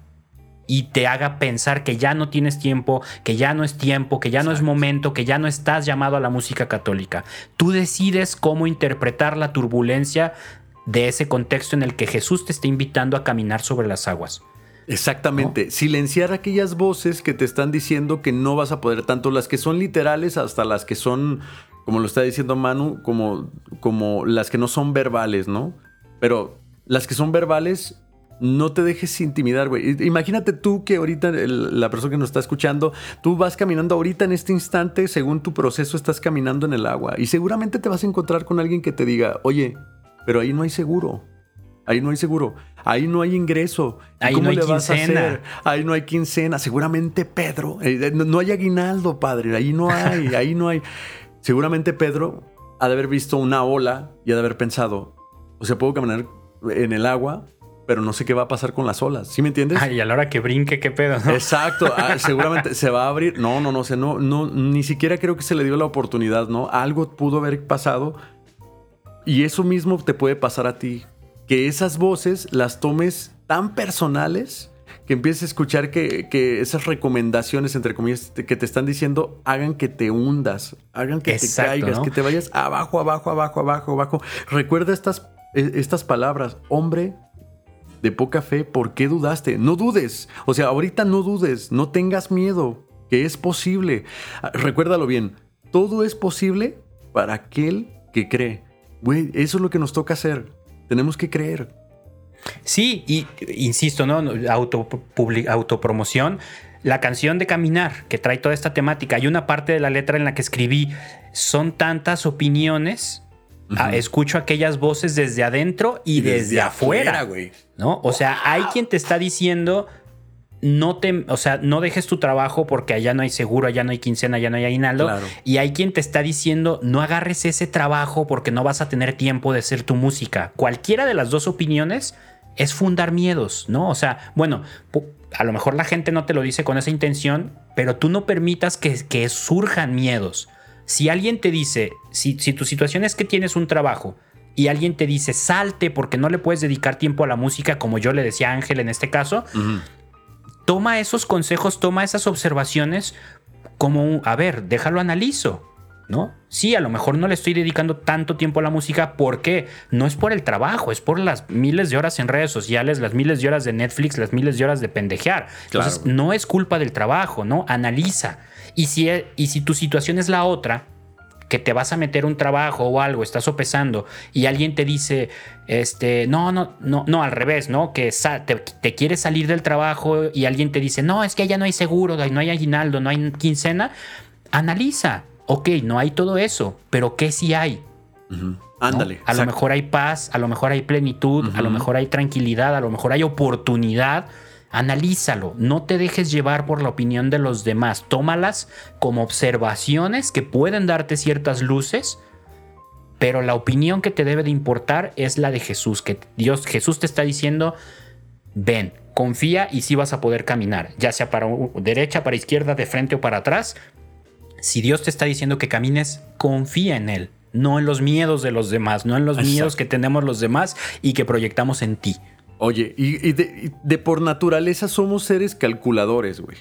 y te haga pensar que ya no tienes tiempo, que ya no es tiempo, que ya no es momento, que ya no estás llamado a la música católica. Tú decides cómo interpretar la turbulencia de ese contexto en el que Jesús te está invitando a caminar sobre las aguas. Exactamente, silenciar aquellas voces que te están diciendo que no vas a poder, tanto las que son literales hasta las que son, como lo está diciendo Manu, como, como las que no son verbales, ¿no? Pero las que son verbales no te dejes intimidar, güey. Imagínate tú que ahorita la persona que nos está escuchando, tú vas caminando ahorita en este instante, según tu proceso estás caminando en el agua y seguramente te vas a encontrar con alguien que te diga, oye, pero ahí no hay seguro. Ahí no hay seguro. Ahí no hay ingreso. Ahí no hay quincena. Ahí no hay quincena. Seguramente Pedro. Eh, no hay aguinaldo, padre. Ahí no hay. ahí no hay. Seguramente Pedro ha de haber visto una ola y ha de haber pensado, o sea, puedo caminar en el agua, pero no sé qué va a pasar con las olas. ¿Sí me entiendes? Ay, y a la hora que brinque, qué pedo, Exacto. Ah, <laughs> seguramente se va a abrir. No, no, no sé. No, no, ni siquiera creo que se le dio la oportunidad, ¿no? Algo pudo haber pasado. Y eso mismo te puede pasar a ti. Que esas voces las tomes tan personales que empieces a escuchar que, esas recomendaciones, entre comillas, que te están diciendo, hagan que te hundas, hagan que te caigas, que te vayas abajo, abajo, abajo, abajo, abajo. Recuerda estas, e, estas palabras, hombre de poca fe, ¿por qué dudaste? No dudes. O sea, ahorita no dudes, no tengas miedo, que es posible. Ah, recuérdalo bien, todo es posible para aquel que cree. Güey, eso es lo que nos toca hacer. Tenemos que creer. Sí, y insisto, ¿no? Auto, autopromoción. La canción de Caminar, que trae toda esta temática, hay una parte de la letra en la que escribí, son tantas opiniones Ah, escucho aquellas voces desde adentro y, desde, afuera, güey. ¿No? O sea, hay quien te está diciendo, no te, o sea, no dejes tu trabajo porque allá no hay seguro, allá no hay quincena, allá no hay aguinaldo. Y hay quien te está diciendo, no agarres ese trabajo porque no vas a tener tiempo de hacer tu música. Cualquiera de las dos opiniones es fundar miedos, ¿no? O sea, bueno, a lo mejor la gente no te lo dice con esa intención, pero tú no permitas que, que surjan miedos. Si alguien te dice, si, si tu situación es que tienes un trabajo, y alguien te dice salte porque no le puedes dedicar tiempo a la música, como yo le decía a Ángel en este caso, toma esos consejos, toma esas observaciones como un, a ver, déjalo analizo, ¿no? Sí, a lo mejor no le estoy dedicando tanto tiempo a la música porque no es por el trabajo, es por las miles de horas en redes sociales, las miles de horas de Netflix, las miles de horas de pendejear. Entonces, no es culpa del trabajo, ¿no? Analiza. Y si, y si tu situación es la otra, que te vas a meter un trabajo o algo, estás sopesando y alguien te dice, este, no, no, no, no, al revés, ¿no? Que te, te, quieres salir del trabajo y alguien te dice, no, es que ya no hay seguro, no hay aguinaldo, no hay quincena, analiza, ok, no hay todo eso, pero ¿qué sí hay? Ándale. A lo mejor hay paz, a lo mejor hay plenitud, a lo mejor hay tranquilidad, a lo mejor hay oportunidad Analízalo, no te dejes llevar por la opinión de los demás, tómalas como observaciones que pueden darte ciertas luces, pero la opinión que te debe de importar es la de Jesús, que Dios, Jesús te está diciendo, ven, confía y sí vas a poder caminar, ya sea para derecha, para izquierda, de frente o para atrás. Si Dios te está diciendo que camines, confía en Él, no en los miedos de los demás, no en los miedos que tenemos los demás y que proyectamos en ti. Oye, y, de, por naturaleza somos seres calculadores, güey.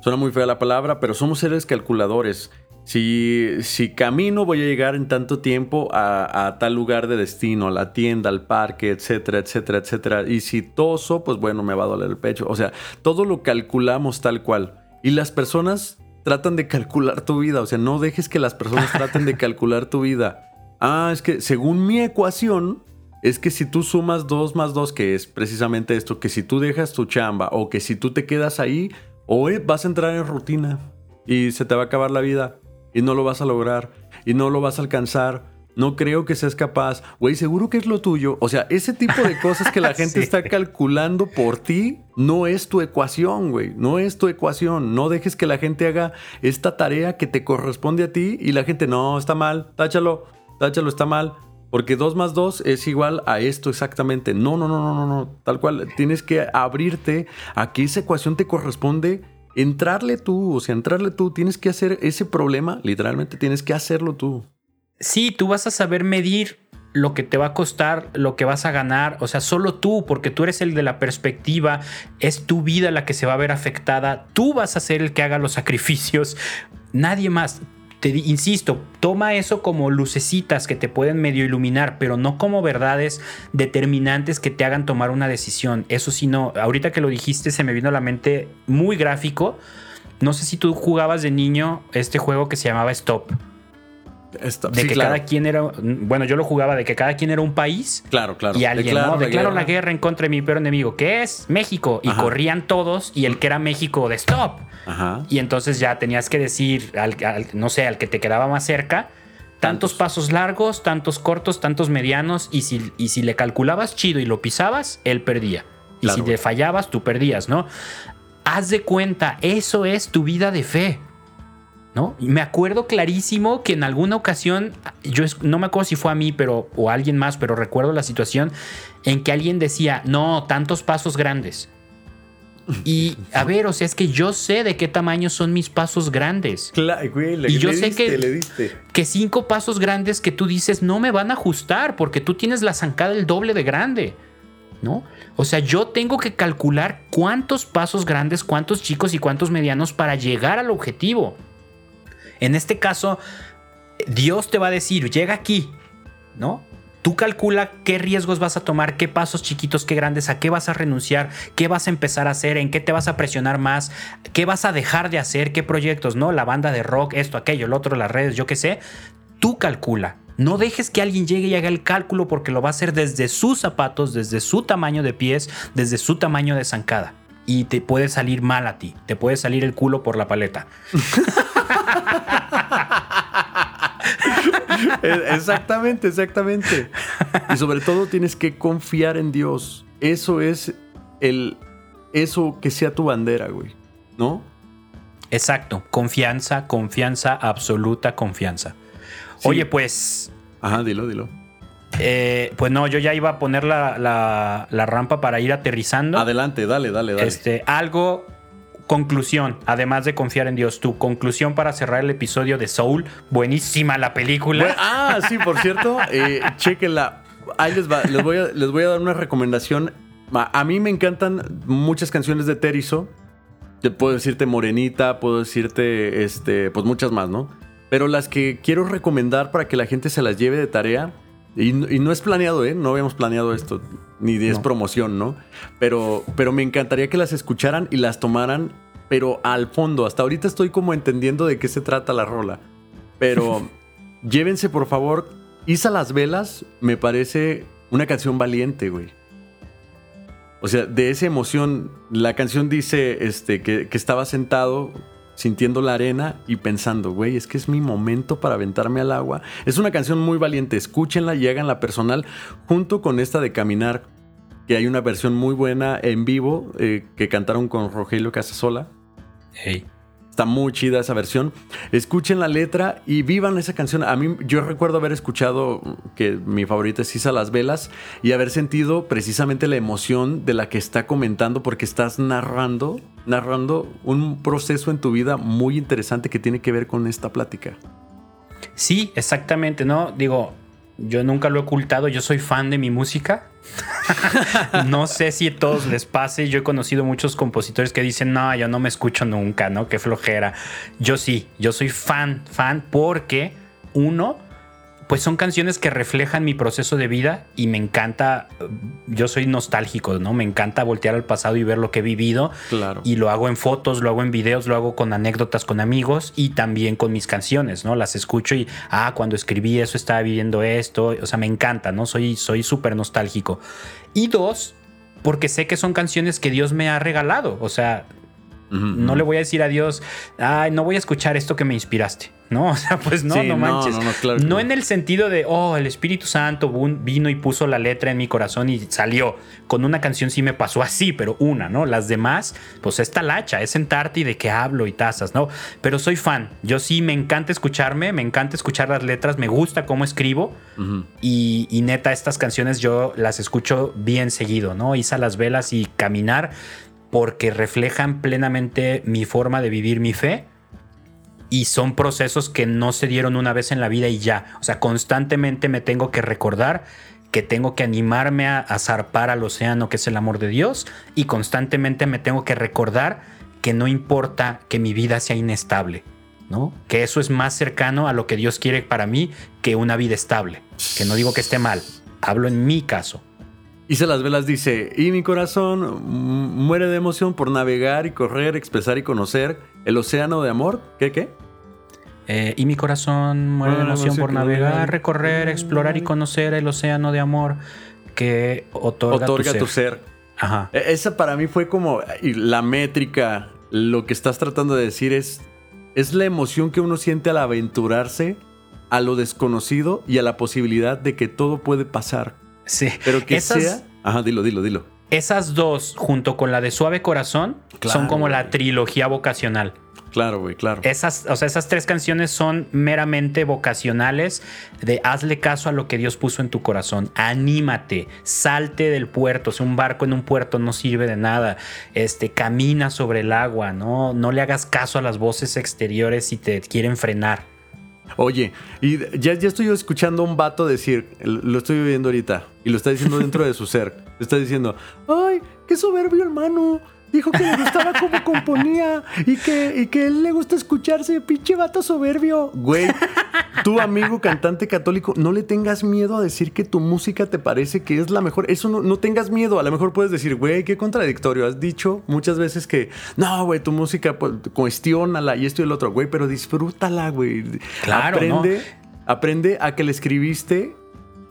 Suena muy fea la palabra, pero somos seres calculadores. Si, si camino, voy a llegar en tanto tiempo a, tal lugar de destino, a la tienda, al parque, etcétera, etcétera, etcétera. Y si toso, pues bueno, me va a doler el pecho. O sea, todo lo calculamos tal cual. Y las personas tratan de calcular tu vida. O sea, no dejes que las personas traten de <laughs> calcular tu vida. Ah, es que según mi ecuación, es que si tú sumas 2 más 2, que es precisamente esto, que si tú dejas tu chamba o que si tú te quedas ahí, o vas a entrar en rutina y se te va a acabar la vida y no lo vas a lograr y no lo vas a alcanzar. No creo que seas capaz. Güey, seguro que es lo tuyo. O sea, ese tipo de cosas que la <laughs> gente está calculando por ti no es tu ecuación, güey. No es tu ecuación. No dejes que la gente haga esta tarea que te corresponde a ti y la gente, no, está mal, táchalo, táchalo, está mal. Porque 2 más 2 es igual a esto exactamente. No, no, no, no, no, no. Tal cual. Tienes que abrirte a que esa ecuación te corresponde entrarle tú. O sea, entrarle tú. Tienes que hacer ese problema. Literalmente tienes que hacerlo tú. Sí, tú vas a saber medir lo que te va a costar, lo que vas a ganar, o sea, solo tú, porque tú eres el de la perspectiva, es tu vida la que se va a ver afectada, tú vas a ser el que haga los sacrificios, nadie más te insisto, toma eso como lucecitas que te pueden medio iluminar, pero no como verdades determinantes que te hagan tomar una decisión. Eso sí, no, ahorita que lo dijiste se me vino a la mente muy gráfico. No sé si tú jugabas de niño este juego que se llamaba Stop. De que cada quien era. Bueno, yo lo jugaba de que cada quien era un país. Claro, claro. Y alguien, ¿no? Declaro la guerra en contra de mi peor enemigo, que es México. Y corrían todos y el que era México de stop. Ajá. Y entonces ya tenías que decir, al, no sé, al que te quedaba más cerca, tantos, pasos largos, tantos cortos, tantos medianos. Y si, y si le calculabas chido y lo pisabas, él perdía. Y si le fallabas, tú perdías, ¿no? Haz de cuenta, eso es tu vida de fe. ¿No? me acuerdo clarísimo que en alguna ocasión, yo no me acuerdo si fue a mí pero, o a alguien más, pero recuerdo la situación en que alguien decía, no, tantos pasos grandes. Y a ver, o sea, es que yo sé de qué tamaño son mis pasos grandes. y yo sé que, que cinco pasos grandes que tú dices no me van a ajustar porque tú tienes la zancada el doble de grande. ¿No? O sea, yo tengo que calcular cuántos pasos grandes, cuántos chicos y cuántos medianos para llegar al objetivo. En este caso, Dios te va a decir, llega aquí, ¿no? Tú calcula qué riesgos vas a tomar, qué pasos chiquitos, qué grandes, a qué vas a renunciar, qué vas a empezar a hacer, en qué te vas a presionar más, qué vas a dejar de hacer, qué proyectos, ¿no? La banda de rock, esto, aquello, el otro, las redes, yo qué sé. Tú calcula. No dejes que alguien llegue y haga el cálculo porque lo va a hacer desde sus zapatos, desde su tamaño de pies, desde su tamaño de zancada. Y te puede salir mal a ti. Te puede salir el culo por la paleta. <laughs> <laughs> exactamente, exactamente. Y sobre todo tienes que confiar en Dios. Eso es el, eso que sea tu bandera, güey. ¿No? Exacto. Confianza, confianza, absoluta confianza. Oye, pues. Ajá, dilo, dilo. Eh, pues no, yo ya iba a poner la, rampa para ir aterrizando. Adelante, dale, dale, dale. Este, algo, conclusión, además de confiar en Dios, tu conclusión para cerrar el episodio de Soul, buenísima la película. ah, sí, por cierto, eh, chequenla. Ahí les va, les voy, a, les voy a dar una recomendación. A mí me encantan muchas canciones de Terizo. Puedo decirte Morenita, puedo decirte, este, pues muchas más, ¿no? Pero las que quiero recomendar para que la gente se las lleve de tarea y, no es planeado, ¿eh? No habíamos planeado esto, ni es promoción, ¿no? Pero, pero me encantaría que las escucharan y las tomaran, pero al fondo. Hasta ahorita estoy como entendiendo de qué se trata la rola. Pero <laughs> llévense, por favor. Isa las velas me parece una canción valiente, güey. O sea, de esa emoción, la canción dice este, que, que estaba sentado sintiendo la arena y pensando, güey, es que es mi momento para aventarme al agua. Es una canción muy valiente, escúchenla y háganla personal junto con esta de Caminar, que hay una versión muy buena en vivo eh, que cantaron con Rogelio Casasola. Hey. Está muy chida esa versión. Escuchen la letra y vivan esa canción. A mí, yo recuerdo haber escuchado que mi favorita es Isa Las Velas y haber sentido precisamente la emoción de la que está comentando porque estás narrando, narrando un proceso en tu vida muy interesante que tiene que ver con esta plática. Sí, exactamente, ¿no? Digo, yo nunca lo he ocultado, yo soy fan de mi música. <laughs> no sé si a todos les pase. Yo he conocido muchos compositores que dicen, no, yo no me escucho nunca, ¿no? Qué flojera. Yo sí, yo soy fan, fan, porque uno, pues son canciones que reflejan mi proceso de vida y me encanta, yo soy nostálgico, ¿no? Me encanta voltear al pasado y ver lo que he vivido. Claro. Y lo hago en fotos, lo hago en videos, lo hago con anécdotas con amigos y también con mis canciones, ¿no? Las escucho y, ah, cuando escribí eso estaba viviendo esto, o sea, me encanta, ¿no? Soy súper nostálgico. Y dos, porque sé que son canciones que Dios me ha regalado, o sea, no le voy a decir a Dios, ay, no voy a escuchar esto que me inspiraste. <laughs> No, o sea, pues no, no manches. No, en el sentido de, oh, el Espíritu Santo vino y puso la letra en mi corazón y salió. Con una canción sí me pasó así, pero una, ¿no? Las demás, pues es talacha, es sentarte y de qué hablo y tazas, ¿no? Pero soy fan. Yo sí me encanta escucharme, me encanta escuchar las letras, me gusta cómo escribo. y, y neta, estas canciones yo las escucho bien seguido, ¿no? Isa las velas y caminar porque reflejan plenamente mi forma de vivir mi fe y son procesos que no se dieron una vez en la vida y ya. O sea, constantemente me tengo que recordar que tengo que animarme a, zarpar al océano que es el amor de Dios y constantemente me tengo que recordar que no importa que mi vida sea inestable, ¿no? Que eso es más cercano a lo que Dios quiere para mí que una vida estable. Que no digo que esté mal, hablo en mi caso. Y las velas dice, y mi corazón muere de emoción por navegar y correr, expresar y conocer el océano de amor. ¿Qué, qué? Eh, y mi corazón muere de emoción por navegar, recorrer, explorar y conocer el océano de amor que otorga, tu, ser. Ajá. E, esa para mí fue como la métrica. Lo que estás tratando de decir es, es la emoción que uno siente al aventurarse a lo desconocido y a la posibilidad de que todo puede pasar Sí. Pero que sea. Ajá, dilo, dilo, dilo. Esas dos, junto con la de Suave Corazón, son como la trilogía vocacional. Claro, güey, claro. Esas, o sea, esas tres canciones son meramente vocacionales de hazle caso a lo que Dios puso en tu corazón. Anímate, salte del puerto. Si un barco en un puerto no sirve de nada. Este, camina sobre el agua, ¿no? No le hagas caso a las voces exteriores si te quieren frenar. Oye, y ya, ya estoy escuchando a un vato decir, lo estoy viviendo ahorita, y lo está diciendo dentro de su ser. Está diciendo, ay, qué soberbio hermano. Dijo que le gustaba cómo <laughs> componía y que, y que él le gusta escucharse, pinche vato soberbio. Güey, tu amigo cantante católico, no le tengas miedo a decir que tu música te parece que es la mejor. Eso no, no tengas miedo. A lo mejor puedes decir, güey, qué contradictorio. Has dicho muchas veces que, no, güey, tu música, pues, cuestiónala y esto y el otro, güey, pero disfrútala, güey. Claro. Aprende, aprende a que le escribiste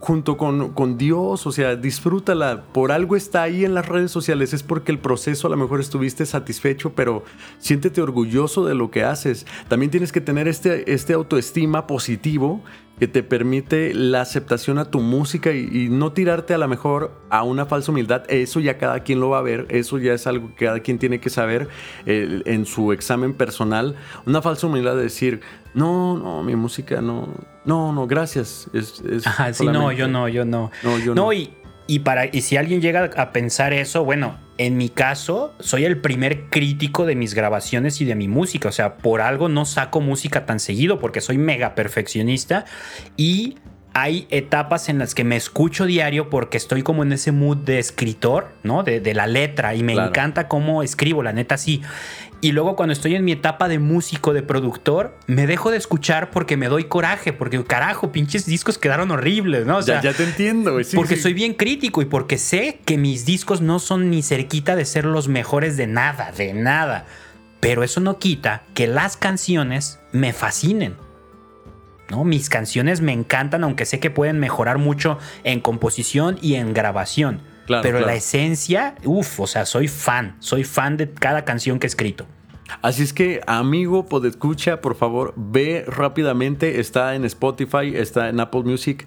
junto con, con, Dios, o sea, disfrútala. Por algo está ahí en las redes sociales, es porque el proceso a lo mejor estuviste satisfecho, pero siéntete orgulloso de lo que haces. También tienes que tener este, este autoestima positivo que te permite la aceptación a tu música y, no tirarte a lo mejor a una falsa humildad. Eso ya cada quien lo va a ver, eso ya es algo que cada quien tiene que saber en su examen personal. Una falsa humildad de decir, no, no, mi música no, no, no, gracias. Es, Ajá, <laughs> sí, no, yo no, yo no. No, yo no. no. Y, y, para, y si alguien llega a pensar eso, bueno, en mi caso, soy el primer crítico de mis grabaciones y de mi música. O sea, por algo no saco música tan seguido porque soy mega perfeccionista y hay etapas en las que me escucho diario porque estoy como en ese mood de escritor, ¿no? De, la letra y me encanta cómo escribo, la neta sí. Y luego cuando estoy en mi etapa de músico, de productor, me dejo de escuchar porque me doy coraje, porque carajo, pinches discos quedaron horribles, ¿no? O sea, ya, te entiendo, güey. porque soy bien crítico y porque sé que mis discos no son ni cerquita de ser los mejores de nada, de nada. Pero eso no quita que las canciones me fascinen. ¿no? Mis canciones me encantan, aunque sé que pueden mejorar mucho en composición y en grabación pero la esencia, uff, o sea, soy fan, soy fan de cada canción que he escrito. Así es que, amigo, escucha, por favor, ve rápidamente. Está en Spotify, está en Apple Music.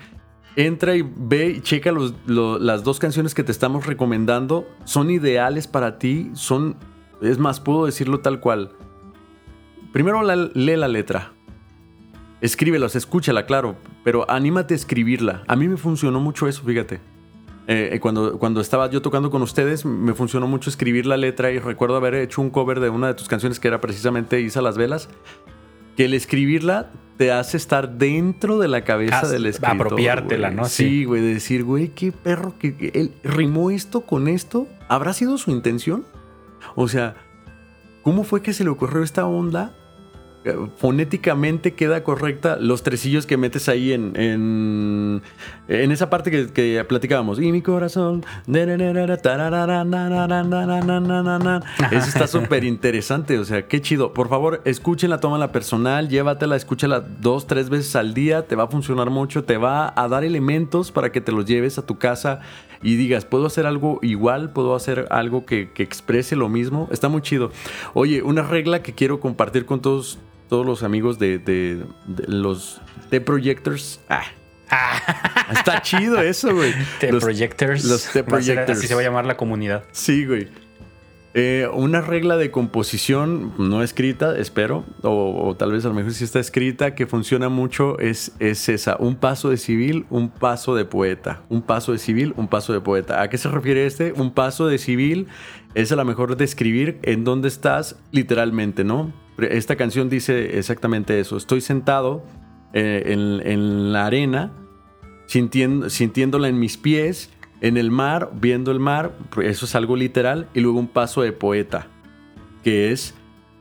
Entra y ve y checa las dos canciones que te estamos recomendando. Son ideales para ti. Son, es más, puedo decirlo tal cual. Primero lee la letra. Escríbelos, escúchala, claro. Pero anímate a escribirla. A mí me funcionó mucho eso, fíjate. Eh, cuando, cuando estaba yo tocando con ustedes, me funcionó mucho escribir la letra y recuerdo haber hecho un cover de una de tus canciones que era precisamente Isa las velas, que el escribirla te hace estar dentro de la cabeza del escritor. Apropiártela, ¿no? Sí, güey, de decir, güey, qué perro, que, él rimó esto con esto. ¿Habrá sido su intención? O sea, ¿cómo fue que se le ocurrió esta onda? Fonéticamente queda correcta los tresillos que metes ahí en, en, esa parte que, platicábamos. Y mi corazón. Eso está súper interesante. O sea, qué chido. Por favor, escúchenla, tómala personal, llévatela, escúchala dos, tres veces al día. Te va a funcionar mucho. Te va a dar elementos para que te los lleves a tu casa y digas, puedo hacer algo igual, puedo hacer algo que, que exprese lo mismo. Está muy chido. Oye, una regla que quiero compartir con todos todos los amigos de, los T-Projectors. Ah. ah. Está chido eso, güey. <laughs> T-Projectors. Los T-Projectors. Así se va a llamar la comunidad. Sí, güey. Eh, una regla de composición no escrita, espero, o, tal vez a lo mejor sí está escrita, que funciona mucho, es, es esa, un paso de civil, un paso de poeta, un paso de civil, un paso de poeta. ¿A qué se refiere este? Un paso de civil es a lo mejor describir en dónde estás literalmente, ¿no? Esta canción dice exactamente eso. Estoy sentado eh, en, la arena, sintiendo, sintiéndola en mis pies, en el mar, viendo el mar. Eso es algo literal. Y luego un paso de poeta, que es,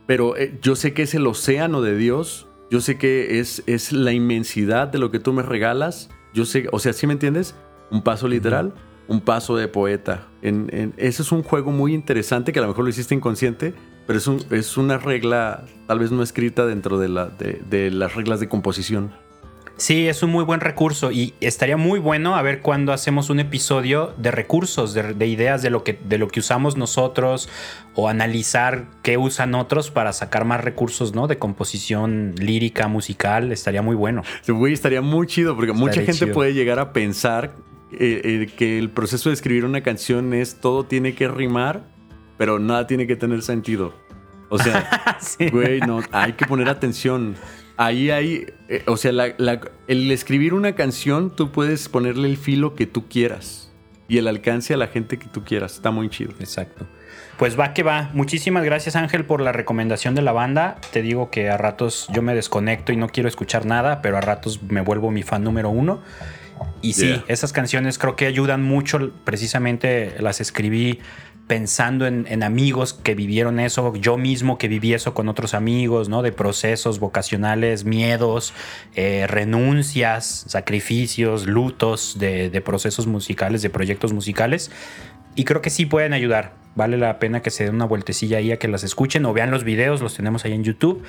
pero eh, yo sé que es el océano de Dios. Yo sé que es, es la inmensidad de lo que tú me regalas. Yo sé, o sea, ¿sí me entiendes? Un paso literal, un paso de poeta. En, ese es un juego muy interesante que a lo mejor lo hiciste inconsciente, pero es, es una regla tal vez no escrita dentro de, la, de, las reglas de composición. Sí, es un muy buen recurso y estaría muy bueno a ver cuando hacemos un episodio de recursos, de, ideas de lo, que, de lo que usamos nosotros o analizar qué usan otros para sacar más recursos, ¿no? De composición lírica, musical, estaría muy bueno. Güey, estaría muy chido porque mucha gente puede llegar a pensar eh, eh, que el proceso de escribir una canción es todo tiene que rimar pero nada tiene que tener sentido. O sea, <laughs> güey, no, hay que poner atención. Ahí hay, eh, o sea, el escribir una canción, tú puedes ponerle el filo que tú quieras y el alcance a la gente que tú quieras. Está muy chido. Exacto. Pues va que va. Muchísimas gracias Ángel por la recomendación de la banda. Te digo que a ratos yo me desconecto y no quiero escuchar nada, pero a ratos me vuelvo mi fan número uno. Y sí, esas canciones creo que ayudan mucho. Precisamente las escribí pensando en, amigos que vivieron eso, yo mismo que viví eso con otros amigos, ¿no? De procesos vocacionales, miedos, eh, renuncias, sacrificios, lutos de, de procesos musicales, de proyectos musicales. Y creo que sí pueden ayudar. Vale la pena que se den una vueltecilla ahí a que las escuchen o vean los videos, los tenemos ahí en YouTube.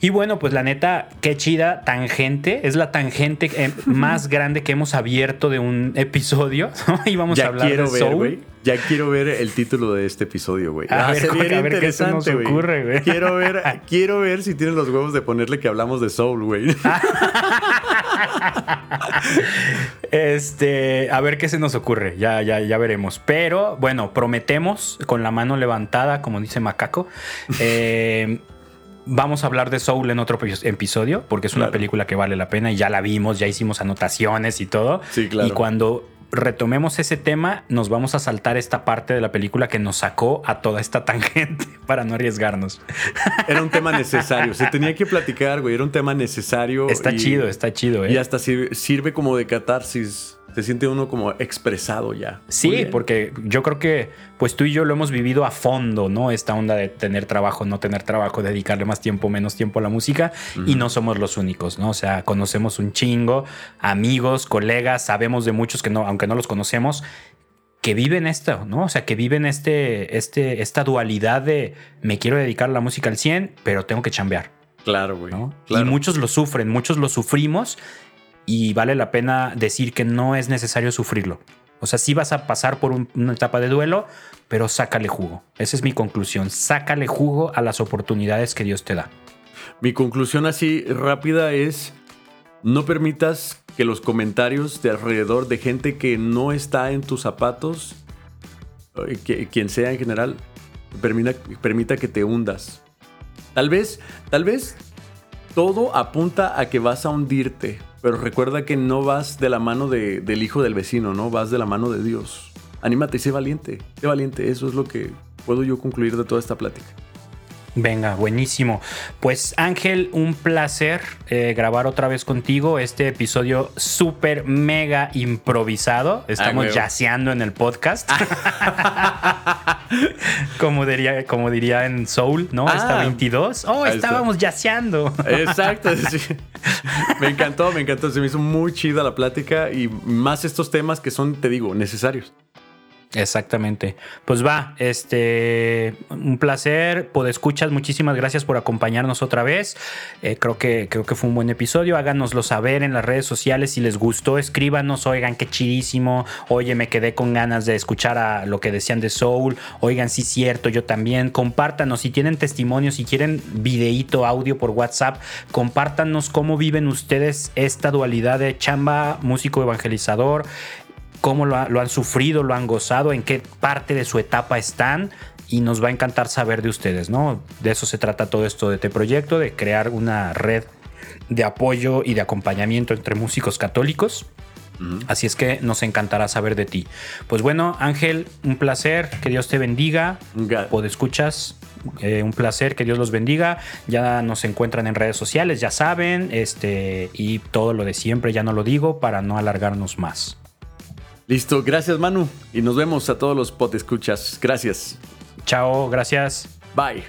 Y bueno, pues la neta, qué chida tangente. Es la tangente eh, <laughs> más grande que hemos abierto de un episodio. y vamos a hablar de Soul. Ya quiero ver el título de este episodio, güey. A, ver, qué se nos ocurre, güey. Quiero ver, <laughs> quiero ver si tienes los huevos de ponerle que hablamos de Soul, güey. <laughs> este, a ver qué se nos ocurre, ya, ya, ya veremos. Pero bueno, prometemos con la mano levantada, como dice Macaco. Eh, <laughs> vamos a hablar de Soul en otro episodio, porque es una película que vale la pena y ya la vimos, ya hicimos anotaciones y todo. Sí, claro. Y cuando retomemos ese tema, nos vamos a saltar esta parte de la película que nos sacó a toda esta <laughs> tangente para no arriesgarnos. Era un tema necesario, se tenía que platicar, güey, era un tema necesario. Está chido, está chido, ¿eh? Y hasta sirve como de catarsis se siente uno como expresado ya. Sí, porque yo creo que pues tú y yo lo hemos vivido a fondo, ¿no? Esta onda de tener trabajo, no tener trabajo, dedicarle más tiempo, menos tiempo a la música y no somos los únicos, ¿no? O sea, conocemos un chingo, amigos, colegas, sabemos de muchos que no, aunque no los conocemos, que viven esto, ¿no? O sea, que viven este, este, esta dualidad de me quiero dedicar a la música al 100, pero tengo que chambear. Claro, güey. Y muchos lo sufren, muchos lo sufrimos y vale la pena decir que no es necesario sufrirlo. O sea, sí vas a pasar por una etapa de duelo, pero sácale jugo. Esa es mi conclusión. Sácale jugo a las oportunidades que Dios te da. Mi conclusión así rápida es, no permitas que los comentarios de alrededor de gente que no está en tus zapatos, eh, quien sea en general, permita, permita que te hundas. Tal vez, tal vez todo apunta a que vas a hundirte, pero recuerda que no vas de la mano del hijo del vecino, ¿no? Vas de la mano de Dios. Anímate y sé valiente. Sé valiente. Eso es lo que puedo yo concluir de toda esta plática. Venga, buenísimo. Pues Ángel, un placer eh, grabar otra vez contigo este episodio súper mega improvisado. Estamos yaceando en el podcast. <laughs> como, diría, como diría en Soul, ¿no? Está 22. Oh, estábamos yaceando. Exacto. <laughs> Me encantó, me encantó. Se me hizo muy chida la plática y más estos temas que son, te digo, necesarios. Exactamente. Pues va, este, un placer. escuchas, muchísimas gracias por acompañarnos otra vez. Eh, creo, que, creo que fue un buen episodio. Háganoslo saber en las redes sociales si les gustó. Escríbanos, oigan, qué chidísimo. Oye, me quedé con ganas de escuchar a lo que decían de Soul. Oigan, sí, cierto, yo también. Compártanos si tienen testimonios, si quieren videíto, audio por WhatsApp. Compártanos cómo viven ustedes esta dualidad de chamba, músico evangelizador cómo lo, han sufrido, lo han gozado, en qué parte de su etapa están y nos va a encantar saber de ustedes, ¿no? De eso se trata todo esto de este proyecto, de crear una red de apoyo y de acompañamiento entre músicos católicos. Así es que nos encantará saber de ti. Pues bueno, Ángel, un placer, que Dios te bendiga. O escuchas, eh, un placer, que Dios los bendiga. Ya nos encuentran en redes sociales, ya saben, este, y todo lo de siempre, ya no lo digo para no alargarnos más. Listo, gracias Manu. Y nos vemos a todos los potescuchas. Gracias. Chao, gracias. Bye.